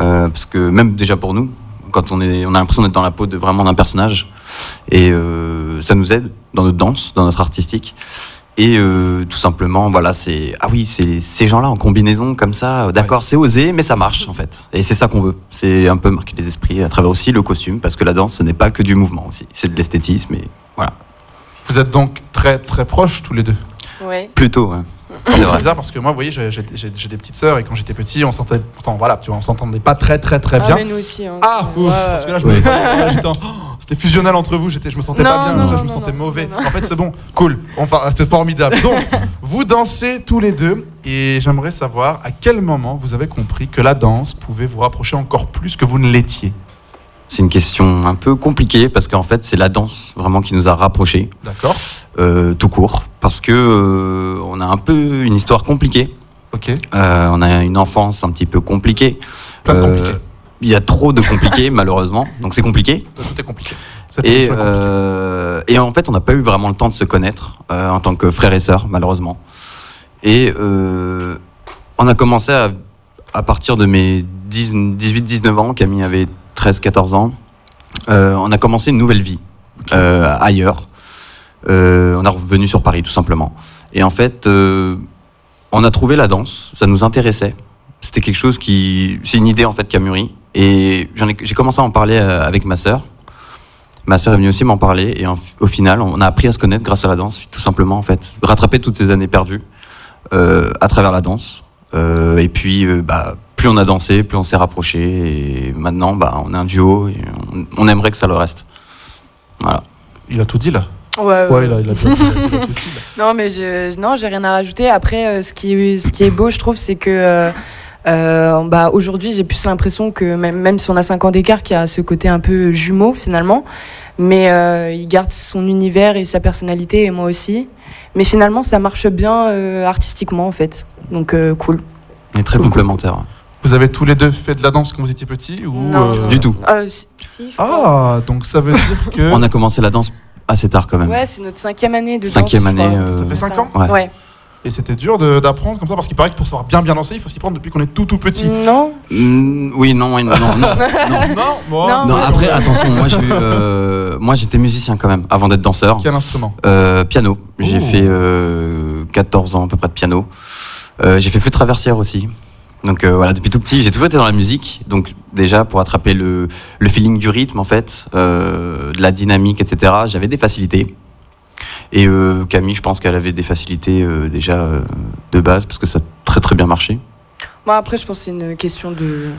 Euh, parce que même déjà pour nous, quand on, est, on a l'impression d'être dans la peau de vraiment d'un personnage. Et euh, ça nous aide dans notre danse, dans notre artistique. Et euh, tout simplement, voilà, c'est. Ah oui, c'est ces gens-là en combinaison comme ça. D'accord, c'est osé, mais ça marche en fait. Et c'est ça qu'on veut. C'est un peu marquer les esprits à travers aussi le costume, parce que la danse, ce n'est pas que du mouvement aussi. C'est de l'esthétisme et voilà. Vous êtes donc très très proches tous les deux? Ouais. Plutôt, ouais. C'est bizarre parce que moi, vous voyez, j'ai j'ai- j'ai- j'ai des petites sœurs et quand j'étais petit, on s'entendait, on- voilà, tu vois, on s'entendait pas très très très Ah, bien. mais nous aussi. hein. Ah, ouf, Ouais, parce que là, je ouais. me, là, j'étais en- c'était fusionnel entre vous. J'étais, je me sentais Non, pas bien. non, je non, me sentais non, mauvais. En fait, c'est bon, cool. Enfin, c'est formidable. Donc, vous dansez tous les deux et j'aimerais savoir à quel moment vous avez compris que la danse pouvait vous rapprocher encore plus que vous ne l'étiez. C'est une question un peu compliquée parce qu'en fait, c'est la danse vraiment qui nous a rapprochés. D'accord. Euh, tout court. Parce que euh, on a un peu une histoire compliquée. Ok. Euh, on a une enfance un petit peu compliquée. Plein de Euh, compliqués. Il y a trop de compliqués, malheureusement. Donc c'est compliqué. Tout est compliqué. Et, euh, et en fait, on n'a pas eu vraiment le temps de se connaître euh, en tant que frères et sœurs, malheureusement. Et euh, on a commencé à, à partir de mes 18-19 ans, Camille avait 13-14 ans, on a commencé une nouvelle vie ailleurs. On est revenu sur Paris, tout simplement. Et en fait, on a trouvé la danse, ça nous intéressait. C'était quelque chose qui. C'est une idée en fait qui a mûri. Et j'en ai- j'ai commencé à en parler euh, avec ma sœur. Ma sœur est venue aussi m'en parler et en- au final, on a appris à se connaître grâce à la danse, tout simplement en fait. Rattraper toutes ces années perdues euh, à travers la danse. Euh, et puis, euh, bah, plus on a dansé, plus on s'est rapproché. Et maintenant, bah, on est un duo et on, on aimerait que ça le reste. Voilà. Il a tout dit là. Ouais, Ouais, il a- il a bien- il a bien réfléchi, non, mais je, non, j'ai rien à rajouter. Après, euh, ce, qui, est- ce qui est beau, je trouve, c'est que euh, bah, aujourd'hui, j'ai plus l'impression que même, même si on a 5 ans d'écart, qu'il y a ce côté un peu jumeau finalement. Mais euh, il garde son univers et sa personnalité, et moi aussi. Mais finalement, ça marche bien euh, artistiquement, en fait. Donc, euh, cool. Est très complémentaires. Vous avez tous les deux fait de la danse quand vous étiez petits ou Non. euh, Du tout. Euh, si, si, Ah, donc ça veut dire que. On a commencé la danse assez tard quand même. Ouais, c'est notre cinquième année de Cinquième danse, je année, euh, Ça fait 5 ans Ouais. Ouais. Et c'était dur d'apprendre comme ça parce qu'il paraît que pour savoir bien bien danser, il faut s'y prendre depuis qu'on est tout tout petit. Non. Mm, oui, non, oui, non, non. non. non, moi. Non, après, attention, moi, j'ai eu, euh, moi j'étais musicien quand même, avant d'être danseur. Quel instrument? Euh, Piano. J'ai fait euh, 14 ans à peu près de piano. Euh, j'ai fait flûte traversière aussi. Donc euh, voilà, depuis tout petit, j'ai toujours été dans la musique. Donc déjà, pour attraper le, le feeling du rythme, en fait, euh, de la dynamique, etc., j'avais des facilités. Et euh, Camille, je pense qu'elle avait des facilités euh, déjà euh, de base, parce que ça a très très bien marché. Moi, après, je pense que c'est une question de,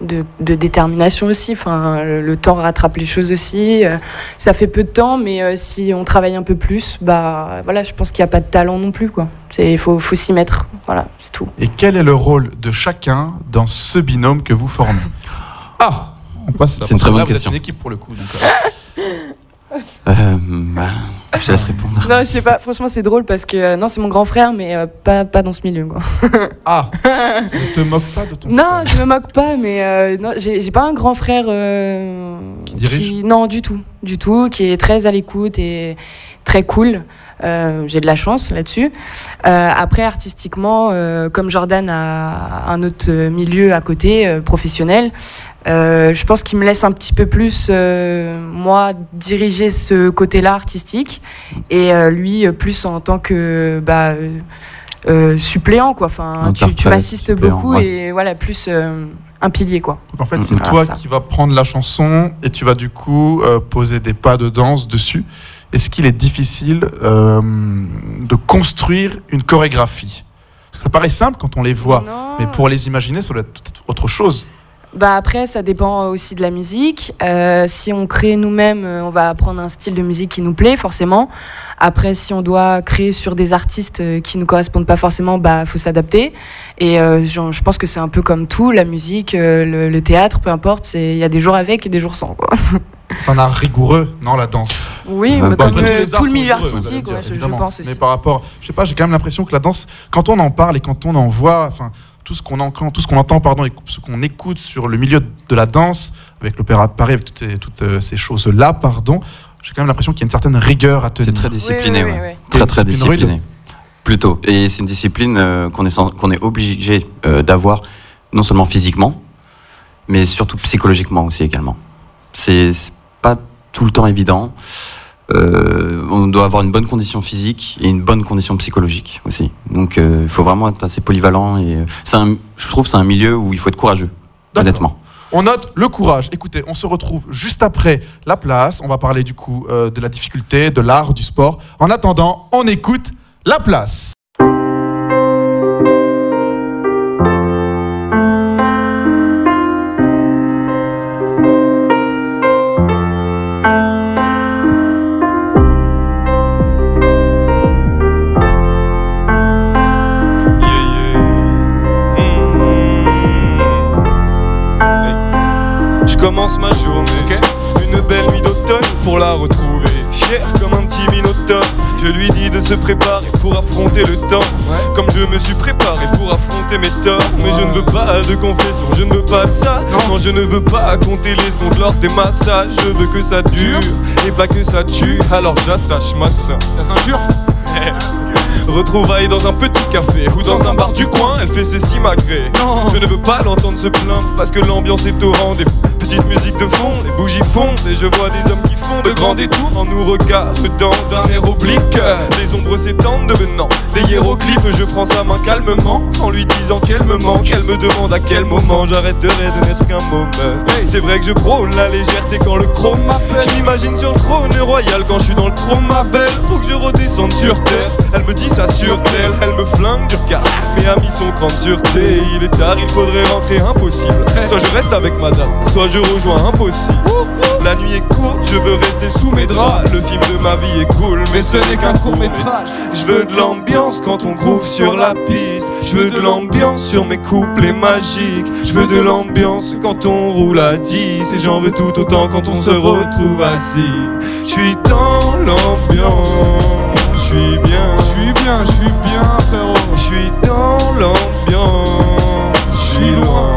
de, de détermination aussi. Enfin, le, le temps rattrape les choses aussi. Euh, ça fait peu de temps, mais euh, si on travaille un peu plus, bah voilà, je pense qu'il n'y a pas de talent non plus. quoi. Il faut, faut s'y mettre. Voilà, c'est tout. Et quel est le rôle de chacun dans ce binôme que vous formez? Ah On passe C'est une très là, bonne vous êtes question. une équipe pour le coup. donc, euh, bah, je te laisse répondre. Non, je sais pas. Franchement, c'est drôle parce que euh, non, c'est mon grand frère, mais euh, pas, pas dans ce milieu. Quoi. Ah Ne te moque pas de ton Non, je me moque pas, mais euh, non, j'ai pas un grand frère euh, Qui dirige? Non, du tout, du tout, qui est très à l'écoute et très cool. Euh, j'ai de la chance là-dessus. Euh, après, artistiquement, euh, comme Jordan a un autre milieu à côté, professionnel, je pense qu'il me laisse un petit peu plus, moi, diriger ce côté-là artistique, et lui, plus en tant que bah, suppléant, quoi. Enfin, tu, m'assistes beaucoup ouais. et voilà, plus un pilier, quoi. Donc en fait, c'est Voilà, toi ça. qui vas prendre la chanson et tu vas du coup euh, poser des pas de danse dessus. Est-ce qu'il est difficile euh, de construire une chorégraphie? Parce que ça paraît simple quand on les voit, mais pour les imaginer, ça doit être autre chose. Bah après, ça dépend aussi de la musique. Euh, si on crée nous-mêmes, euh, on va prendre un style de musique qui nous plaît forcément. Après, si on doit créer sur des artistes euh, qui nous correspondent pas forcément, bah faut s'adapter. Et euh, genre, je pense que c'est un peu comme tout, la musique, euh, le, le théâtre, peu importe. c'est- Il y a des jours avec et des jours sans. Quoi. C'est un art rigoureux, non, la danse? Oui, mais bah, comme euh, tout le milieu artistique, ouais, je, pense aussi. Mais par rapport, je sais pas, j'ai quand même l'impression que la danse, quand on en parle et quand on en voit, enfin, tout ce qu'on entend, tout ce qu'on entend, pardon, et ce qu'on écoute sur le milieu de la danse, avec l'opéra de Paris, avec toutes ces, toutes, euh, ces choses-là, pardon, j'ai quand même l'impression qu'il y a une certaine rigueur à tenir. C'est très discipliné, Oui, oui, ouais. oui, Très très discipliné. Plutôt. Et c'est une discipline euh, qu'on est, sans- qu'on est obligé euh, d'avoir, non seulement physiquement, mais surtout psychologiquement aussi également. C'est c'est pas tout le temps évident. Euh, on doit avoir une bonne condition physique et une bonne condition psychologique aussi. Donc euh, il faut vraiment être assez polyvalent et euh, un- je trouve que c'est un milieu où il faut être courageux, honnêtement. On note le courage. Écoutez, on se retrouve juste après la place. On va parler du coup euh, de la difficulté, de l'art, du sport. En attendant, on écoute la place. Commence ma journée, une belle nuit d'automne pour la retrouver. Fier comme un petit minotaure, je lui dis de se préparer pour affronter le temps. Comme je me suis préparé pour affronter mes torts. Mais je ne veux pas de confession, je ne veux pas de ça. Non, je ne veux pas compter les secondes lors des massages. Je veux que ça dure et pas que ça tue. Alors j'attache ma soeur. La ceinture Retrouvailles dans un petit café ou dans un bar du coin, elle fait ses simagrées. Je ne veux pas l'entendre se plaindre parce que l'ambiance est au rendez-vous. Petite musique de fond, les bougies fondent et je vois des hommes qui font de grands détours en nous regardant d'un air oblique. Les ombres s'étendent devenant des hiéroglyphes. Je prends sa main calmement en lui disant qu'elle me manque. Elle me demande à quel moment j'arrêterai de n'être qu'un moment. C'est vrai que je prône la légèreté quand le chrome m'appelle. Je m'imagine sur le trône royal quand je suis dans le trône ma belle. Faut que je redescende sur terre. Elle me dit ça sur elle, elle me flingue du regard. Mes amis sont 30 sur T, il est tard, il faudrait rentrer impossible. Soit je reste avec madame, soit je je rejoins impossible. La nuit est courte, je veux rester sous mes draps. Le film de ma vie est cool, mais ce n'est qu'un court métrage. Je veux de l'ambiance quand on groove sur la piste. Je veux de l'ambiance sur mes couplets magiques. Je veux de l'ambiance quand on roule à 10. Et j'en veux tout autant quand on se retrouve assis. Je suis dans l'ambiance, je suis bien. Je suis bien, je suis bien, frérot. Je suis dans l'ambiance, je suis loin.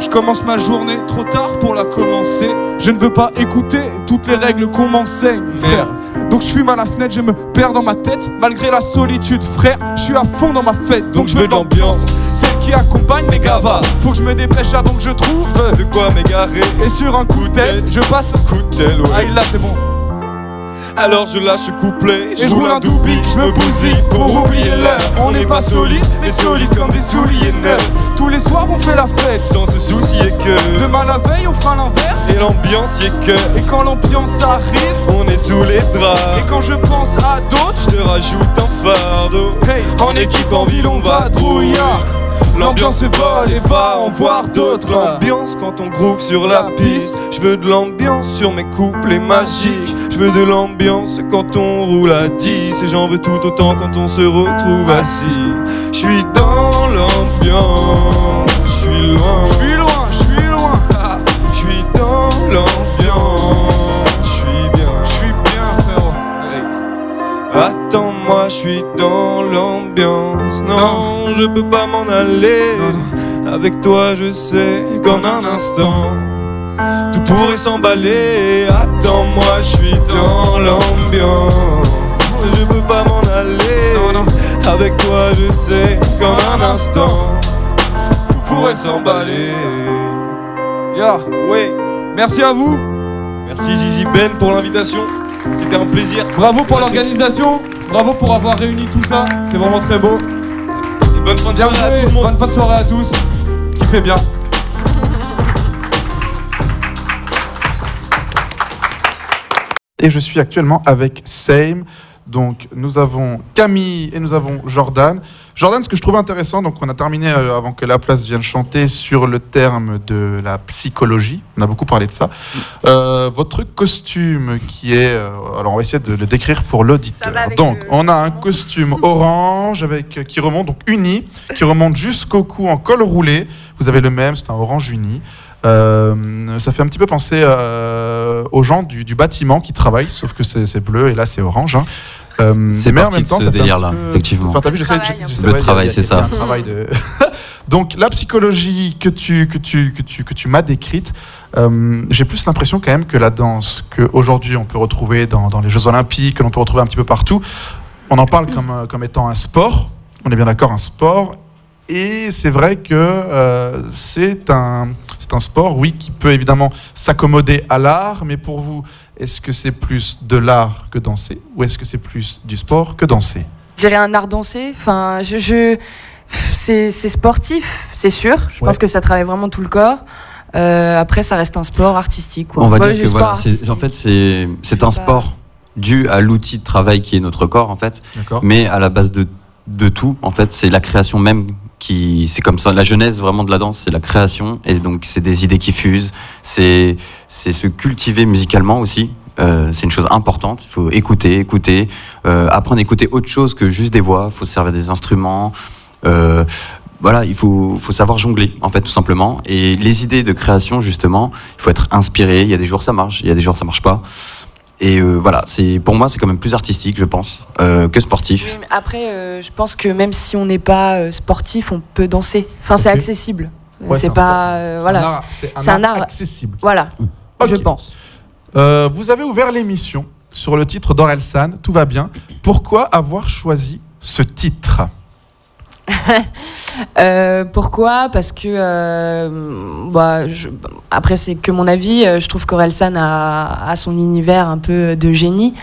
Je commence ma journée trop tard pour la commencer. Je ne veux pas écouter toutes les règles qu'on m'enseigne, frère. Donc je fume à la fenêtre, je me perds dans ma tête. Malgré la solitude, frère, je suis à fond dans ma fête. Donc je veux de l'ambiance, celle qui accompagne mes gavas. Faut que je me dépêche avant que je trouve de quoi m'égarer. Et sur un coup de tête, je passe un coup de tel, ouais. Ah, là c'est bon. Alors je lâche couplet, Et je roule un doobie, je me bousille pour oublier l'heure. On n'est pas solide, mais solide comme des souliers neufs. Tous les soirs on fait la fête, sans se soucier que demain la veille on fera l'inverse. Et l'ambiance y est que, Et quand l'ambiance arrive, on est sous les draps. et quand je pense à d'autres, Je te rajoute un fardeau. hey, En équipe, en ville, on va trouiller. L'ambiance est folle et va en voir d'autres. L'ambiance quand on groove sur la piste. Je veux de l'ambiance sur mes couplets magiques. Je veux de l'ambiance quand on roule à 10. Et j'en veux tout autant quand on se retrouve assis. Je suis dans l'ambiance, je suis loin. Je suis loin, je suis loin. Je suis dans l'ambiance, je suis bien. Je suis bien, frérot. Attends-moi, je suis dans l'ambiance. Non, je peux pas m'en aller. Avec toi, je sais qu'en un instant, tout pourrait s'emballer. Attends-moi, je suis dans l'ambiance. Je peux pas m'en aller. Avec toi, je sais qu'en un instant, tout pourrait s'emballer. Ya, Oui, merci à vous. merci Gigi Ben pour l'invitation. C'était un plaisir. Bravo pour Merci. l'organisation. Bravo pour avoir réuni tout ça. C'est vraiment très beau. Et bonne fin de Bien soirée à tout le monde. Bonne fin de soirée à tous. Kiffez bien. Et je suis actuellement avec Same. Donc nous avons Camille et nous avons Jordan. Jordan, ce que je trouve intéressant, donc on a terminé euh, avant que la place vienne chanter sur le terme de la psychologie. On a beaucoup parlé de ça. Euh, votre costume qui est, euh, alors on va essayer de le décrire pour l'auditeur. Donc on a un costume orange avec qui remonte donc uni, qui remonte jusqu'au cou en col roulé. Vous avez le même, c'est un orange uni. Euh, ça fait un petit peu penser euh, aux gens du, du bâtiment qui travaillent, sauf que c'est c'est bleu et là c'est orange. hein. Euh, C'est mais en même temps, ce délire-là, effectivement. Enfin, t'as vu, j'essaie de- Travail, c'est ça. un travail de- Donc la psychologie que tu que tu que tu que tu m'as décrite, euh, j'ai plus l'impression quand même que la danse que aujourd'hui on peut retrouver dans, dans les Jeux Olympiques, que l'on peut retrouver un petit peu partout, on en parle comme euh, comme étant un sport. On est bien d'accord, un sport. Et c'est vrai que euh, c'est un, c'est un sport, oui, qui peut évidemment s'accommoder à l'art, mais pour vous, est-ce que c'est plus de l'art que danser ou est-ce que c'est plus du sport que danser? Je dirais un art dansé. Enfin, je, je- c'est c'est sportif, c'est sûr. Je Ouais. pense que ça travaille vraiment tout le corps. Euh, après, ça reste un sport artistique. quoi. On va Ouais, dire que sport voilà, c'est- en fait c'est c'est un sport dû à l'outil de travail qui est notre corps en fait, D'accord. mais à la base de, de tout en fait c'est la création même c'est comme ça la genèse vraiment de la danse c'est la création et donc c'est des idées qui fusent c'est c'est se cultiver musicalement aussi Euh, c'est une chose importante. Il faut écouter, écouter, euh, apprendre à écouter autre chose que juste des voix. Il faut se servir des instruments. Euh, voilà, il faut, faut savoir jongler, en fait, tout simplement. Et les idées de création, justement, il faut être inspiré. Il y a des jours ça marche, il y a des jours ça marche pas. Et euh, voilà, c'est pour moi, c'est quand même plus artistique, je pense, euh, que sportif. Oui, mais après, euh, je pense que même si on n'est pas euh, sportif, on peut danser. Enfin, c'est accessible. Ouais, c'est pas. euh, voilà. art- c'est un un art accessible. Voilà. Je pense. Euh, vous avez ouvert l'émission sur le titre d'Orelsan, tout va bien. Pourquoi avoir choisi ce titre? Euh, pourquoi? Parce que, euh, bah, je- après, c'est que mon avis, euh, je trouve qu'Orelsan a, a son univers un peu de génie,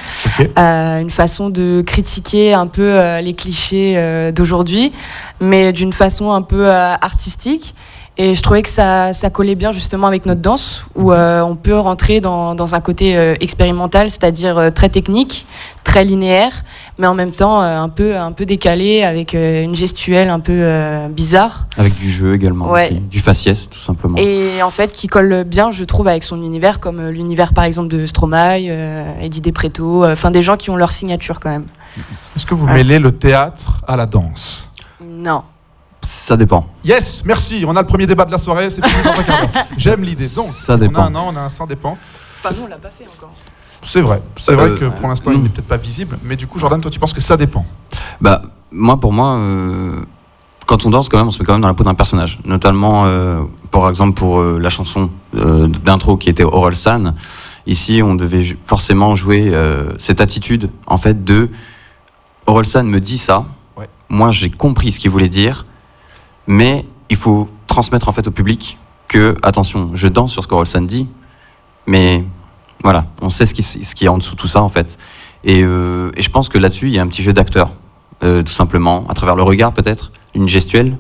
Euh, une façon de critiquer un peu les clichés d'aujourd'hui, mais d'une façon un peu artistique. Et je trouvais que ça, ça collait bien justement avec notre danse, où euh, on peut rentrer dans, dans un côté euh, expérimental, c'est-à-dire euh, très technique, très linéaire, mais en même temps euh, un, peu, un peu décalé, avec euh, une gestuelle un peu euh, bizarre. Avec du jeu également, Ouais. aussi. du faciès tout simplement. Et en fait, qui colle bien, je trouve, avec son univers, comme euh, l'univers par exemple de Stromae, euh, Eddie Depreto, euh, enfin des gens qui ont leur signature quand même. Est-ce que vous Ouais. mêlez le théâtre à la danse? Non. Ça dépend. Yes, merci. On a le premier débat de la soirée. C'est fini dans un quart d'heure. J'aime l'idée. Donc, Ça On dépend. a un an, on a un sans dépend. Enfin, nous, on l'a pas fait encore. C'est vrai. C'est vrai Euh, que pour l'instant, il n'est peut-être pas visible. Mais du coup, Jordan, toi, tu penses que ça dépend? Bah, moi, pour moi, euh, quand on danse, quand même, on se met quand même dans la peau d'un personnage. Notamment, euh, par exemple, pour euh, la chanson euh, d'intro qui était Oral San. Ici, on devait forcément jouer euh, cette attitude, en fait, de Oral San me dit ça. Moi, j'ai compris ce qu'il voulait dire, mais il faut transmettre en fait au public que, attention, je danse sur ce qu'Oral San dit, mais voilà, on sait ce qui, ce qui est en dessous de tout ça, en fait. Et, euh, et je pense que là-dessus, il y a un petit jeu d'acteur, euh, tout simplement, à travers le regard peut-être, une gestuelle.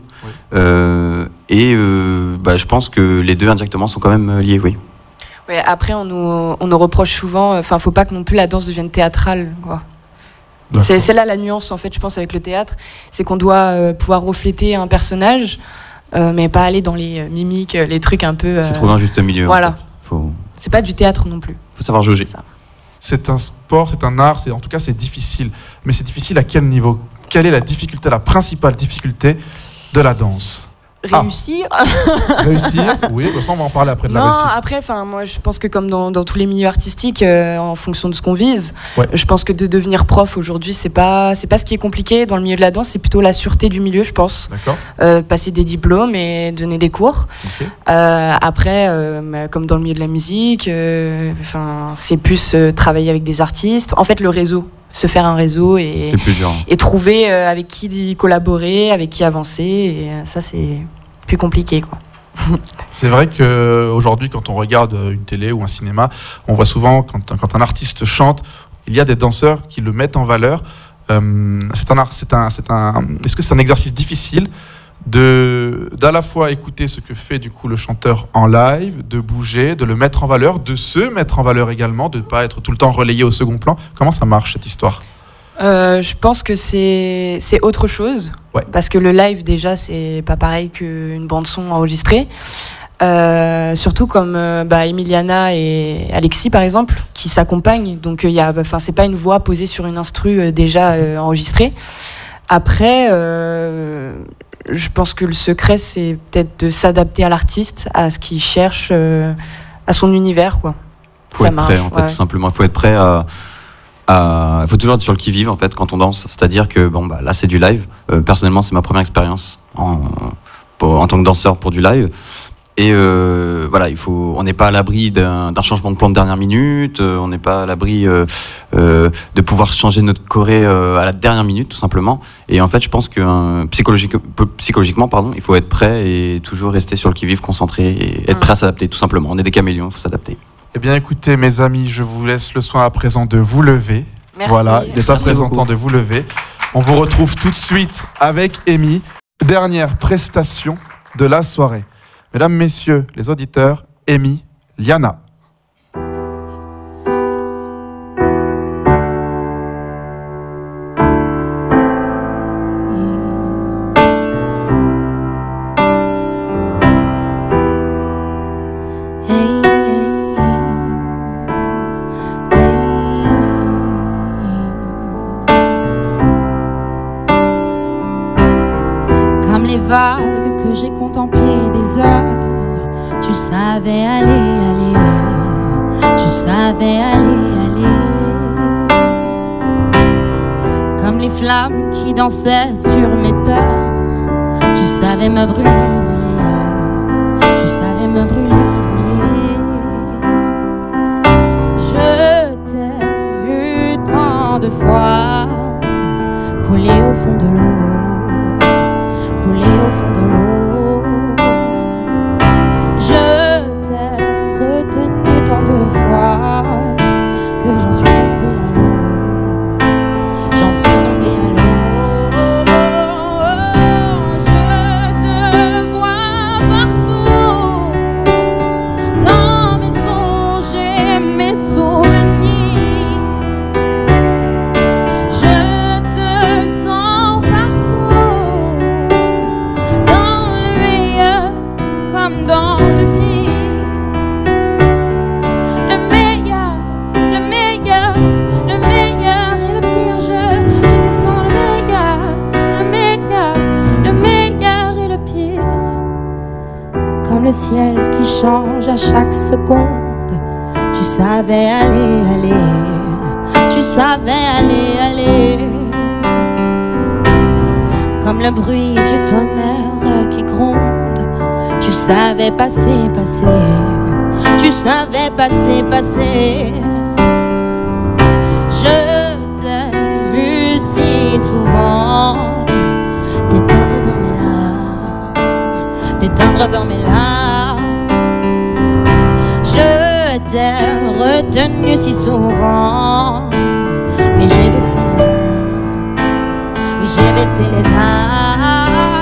Euh, et euh, bah, je pense que les deux indirectement sont quand même liés, oui. Ouais, après, on nous, on nous reproche souvent, enfin, faut pas que non plus la danse devienne théâtrale, quoi. C'est là la nuance, en fait, je pense, avec le théâtre. C'est qu'on doit euh, pouvoir refléter un personnage, euh, mais pas aller dans les euh, mimiques, les trucs un peu. C'est trouver un juste milieu. en Voilà. fait. Faut, C'est pas du théâtre non plus. faut savoir jauger. C'est un sport, c'est un art, c'est en tout cas c'est difficile. Mais c'est difficile à quel niveau? Quelle est la difficulté, la principale difficulté de la danse? Réussir. Réussir Oui, ça on va en parler après de la Non, réussite. après, enfin, moi, je pense que comme dans, dans tous les milieux artistiques, euh, en fonction de ce qu'on vise, Ouais. je pense que de devenir prof aujourd'hui, c'est pas, c'est pas ce qui est compliqué dans le milieu de la danse, c'est plutôt la sûreté du milieu, je pense. Euh, passer des diplômes et donner des cours. Euh, après, bah, comme dans le milieu de la musique, enfin, c'est plus travailler avec des artistes. En fait, le réseau, se faire un réseau et, dur. et trouver euh, avec qui y collaborer, avec qui avancer. Et euh, ça, c'est plus compliqué, quoi. C'est vrai qu'aujourd'hui, quand on regarde une télé ou un cinéma, on voit souvent, quand, un- quand un artiste chante, il y a des danseurs qui le mettent en valeur. Euh, c'est un, art- c'est un, c'est un, est-ce que c'est un exercice difficile de d'à la fois écouter ce que fait du coup le chanteur en live, de bouger, de le mettre en valeur, de se mettre en valeur également, de ne pas être tout le temps relayé au second plan. Comment ça marche cette histoire? Euh, je pense que c'est autre chose. Parce que le live, déjà, c'est pas pareil qu'une bande-son enregistrée. Euh, surtout comme euh, bah, Emiliana et Alexis, par exemple, qui s'accompagnent. Donc, il a, enfin, c'est pas une voix posée sur une instru euh, déjà euh, enregistrée. Après, euh, je pense que le secret, c'est peut-être de s'adapter à l'artiste, à ce qu'il cherche, euh, à son univers, quoi. faut Ça être prêt, marche, en fait, ouais. tout simplement. Il faut être prêt à. Il faut toujours être sur le qui-vive, en fait, quand on danse. C'est-à-dire que, bon, bah, là, c'est du live. Euh, personnellement, c'est ma première expérience en, en tant que danseur pour du live. Et euh, voilà, il faut, on n'est pas à l'abri d'un changement de plan de dernière minute, euh, on n'est pas à l'abri euh, euh, de pouvoir changer notre choré euh, à la dernière minute, tout simplement. Et en fait, je pense que euh, psychologique, psychologiquement, pardon, il faut être prêt et toujours rester sur le qui-vive, concentré et être prêt à s'adapter, tout simplement. On est des caméléons, il faut s'adapter. Eh bien, écoutez, mes amis, je vous laisse le soin à présent de vous lever. Merci. Voilà, il est à présent temps de vous lever. On vous retrouve tout de suite avec Amy. Dernière prestation de la soirée. Mesdames, messieurs, les auditeurs, Amy, Liana. Sur mes peurs, tu savais me brûler, passer, passer, tu savais passer, passer. Je t'ai vu si souvent t'éteindre dans mes larmes, t'éteindre dans mes larmes. Je t'ai retenu si souvent, mais j'ai baissé les armes, oui j'ai baissé les armes.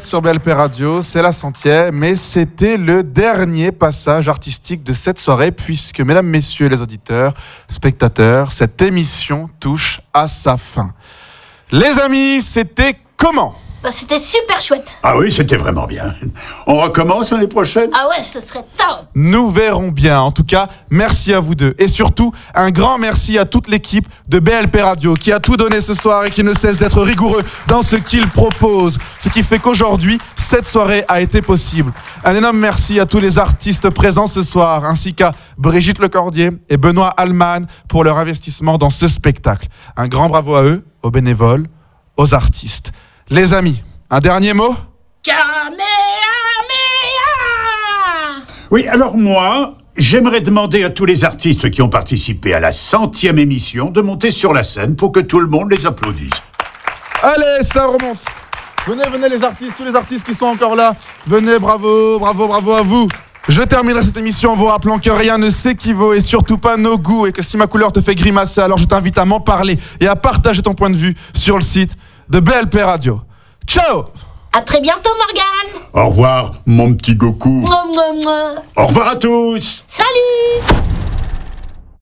Sur BLP Radio, c'est la centième, mais c'était le dernier passage artistique de cette soirée, puisque, mesdames, messieurs les auditeurs, spectateurs, cette émission touche à sa fin. Les amis, c'était comment? Bah, c'était super chouette. Ah oui, c'était vraiment bien. On recommence l'année prochaine? Ah ouais, ce serait top. Nous verrons bien. En tout cas, merci à vous deux. Et surtout, un grand merci à toute l'équipe de BLP Radio qui a tout donné ce soir et qui ne cesse d'être rigoureux dans ce qu'il propose. Ce qui fait qu'aujourd'hui, cette soirée a été possible. Un énorme merci à tous les artistes présents ce soir, ainsi qu'à Brigitte Lecordier et Benoît Allman pour leur investissement dans ce spectacle. Un grand bravo à eux, aux bénévoles, aux artistes. Les amis, un dernier mot Oui, alors moi, j'aimerais demander à tous les artistes qui ont participé à la centième émission de monter sur la scène pour que tout le monde les applaudisse. Allez, ça remonte. Venez, venez les artistes, tous les artistes qui sont encore là. Venez, bravo, bravo, bravo à vous. Je terminerai cette émission en vous rappelant que rien ne s'équivaut et surtout pas nos goûts et que si ma couleur te fait grimacer, alors je t'invite à m'en parler et à partager ton point de vue sur le site de BLP Radio. Ciao À très bientôt, Morgane. Au revoir, mon petit Goku. Mouah, mouah, mouah. Au revoir à tous. Salut